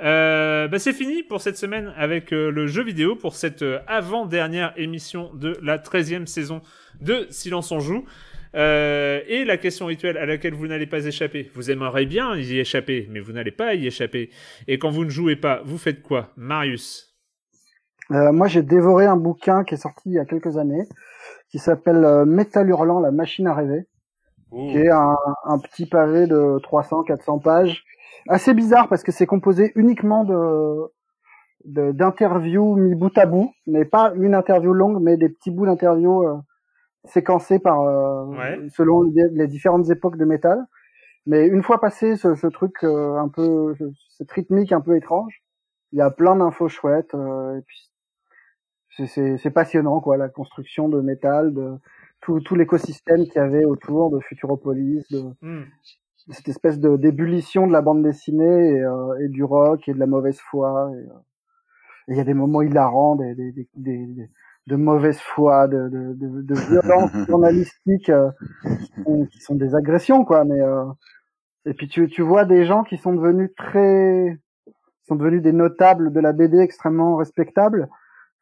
Euh, bah, c'est fini pour cette semaine avec euh, le jeu vidéo pour cette euh, avant-dernière émission de la 13e saison de Silence on joue. Euh, et la question rituelle à laquelle vous n'allez pas échapper. Vous aimeriez bien y échapper, mais vous n'allez pas y échapper. Et quand vous ne jouez pas, vous faites quoi Marius? Euh, moi, j'ai dévoré un bouquin qui est sorti il y a quelques années, qui s'appelle euh, Métal Hurlant, la machine à rêver, qui est un, un petit pavé de 300-400 pages, assez bizarre parce que c'est composé uniquement de d'interviews mis bout à bout, mais pas une interview longue, mais des petits bouts d'interviews euh, séquencés par euh, Ouais. selon les, les différentes époques de métal. Mais une fois passé ce, ce truc euh, un peu, ce- cette rythmique un peu étrange, il y a plein d'infos chouettes. euh, et puis c'est passionnant quoi, la construction de métal, de tout, tout l'écosystème qu'il y avait autour de Futuropolis, de, Hmm. Cette espèce de d'ébullition de la bande dessinée et, euh, et du rock et de la mauvaise foi. Et euh, et il y a des moments hilarants, des, des, des, des, de mauvaise foi, de, de, de, de violence journalistique euh, qui, sont, qui, sont, des agressions, quoi. Mais euh, et puis tu, tu vois des gens qui sont devenus très, sont devenus des notables de la BD extrêmement respectables,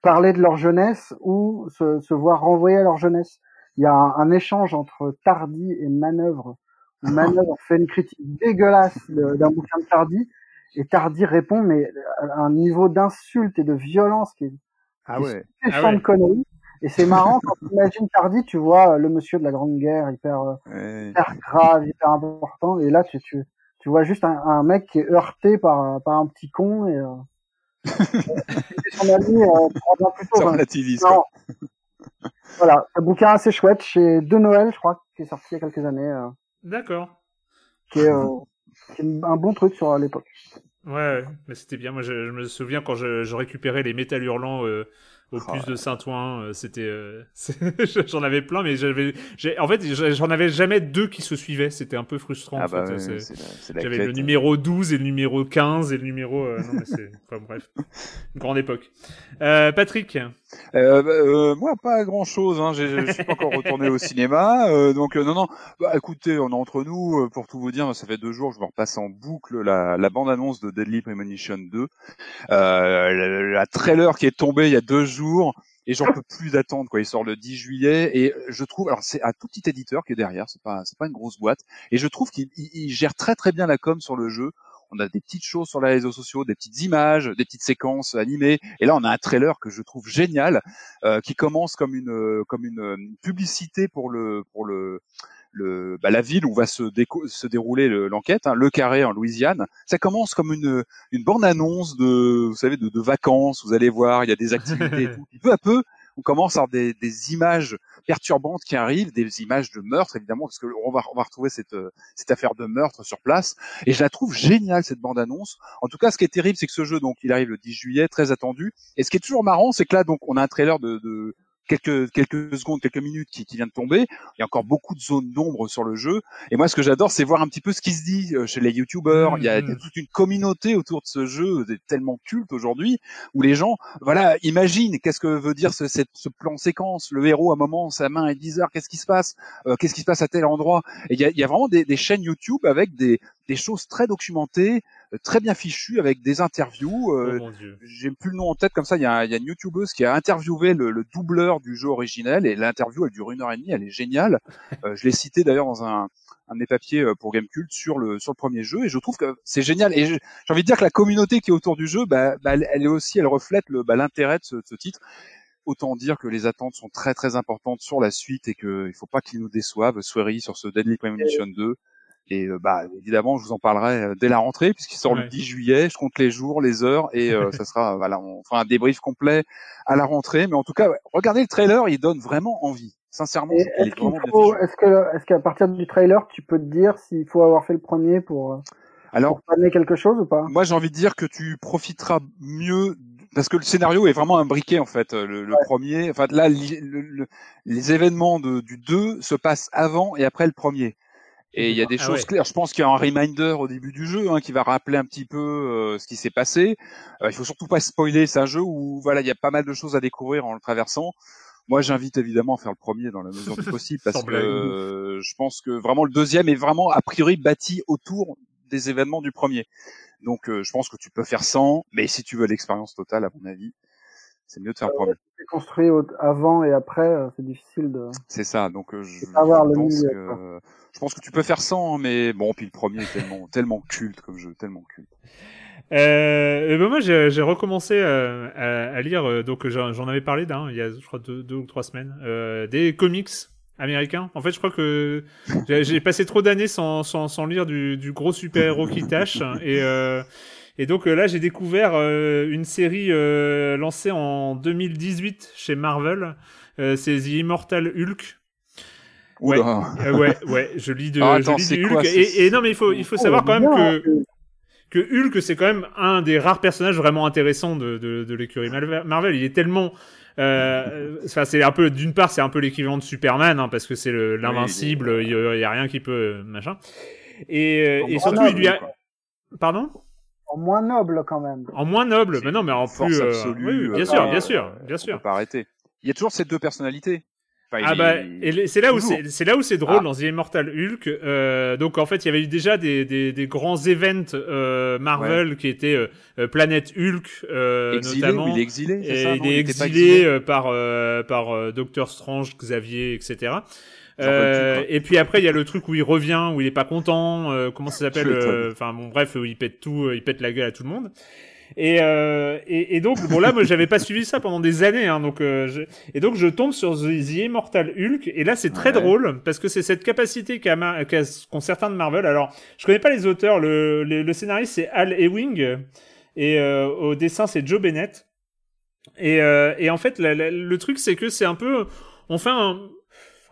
parler de leur jeunesse ou se, se voir renvoyer à leur jeunesse. Il y a un, un échange entre Tardy et Manœuvre. Manœuvre fait une critique dégueulasse d'un bouquin de Tardy et Tardy répond mais à un niveau d'insulte et de violence qui est ah ouais. Ah ouais. de conneries. Et c'est marrant quand tu imagines Tardy, tu vois le monsieur de la Grande Guerre hyper, ouais. hyper grave, hyper important, et là tu tu, tu vois juste un, un, mec qui est heurté par par un petit con et euh, son ami euh, plus tôt. Quoi. Voilà, un bouquin assez chouette chez De Noël, je crois, qui est sorti il y a quelques années. Euh, D'accord. Qui est, euh, qui est un bon truc sur l'époque. Ouais, mais c'était bien. Moi, je, je, me souviens quand je, je récupérais les métal hurlants euh, au Oh, plus de Saint-Ouen, euh, c'était, euh, j'en avais plein, mais j'avais, en fait, j'en avais jamais deux qui se suivaient. C'était un peu frustrant. Ah bah J'avais le numéro 12 et le numéro 15 et le numéro. Euh, non, mais c'est, enfin, bref, une grande époque. Euh, Patrick. Euh, moi, pas grand chose. Hein. Je suis pas encore retourné au cinéma, donc non, non. Bah, écoutez, on est entre nous. pour tout vous dire, ça fait deux jours, je me repasse en boucle la, la bande-annonce de Deadly Premonition 2, la, la, trailer qui est tombée il y a deux jours. Et j'en peux plus d'attendre quoi. Il sort le 10 juillet et je trouve alors c'est un tout petit éditeur qui est derrière, c'est pas c'est pas une grosse boîte et je trouve qu'il gère très très bien la com sur le jeu on a des petites choses sur les réseaux sociaux, des petites images, des petites séquences animées. Et là, on a un trailer que je trouve génial, euh, qui commence comme une comme une, une, publicité pour le pour le le bah, la ville où va se, se dérouler l'enquête, hein, le Carré en Louisiane. Ça commence comme une une bande annonce de vous savez de, de vacances. Vous allez voir, il y a des activités. et tout. Et peu à peu, on commence à avoir des, des, images perturbantes qui arrivent, des images de meurtre évidemment, parce qu'on va, on va retrouver cette, cette affaire de meurtre sur place. Et je la trouve géniale cette bande-annonce. En tout cas, ce qui est terrible, c'est que ce jeu, donc, il arrive le 10 juillet, très attendu. Et ce qui est toujours marrant, c'est que là, donc, on a un trailer de, de quelques quelques secondes, quelques minutes qui, qui vient de tomber. Il y a encore beaucoup de zones d'ombre sur le jeu. Et moi, ce que j'adore, c'est voir un petit peu ce qui se dit chez les youtubeurs. Mmh, il, y a, y a, toute une communauté autour de ce jeu, tellement culte aujourd'hui, où les gens, voilà, imaginent qu'est-ce que veut dire ce, cette, ce plan séquence. Le héros, à un moment, sa main est bizarre. Qu'est-ce qui se passe? Euh, Qu'est-ce qui se passe à tel endroit? Et il y a, il y a vraiment des, des chaînes YouTube avec des des choses très documentées, très bien fichues, avec des interviews. Euh, oh J'ai plus le nom en tête comme ça. Il y a, il y a une youtubeuse qui a interviewé le, le, doubleur du jeu originel et l'interview elle dure une heure et demie. Elle est géniale. euh, je l'ai cité d'ailleurs dans un, un de mes papiers pour Gamecult sur le sur le premier jeu et je trouve que c'est génial. Et j'ai envie de dire que la communauté qui est autour du jeu, bah, bah elle est aussi, elle reflète l'intérêt bah, de, de ce titre autant dire que les attentes sont très très importantes sur la suite et qu'il ne faut pas qu'ils nous déçoivent. Swery sur ce Deadly Premonition 2. Et euh, bah évidemment, je vous en parlerai euh, dès la rentrée puisqu'il sort ouais. le 10 juillet. Je compte les jours, les heures et euh, ça sera voilà, on fera un débrief complet à la rentrée. Mais en tout cas, ouais, regardez le trailer, il donne vraiment envie. Sincèrement, est-ce est est-ce que est-ce qu'à partir du trailer, tu peux te dire s'il faut avoir fait le premier pour alors pour quelque chose ou pas? Moi, j'ai envie de dire que tu profiteras mieux parce que le scénario est vraiment imbriqué en fait. Le, le ouais. premier, enfin là, le, le, les événements de, du 2 se passent avant et après le premier. Et il y a des ah choses ouais. claires. Je pense qu'il y a un reminder au début du jeu hein, qui va rappeler un petit peu euh, ce qui s'est passé. Euh, il faut surtout pas spoiler. C'est un jeu où voilà, il y a pas mal de choses à découvrir en le traversant. Moi, j'invite évidemment à faire le premier dans la mesure du possible parce que euh, je pense que vraiment le deuxième est vraiment a priori bâti autour des événements du premier. Donc, euh, je pense que tu peux faire 100, mais si tu veux l'expérience totale, à mon avis, c'est mieux de faire le premier. C'est construit avant et après, euh, c'est difficile de. C'est ça. Donc, euh, je, avoir je le pense milieu, que je pense que tu peux faire 100, mais bon, puis le premier est tellement tellement culte comme jeu, tellement culte. Euh, ben moi, j'ai recommencé euh, à, à, lire, donc j'en avais parlé d'un, il y a, je crois, deux, deux ou trois semaines, euh, des comics américain. En fait, je crois que j'ai passé trop d'années sans, sans, sans, lire du, du gros super-héros qui tâche. Et, euh, et donc là, j'ai découvert euh, une série euh, lancée en 2018 chez Marvel. Euh, c'est The Immortal Hulk. Ouais, euh, ouais, ouais, je lis de, ah, attends, je lis du quoi, Hulk. Et, et, non, mais il faut, il faut savoir quand même que que Hulk, c'est quand même un des rares personnages vraiment intéressants de, de, de l'écurie Marvel. Il est tellement euh, c'est un peu d'une part c'est un peu l'équivalent de Superman hein, parce que c'est l'invincible, oui, il y, a rien qui peut machin. Et, euh, et surtout il lui a pardon? En moins noble quand même. En moins noble, mais non mais en plus absolue, euh... oui, bien sûr, bien sûr, bien sûr. pas arrêter. il y a toujours ces deux personnalités. Enfin, ah il bah, est- c'est là où c'est c'est là où c'est drôle Ah. dans The Immortal Hulk. Euh, donc en fait, il y avait eu déjà des, des, des grands events euh, Marvel qui étaient euh, euh, Planète Hulk euh, Exilé, notamment. il est exilé, c'est Et ça, il non est Il était pas exilé, exilé euh, par euh, par euh, Doctor Strange, Xavier, etc. Euh, et puis après il y a le truc où il revient, où il est pas content, euh, comment ça s'appelle euh, Enfin bon bref, où il pète tout, euh, il pète la gueule à tout le monde. Et, euh, et, et donc bon là moi j'avais pas suivi ça pendant des années hein, donc euh, je- et donc je tombe sur The, Immortal Hulk et là c'est très Ouais. drôle parce que c'est cette capacité qu'a qu'a- qu'ont certains de Marvel alors je connais pas les auteurs le, le, le scénariste c'est Al Ewing et euh, au dessin c'est Joe Bennett et, euh, et en fait la- la- le truc c'est que c'est un peu on fait un,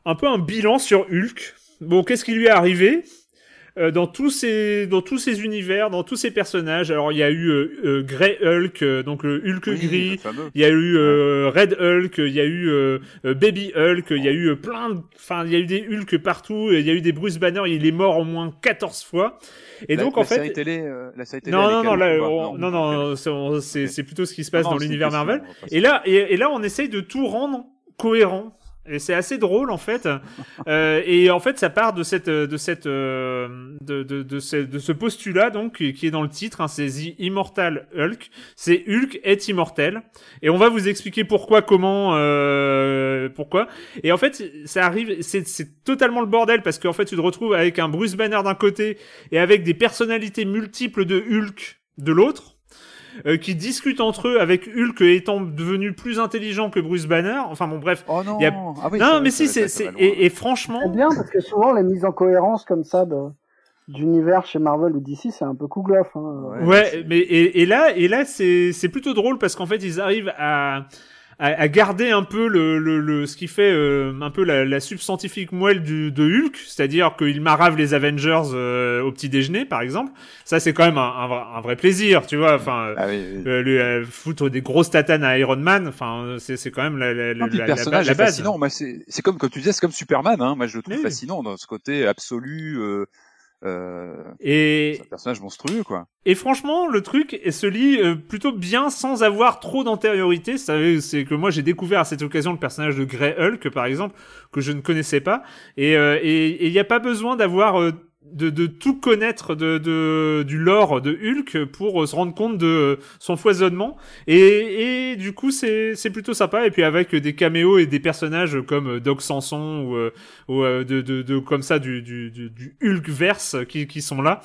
un peu un bilan sur Hulk bon qu'est-ce qui lui est arrivé? Euh, dans tous ces dans tous ces univers, dans tous ces personnages. Alors il y a eu euh, euh, Grey Hulk, euh, donc le Hulk Oui, gris. Il y a eu euh, Red Hulk, il y a eu Baby Hulk, il y a eu plein de enfin il y a eu des Hulk partout, il y a eu des Bruce Banner, il est mort au moins 14 fois. Et La- donc la en fait série télé, euh, la série télé, non, non, non, là, on- non, non, c'est- plutôt ce qui se passe Non, dans l'univers Marvel. Et là, et, et là, on essaye de tout rendre cohérent. Et c'est assez drôle en fait. Euh, et en fait, ça part de cette, de cette, euh, de, de, de ce, de ce postulat donc qui est dans le titre. Hein, c'est Immortal Hulk. C'est Hulk est immortel. Et on va vous expliquer pourquoi, comment, euh, pourquoi. Et en fait, ça arrive, c'est c'est totalement le bordel parce qu'en fait, tu te retrouves avec un Bruce Banner d'un côté et avec des personnalités multiples de Hulk de l'autre. Euh, qui discutent entre eux avec Hulk étant devenu plus intelligent que Bruce Banner. Enfin bon, bref. Oh non, il y a- ah oui, non, mais si, c'est, et, et franchement, C'est bien parce que souvent les mises en cohérence comme ça de d'univers chez Marvel ou DC, c'est un peu couglof. Hein. Ouais, mais et, et là, et là, c'est c'est plutôt drôle parce qu'en fait, ils arrivent à à, à garder un peu le, le, le ce qui fait euh, un peu la, la substantifique moelle du, de Hulk, c'est-à-dire qu'il marave les Avengers euh, au petit déjeuner, par exemple. Ça, c'est quand même un, un, vrai- un vrai plaisir, tu vois. Enfin, Ah euh, lui, euh, foutre des grosses tatanes à Iron Man, enfin, c'est c'est quand même la, la, la, Non, la- personnage la est base. fascinant. Moi, c'est comme comme tu disais, c'est comme Superman. Hein. Moi, je le trouve Oui. fascinant dans ce côté absolu. Euh, euh, Et c'est un personnage monstrueux, quoi. Et franchement, le truc se lit euh, plutôt bien sans avoir trop d'antériorité. C'est que moi j'ai découvert à cette occasion le personnage de Grey Hulk, par exemple, que je ne connaissais pas. Et euh, il n'y a pas besoin d'avoir euh, de, de tout connaître de, de du lore de Hulk pour euh, se rendre compte de euh, son foisonnement. Et, et du coup, c'est plutôt sympa. Et puis avec des caméos et des personnages comme euh, Doc Samson ou, ou de, de, de comme ça du du, du, du Hulk verse qui qui sont là.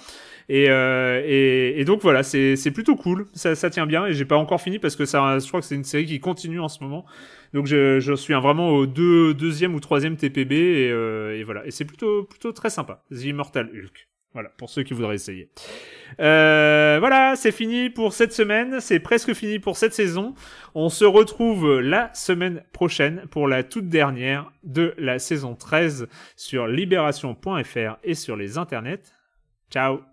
Et, euh, et, et donc voilà, c'est plutôt cool, ça, ça tient bien. Et j'ai pas encore fini parce que ça, je crois que c'est une série qui continue en ce moment. Donc je, je suis vraiment au deux, deuxième ou troisième TPB et, euh, et voilà. Et c'est plutôt plutôt très sympa. The Immortal Hulk. Voilà pour ceux qui voudraient essayer. Euh, voilà, c'est fini pour cette semaine. C'est presque fini pour cette saison. On se retrouve la semaine prochaine pour la toute dernière de la saison 13 sur libération.fr et sur les internets. Ciao.